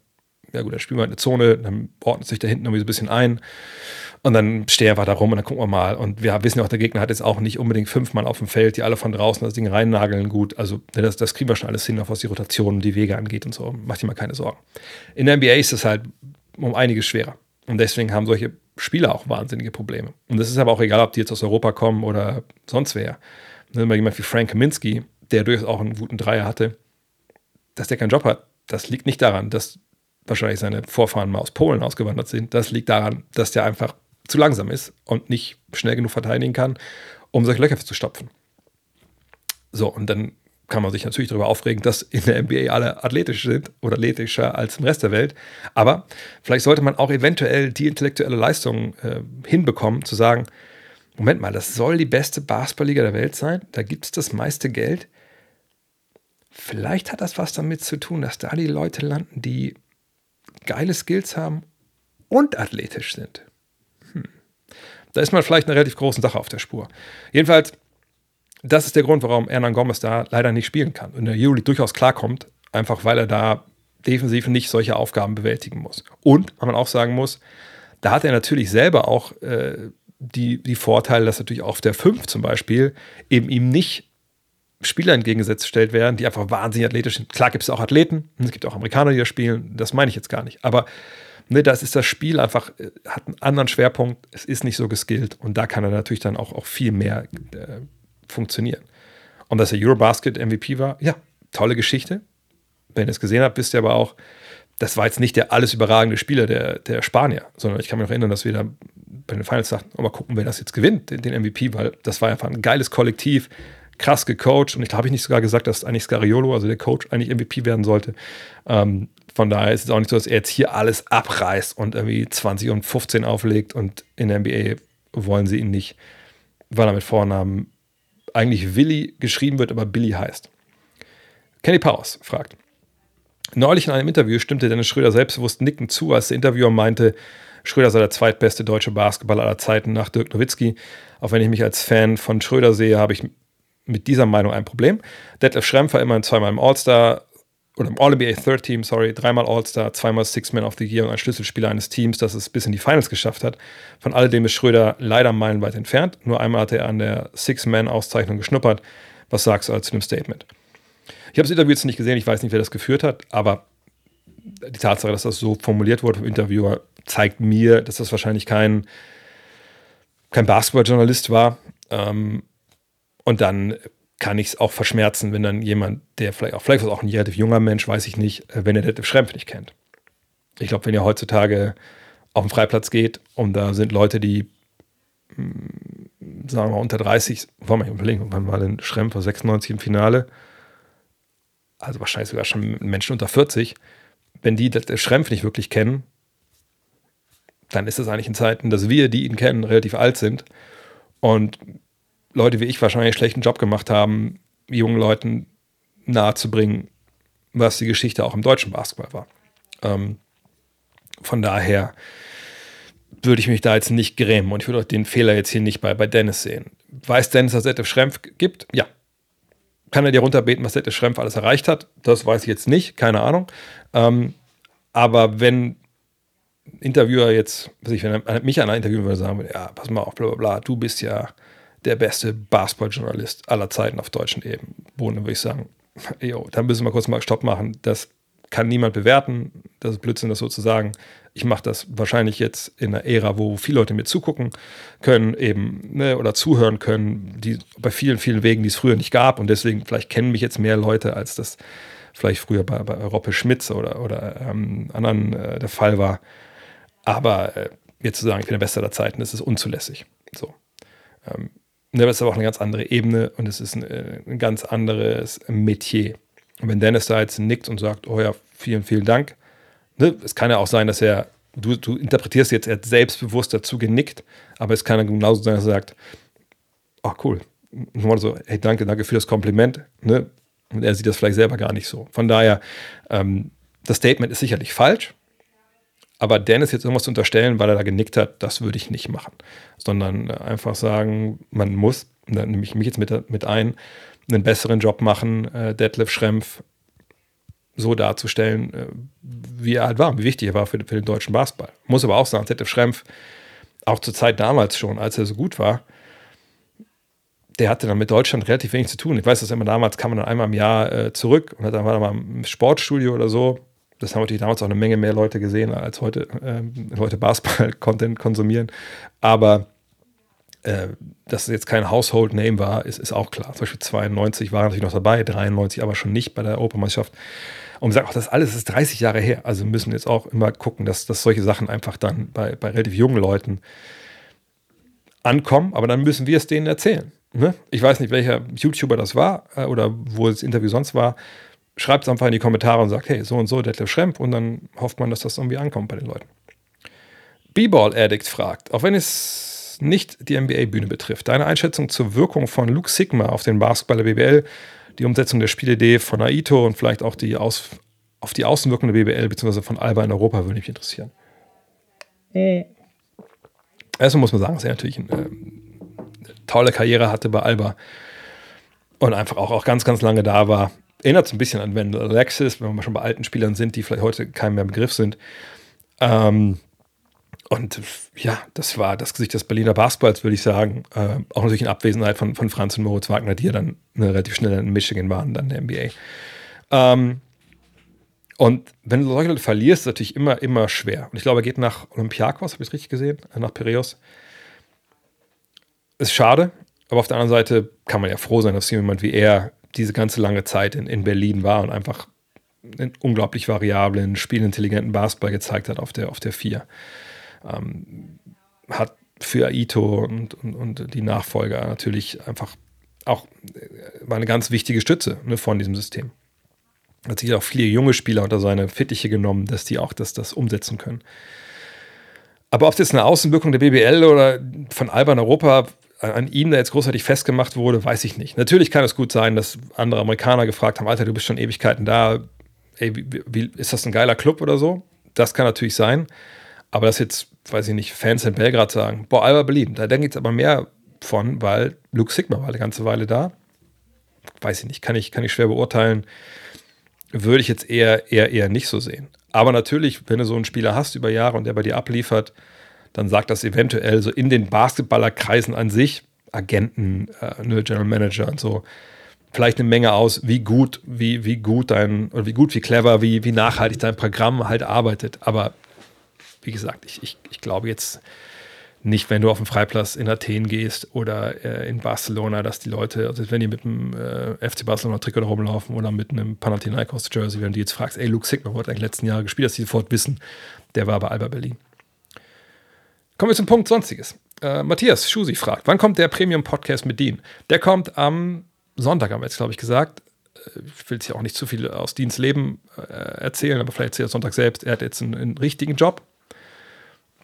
ja gut, dann spielen wir halt eine Zone, dann ordnet sich da hinten irgendwie so ein bisschen ein und dann stehen wir da rum und dann gucken wir mal. Und wir wissen ja auch, der Gegner hat jetzt auch nicht unbedingt fünf Mann auf dem Feld, die alle von draußen das Ding reinnageln gut. Also das, das kriegen wir schon alles hin, auch was die Rotation die Wege angeht und so. Macht dir mal keine Sorgen. In der NBA ist es halt um einiges schwerer. Und deswegen haben solche Spieler auch wahnsinnige Probleme. Und das ist aber auch egal, ob die jetzt aus Europa kommen oder sonst wer. Wenn mal jemand wie Frank Kaminski, der durchaus auch einen guten Dreier hatte, dass der keinen Job hat, das liegt nicht daran, dass wahrscheinlich seine Vorfahren mal aus Polen ausgewandert sind. Das liegt daran, dass der einfach zu langsam ist und nicht schnell genug verteidigen kann, um solche Löcher zu stopfen. So, und dann kann man sich natürlich darüber aufregen, dass in der NBA alle athletisch sind oder athletischer als im Rest der Welt. Aber vielleicht sollte man auch eventuell die intellektuelle Leistung äh, hinbekommen, zu sagen, Moment mal, das soll die beste Basketballliga der Welt sein, da gibt es das meiste Geld. Vielleicht hat das was damit zu tun, dass da die Leute landen, die geile Skills haben und athletisch sind. Hm. Da ist man vielleicht eine relativ große Sache auf der Spur. Jedenfalls, das ist der Grund, warum Hernan Gomez da leider nicht spielen kann und der Juli durchaus klarkommt, einfach weil er da defensiv nicht solche Aufgaben bewältigen muss. Und, man auch sagen muss, da hat er natürlich selber auch äh, die, die Vorteile, dass natürlich auf der 5 zum Beispiel eben ihm nicht Spieler entgegengesetzt gestellt werden, die einfach wahnsinnig athletisch sind. Klar gibt es auch Athleten, es gibt auch Amerikaner, die da spielen, das meine ich jetzt gar nicht. Aber ne, das ist das Spiel einfach, äh, hat einen anderen Schwerpunkt, es ist nicht so geskillt und da kann er natürlich dann auch, auch viel mehr äh, funktionieren. Und dass er Eurobasket MVP war, ja, tolle Geschichte. Wenn ihr es gesehen habt, wisst ihr aber auch, das war jetzt nicht der alles überragende Spieler der, der Spanier, sondern ich kann mich noch erinnern, dass wir da bei den Finals sagten, oh, mal gucken, wer das jetzt gewinnt, den, den MVP, weil das war einfach ein geiles Kollektiv krass gecoacht und ich habe ich nicht sogar gesagt, dass eigentlich Scariolo, also der Coach, eigentlich MVP werden sollte. Ähm, von daher ist es auch nicht so, dass er jetzt hier alles abreißt und irgendwie 20 und 15 auflegt und in der NBA wollen sie ihn nicht, weil er mit Vornamen eigentlich Willi geschrieben wird, aber Billy heißt. Kenny Powers fragt. Neulich in einem Interview stimmte Dennis Schröder selbstbewusst nickend zu, als der Interviewer meinte, Schröder sei der zweitbeste deutsche Basketballer aller Zeiten nach Dirk Nowitzki. Auch wenn ich mich als Fan von Schröder sehe, habe ich mit dieser Meinung ein Problem. Detlef Schrempf war immerhin zweimal im All-Star oder im All-NBA Third Team, sorry, dreimal All-Star, zweimal Six-Man of the Year und ein Schlüsselspieler eines Teams, das es bis in die Finals geschafft hat. Von alledem ist Schröder leider meilenweit entfernt. Nur einmal hat er an der Six-Man-Auszeichnung geschnuppert. Was sagst du zu dem Statement? Ich habe das Interview jetzt nicht gesehen, ich weiß nicht, wer das geführt hat, aber die Tatsache, dass das so formuliert wurde vom Interviewer, zeigt mir, dass das wahrscheinlich kein, kein Basketballjournalist war. Ähm, und dann kann ich es auch verschmerzen, wenn dann jemand, der vielleicht auch, vielleicht auch ein relativ junger Mensch, weiß ich nicht, äh, wenn er Detlef Schrempf nicht kennt. Ich glaube, wenn ihr heutzutage auf den Freiplatz geht und da sind Leute, die, hm, sagen wir mal, unter 30, wollen wir überlegen, wann war denn Schrempf 96 im Finale? Also wahrscheinlich sogar schon Menschen unter 40. Wenn die Detlef Schrempf nicht wirklich kennen, dann ist es eigentlich in Zeiten, dass wir, die ihn kennen, relativ alt sind und Leute wie ich wahrscheinlich einen schlechten Job gemacht haben, jungen Leuten nahezubringen, was die Geschichte auch im deutschen Basketball war. Ähm, von daher würde ich mich da jetzt nicht grämen und ich würde auch den Fehler jetzt hier nicht bei, bei Dennis sehen. Weiß Dennis, dass es Schrempf gibt? Ja. Kann er dir runterbeten, was Detlef Schrempf alles erreicht hat? Das weiß ich jetzt nicht, keine Ahnung. Ähm, aber wenn Interviewer jetzt, was ich, wenn er mich einer interviewen würde, sagen ja, pass mal auf, bla bla bla, du bist ja der beste Basketballjournalist aller Zeiten auf deutschen Eben. Boden, würde ich sagen, jo, dann müssen wir kurz mal Stopp machen. Das kann niemand bewerten. Das ist Blödsinn, das sozusagen. Ich mache das wahrscheinlich jetzt in einer Ära, wo viele Leute mir zugucken können, eben, ne, oder zuhören können, die bei vielen, vielen Wegen, die es früher nicht gab. Und deswegen, vielleicht kennen mich jetzt mehr Leute, als das vielleicht früher bei, bei Roppe Schmitz oder, oder ähm, anderen äh, der Fall war. Aber äh, jetzt zu sagen, ich bin der Beste aller Zeiten, das ist unzulässig. So. Ähm, Ne, das ist aber auch eine ganz andere Ebene und es ist ein, äh, ein ganz anderes Metier. Und wenn Dennis da jetzt nickt und sagt, oh ja, vielen, vielen Dank, ne, es kann ja auch sein, dass er, du, du interpretierst jetzt, er hat selbstbewusst dazu genickt, aber es kann ja genauso sein, dass er sagt, oh cool, nur so, hey, danke, danke für das Kompliment, ne? Und er sieht das vielleicht selber gar nicht so. Von daher, ähm, das Statement ist sicherlich falsch, aber Dennis jetzt irgendwas zu unterstellen, weil er da genickt hat, das würde ich nicht machen. Sondern einfach sagen, man muss, da nehme ich mich jetzt mit, mit ein, einen besseren Job machen, äh, Detlef Schrempf so darzustellen, äh, wie er halt war, wie wichtig er war für, für den deutschen Basketball. Muss aber auch sagen, Detlef Schrempf, auch zur Zeit damals schon, als er so gut war, der hatte dann mit Deutschland relativ wenig zu tun. Ich weiß, dass immer damals kam man dann einmal im Jahr äh, zurück und dann war mal im Sportstudio oder so das haben natürlich damals auch eine Menge mehr Leute gesehen, als heute äh, Leute Basketball-Content konsumieren. Aber äh, dass es jetzt kein Household Name war, ist, ist auch klar. Zum Beispiel 92 war natürlich noch dabei, 93 aber schon nicht bei der Europameisterschaft. Und sagt auch, das alles ist 30 Jahre her. Also müssen jetzt auch immer gucken, dass, dass solche Sachen einfach dann bei, bei relativ jungen Leuten ankommen. Aber dann müssen wir es denen erzählen. Ne? Ich weiß nicht, welcher YouTuber das war äh, oder wo das Interview sonst war schreibt es einfach in die Kommentare und sagt, hey, so und so, Detlef Schrempf und dann hofft man, dass das irgendwie ankommt bei den Leuten. B-Ball Addict fragt, auch wenn es nicht die NBA-Bühne betrifft, deine Einschätzung zur Wirkung von Luke Sigma auf den Basketball der BBL, die Umsetzung der Spielidee von Aito und vielleicht auch die Aus, auf die Außenwirkung der BBL bzw. von Alba in Europa würde mich interessieren. Erstmal muss man sagen, dass er natürlich eine, eine tolle Karriere hatte bei Alba und einfach auch, auch ganz, ganz lange da war erinnert es ein bisschen an Wendell Alexis, wenn wir schon bei alten Spielern sind, die vielleicht heute kein mehr Begriff sind. Ähm, und ja, das war das Gesicht des Berliner Basketballs, würde ich sagen. Äh, auch natürlich in Abwesenheit von, von Franz und Moritz Wagner, die ja dann ne, relativ schnell in Michigan waren, dann der NBA. Ähm, und wenn du solche Leute verlierst, ist es natürlich immer, immer schwer. Und ich glaube, er geht nach Olympiakos, habe ich es richtig gesehen? Äh, nach Piraeus. Ist schade, aber auf der anderen Seite kann man ja froh sein, dass jemand wie er diese ganze lange Zeit in, in Berlin war und einfach einen unglaublich variablen, spielintelligenten Basketball gezeigt hat auf der, auf der 4. Ähm, hat für Aito und, und, und, die Nachfolger natürlich einfach auch war eine ganz wichtige Stütze ne, von diesem System. Hat sich auch viele junge Spieler unter seine Fittiche genommen, dass die auch das, das umsetzen können. Aber ob das eine Außenwirkung der BBL oder von Alban Europa an ihm da jetzt großartig festgemacht wurde, weiß ich nicht. Natürlich kann es gut sein, dass andere Amerikaner gefragt haben, Alter, du bist schon Ewigkeiten da, ey, wie, wie, ist das ein geiler Club oder so? Das kann natürlich sein. Aber dass jetzt, weiß ich nicht, Fans in Belgrad sagen, boah, Alba Berlin, da denke ich jetzt aber mehr von, weil Luke Sigma war eine ganze Weile da. Weiß ich nicht, kann ich, kann ich schwer beurteilen. Würde ich jetzt eher, eher, eher nicht so sehen. Aber natürlich, wenn du so einen Spieler hast über Jahre und der bei dir abliefert, dann sagt das eventuell so in den Basketballerkreisen an sich, Agenten, äh, ne, General Manager und so, vielleicht eine Menge aus, wie gut, wie, wie gut dein, oder wie gut, wie clever, wie, wie nachhaltig dein Programm halt arbeitet. Aber wie gesagt, ich, ich, ich glaube jetzt nicht, wenn du auf den Freiplatz in Athen gehst oder äh, in Barcelona, dass die Leute, also wenn die mit einem äh, FC Barcelona Trikot rumlaufen oder mit einem Panathinaikos Jersey, wenn du jetzt fragst, ey, Luke Sigma, wo hat eigentlich letzten Jahre gespielt, dass die sofort wissen, der war bei Alba Berlin. Kommen wir zum Punkt Sonstiges. Äh, Matthias Schusi fragt, wann kommt der Premium-Podcast mit Dean? Der kommt am Sonntag, haben wir jetzt, glaube ich, gesagt. Äh, ich will jetzt hier auch nicht zu viel aus Deans Leben äh, erzählen, aber vielleicht erzählt er Sonntag selbst. Er hat jetzt einen, einen richtigen Job.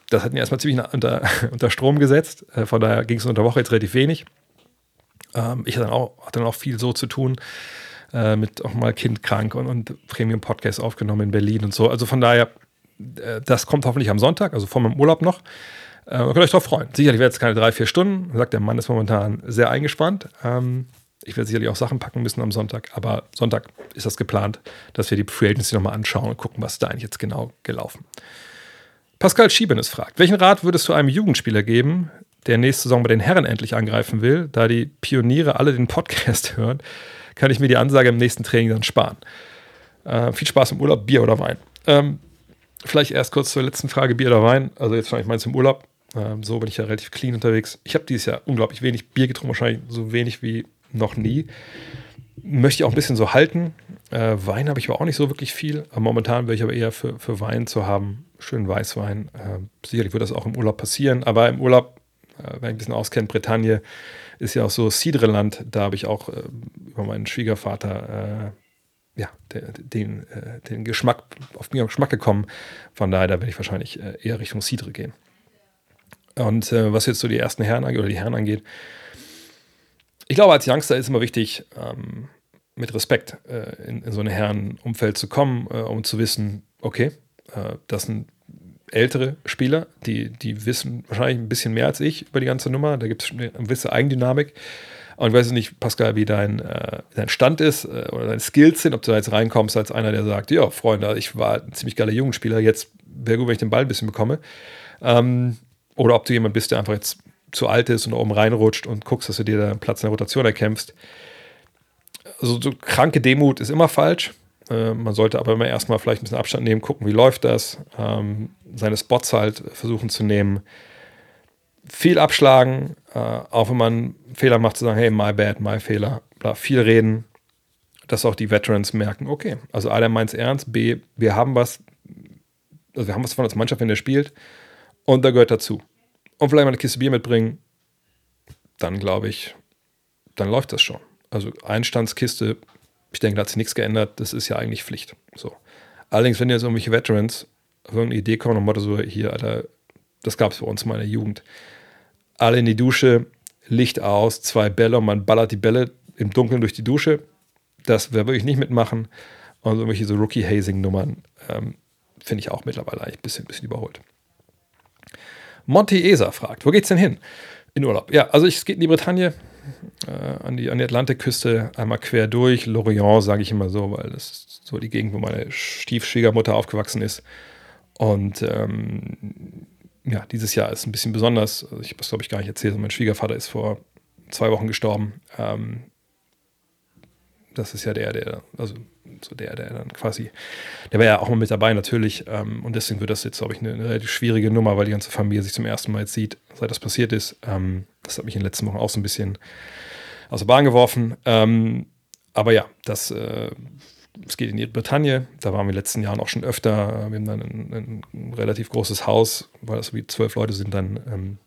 Das hat ihn erstmal ziemlich unter, unter Strom gesetzt. Äh, von daher ging es unter Woche jetzt relativ wenig. Ähm, ich hatte dann, auch, hatte dann auch viel so zu tun äh, mit auch mal Kind krank und, und Premium-Podcast aufgenommen in Berlin und so. Also von daher, äh, das kommt hoffentlich am Sonntag, also vor meinem Urlaub noch. Äh, könnt euch darauf freuen. Sicherlich wird es keine drei, vier Stunden. Sagt, der Mann ist momentan sehr eingespannt. Ähm, ich werde sicherlich auch Sachen packen müssen am Sonntag, aber Sonntag ist das geplant, dass wir die Free Agency nochmal anschauen und gucken, was da eigentlich jetzt genau gelaufen. Pascal Schiebenes fragt, welchen Rat würdest du einem Jugendspieler geben, der nächste Saison bei den Herren endlich angreifen will? Da die Pioniere alle den Podcast hören, kann ich mir die Ansage im nächsten Training dann sparen. Äh, viel Spaß im Urlaub, Bier oder Wein. Ähm, vielleicht erst kurz zur letzten Frage, Bier oder Wein. Also jetzt ich meins im Urlaub. Ähm, so bin ich ja relativ clean unterwegs. Ich habe dieses Jahr unglaublich wenig Bier getrunken, wahrscheinlich so wenig wie noch nie. Möchte ich auch ein bisschen so halten. Äh, Wein habe ich aber auch nicht so wirklich viel. Aber momentan wäre ich aber eher für, für Wein zu haben. Schönen Weißwein. Äh, sicherlich wird das auch im Urlaub passieren. Aber im Urlaub, äh, wer ein bisschen auskennt, Bretagne ist ja auch so Cidreland. Da habe ich auch äh, über meinen Schwiegervater äh, ja, den, äh, den Geschmack, auf mir Geschmack gekommen. Von daher, da werde ich wahrscheinlich eher Richtung Cidre gehen. Und äh, was jetzt so die ersten Herren oder die Herren angeht, ich glaube, als Youngster ist immer wichtig, ähm, mit Respekt äh, in, in, so ein Herrenumfeld zu kommen, äh, um zu wissen, okay, äh, das sind ältere Spieler, die, die wissen wahrscheinlich ein bisschen mehr als ich über die ganze Nummer. Da gibt es eine gewisse Eigendynamik. Und ich weiß nicht, Pascal, wie dein, äh, dein Stand ist äh, oder deine Skills sind, ob du da jetzt reinkommst als einer, der sagt, ja, Freunde, ich war ein ziemlich geiler Jugendspieler, jetzt wäre gut, wenn ich den Ball ein bisschen bekomme. Ähm, oder ob du jemand bist, der einfach jetzt zu alt ist und oben reinrutscht und guckst, dass du dir da einen Platz in der Rotation erkämpfst. Also so kranke Demut ist immer falsch. Äh, man sollte aber immer erstmal vielleicht ein bisschen Abstand nehmen, gucken, wie läuft das, ähm, seine Spots halt versuchen zu nehmen. Viel abschlagen, äh, auch wenn man Fehler macht, zu sagen, hey, my bad, my Fehler. Bla, viel reden, dass auch die Veterans merken, okay, also A, der meint es ernst, B, wir haben was, also wir haben was von als Mannschaft, wenn der spielt und da gehört dazu. Und vielleicht mal eine Kiste Bier mitbringen, dann glaube ich, dann läuft das schon. Also Einstandskiste ich denke, da hat sich nichts geändert. Das ist ja eigentlich Pflicht. So. Allerdings, wenn jetzt irgendwelche Veterans auf irgendeine Idee kommen und Motto so, hier, Alter, das gab es bei uns in der Jugend. Alle in die Dusche, Licht aus, zwei Bälle und man ballert die Bälle im Dunkeln durch die Dusche. Das würde ich nicht mitmachen. Und irgendwelche so Rookie-Hazing-Nummern ähm, finde ich auch mittlerweile eigentlich ein bisschen, bisschen überholt. Monty Esa fragt, wo geht's denn hin? In Urlaub. Ja, also ich, es geht in die Bretagne äh, an, die, an die Atlantikküste einmal quer durch. Lorient sage ich immer so, weil das ist so die Gegend, wo meine Stiefschwiegermutter aufgewachsen ist. Und ähm, ja, dieses Jahr ist ein bisschen besonders. Also ich habe es, glaube ich, gar nicht erzählt. Mein Schwiegervater ist vor zwei Wochen gestorben. Ähm, das ist ja der, der, also so der, der dann quasi, der war ja auch mal mit dabei natürlich. Ähm, und deswegen wird das jetzt, glaube ich, eine, eine, relativ schwierige Nummer, weil die ganze Familie sich zum ersten Mal jetzt sieht, seit das passiert ist. Ähm, das hat mich in den letzten Wochen auch so ein bisschen aus der Bahn geworfen. Ähm, aber ja, das, äh, geht in die Bretagne. Da waren wir in den letzten Jahren auch schon öfter. Wir haben dann ein, ein relativ großes Haus, weil das wie zwölf Leute sind dann ähm,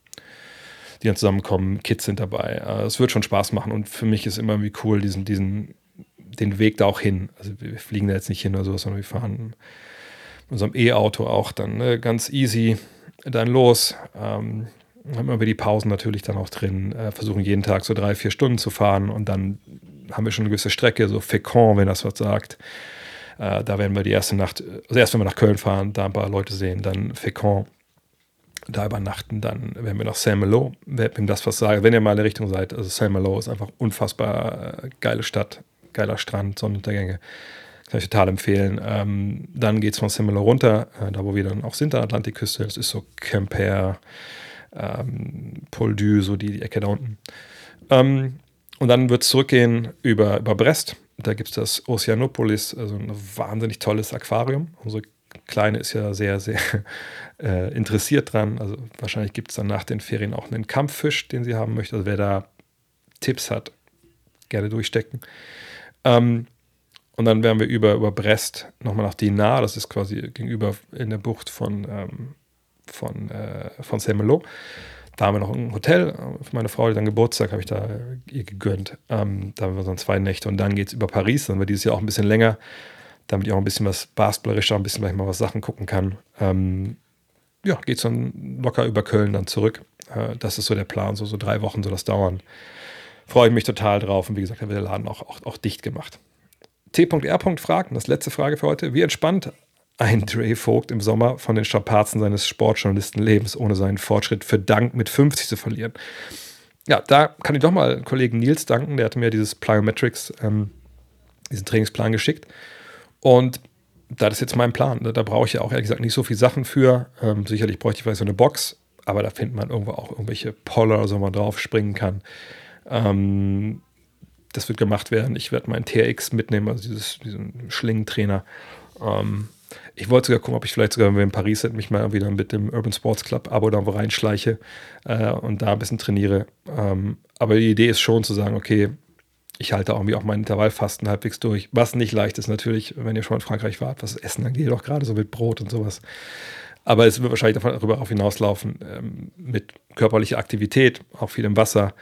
die dann zusammenkommen, Kids sind dabei. Äh, es wird schon Spaß machen und für mich ist immer irgendwie cool, diesen, diesen den Weg da auch hin. Also wir fliegen da jetzt nicht hin oder sowas, sondern wir fahren mit unserem E-Auto auch dann ne, ganz easy dann los. Ähm, haben wir die Pausen natürlich dann auch drin, äh, versuchen jeden Tag so drei, vier Stunden zu fahren und dann haben wir schon eine gewisse Strecke, so Fécamp, wenn das was sagt. Äh, da werden wir die erste Nacht, also erst wenn wir nach Köln fahren, da ein paar Leute sehen, dann Fécamp, da übernachten, dann werden wir nach Saint-Malo, wenn das was sage, wenn ihr mal in der Richtung seid, also Saint-Malo ist einfach unfassbar äh, geile Stadt, geiler Strand, Sonnenuntergänge. Kann ich total empfehlen. Ähm, dann geht es von Semelo runter, äh, da wo wir dann auch sind, an der Atlantikküste. Das ist so Quimper, ähm, Poldu, so die, die Ecke da unten. Ähm, und dann wird es zurückgehen über, über Brest. Da gibt es das Oceanopolis, also ein wahnsinnig tolles Aquarium. Unsere Kleine ist ja sehr, sehr äh, interessiert dran. Also wahrscheinlich gibt es dann nach den Ferien auch einen Kampffisch, den sie haben möchte. Also wer da Tipps hat, gerne durchstecken. Ähm, und dann wären wir über, über Brest nochmal nach Dinar, das ist quasi gegenüber in der Bucht von, ähm, von, äh, von Saint-Malo. Da haben wir noch ein Hotel für meine Frau, die dann Geburtstag habe ich da ihr gegönnt. Ähm, da haben wir dann zwei Nächte und dann geht es über Paris. Dann wird dieses Jahr auch ein bisschen länger, damit ich auch ein bisschen was basketballerischer, ein bisschen vielleicht mal was Sachen gucken kann. Ähm, ja, geht es dann locker über Köln dann zurück. Äh, das ist so der Plan, so, so drei Wochen soll das dauern freue ich mich total drauf. Und wie gesagt, da wird der Laden auch, auch, auch dicht gemacht. T.R. fragt, und das letzte Frage für heute, wie entspannt ein Dre Vogt im Sommer von den Strapazen seines Sportjournalistenlebens ohne seinen Fortschritt für Dank mit 50 zu verlieren. Ja, da kann ich doch mal Kollegen Nils danken, der hatte mir dieses Plyometrics, ähm, diesen Trainingsplan geschickt. Und das ist jetzt mein Plan. Da, brauche ich ja auch ehrlich gesagt nicht so viele Sachen für. Ähm, sicherlich bräuchte ich vielleicht so eine Box, aber da findet man irgendwo auch irgendwelche Poller, so man drauf springen kann. Ähm, das wird gemacht werden. Ich werde meinen TRX mitnehmen, also dieses, diesen Schlingentrainer. Ähm, ich wollte sogar gucken, ob ich vielleicht sogar, wenn wir in Paris sind, mich mal wieder mit dem Urban Sports Club Abo da reinschleiche äh, und da ein bisschen trainiere. Ähm, aber die Idee ist schon zu sagen, okay, ich halte irgendwie auch meinen Intervallfasten halbwegs durch. Was nicht leicht ist natürlich, wenn ihr schon in Frankreich wart, was Essen angeht, auch gerade so mit Brot und sowas. Aber es wird wahrscheinlich darüber auch hinauslaufen, ähm, mit körperlicher Aktivität, auch viel im Wasser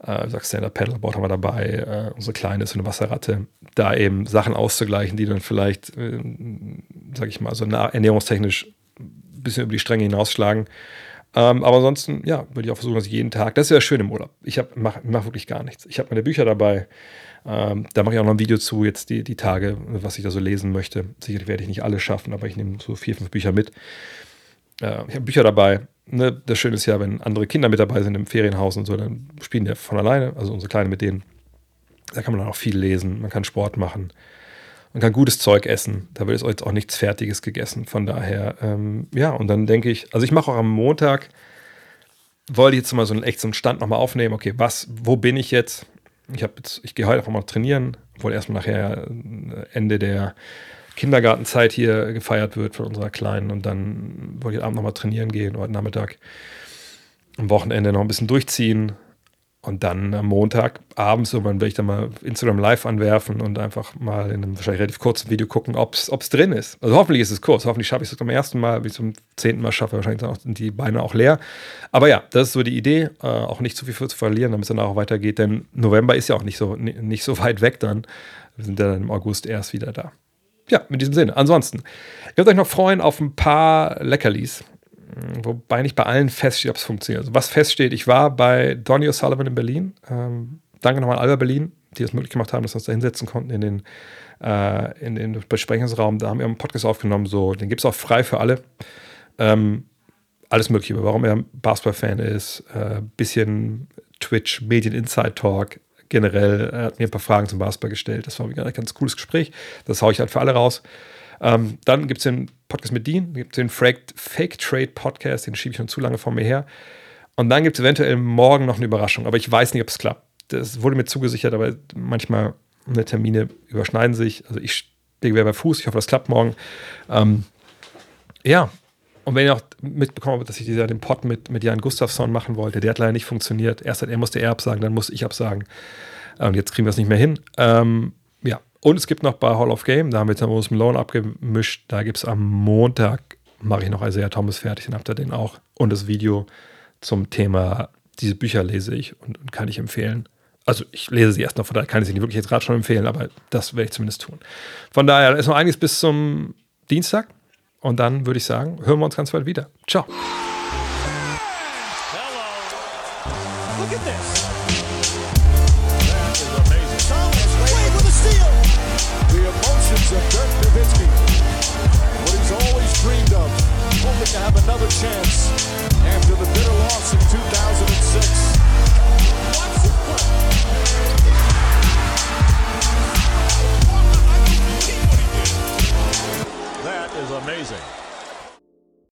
äh, Stand-Up Paddleboard haben wir dabei, äh, unsere Kleine ist eine Wasserratte, da eben Sachen auszugleichen, die dann vielleicht, äh, sag ich mal, so ernährungstechnisch ein bisschen über die Stränge hinausschlagen. Ähm, aber ansonsten, ja, würde ich auch versuchen, dass ich jeden Tag, das ist ja schön im Urlaub. Ich mache mach wirklich gar nichts. Ich habe meine Bücher dabei, Ähm, da mache ich auch noch ein Video zu, jetzt die, die Tage, was ich da so lesen möchte. Sicherlich werde ich nicht alles schaffen, aber ich nehme so vier, fünf Bücher mit. Äh, ich habe Bücher dabei. Ne? Das Schöne ist ja, wenn andere Kinder mit dabei sind im Ferienhaus und so, dann spielen die von alleine, also unsere Kleine mit denen. Da kann man dann auch viel lesen, man kann Sport machen, man kann gutes Zeug essen. Da wird jetzt auch nichts Fertiges gegessen. Von daher, ähm, ja, und dann denke ich, also ich mache auch am Montag, wollte jetzt mal so einen echt so einen Stand nochmal aufnehmen. Okay, was, wo bin ich jetzt? Ich habe jetzt, ich gehe heute einfach mal trainieren, obwohl erstmal nachher äh, Ende der Kindergartenzeit hier gefeiert wird von unserer Kleinen und dann wollte ich Abend nochmal trainieren gehen, heute Nachmittag. Am Wochenende noch ein bisschen durchziehen, und dann am Montag abends irgendwann werde ich dann mal Instagram live anwerfen und einfach mal in einem wahrscheinlich relativ kurzen Video gucken, ob es drin ist. Also hoffentlich ist es kurz. Hoffentlich schaffe ich es zum ersten Mal, wie zum zehnten Mal schaffe, wahrscheinlich sind die Beine auch leer. Aber ja, das ist so die Idee, äh, auch nicht zu viel zu verlieren, damit es dann auch weitergeht. Denn November ist ja auch nicht so, nicht so weit weg dann. Wir sind ja dann im August erst wieder da. Ja, in diesem Sinne. Ansonsten, ich würde euch noch freuen auf ein paar Leckerlis. Wobei nicht bei allen feststeht, ob es funktioniert. Also was feststeht, ich war bei Donny O'Sullivan in Berlin. Ähm, danke nochmal an Alba Berlin, die es möglich gemacht haben, dass wir uns da hinsetzen konnten in den, äh, in den Besprechungsraum. Da haben wir einen Podcast aufgenommen, so, den gibt es auch frei für alle. Ähm, alles Mögliche, warum er Basketball-Fan ist, äh, bisschen Twitch, Medien Inside Talk, generell. Er hat mir ein paar Fragen zum Basketball gestellt. Das war ein ganz cooles Gespräch. Das haue ich halt für alle raus. Ähm, dann gibt es den Podcast mit Dean, gibt es den Fake, Trade Podcast, den schiebe ich schon zu lange vor mir her. Und dann gibt es eventuell morgen noch eine Überraschung, aber ich weiß nicht, ob es klappt. Das wurde mir zugesichert, aber manchmal eine Termine überschneiden sich. Also ich stehe bei Fuß, ich hoffe, das klappt morgen. Ähm, ja, und wenn ihr auch mitbekommen habt, dass ich dieser, den Pod mit, mit Jan Gustafsson machen wollte, der hat leider nicht funktioniert. Erst hat er musste er absagen, dann musste ich absagen. Und jetzt kriegen wir es nicht mehr hin. Ähm, ja, und es gibt noch bei Hall of Game, da haben wir jetzt noch Malone abgemischt. Da gibt es am Montag, mache ich noch Isaiah Thomas fertig, dann habt ihr den auch. Und das Video zum Thema, diese Bücher lese ich und, und kann ich empfehlen. Also ich lese sie erst noch, von daher kann ich sie nicht wirklich jetzt gerade schon empfehlen, aber das werde ich zumindest tun. Von daher ist noch einiges bis zum Dienstag. Und dann würde ich sagen, hören wir uns ganz bald wieder. Ciao. Amazing.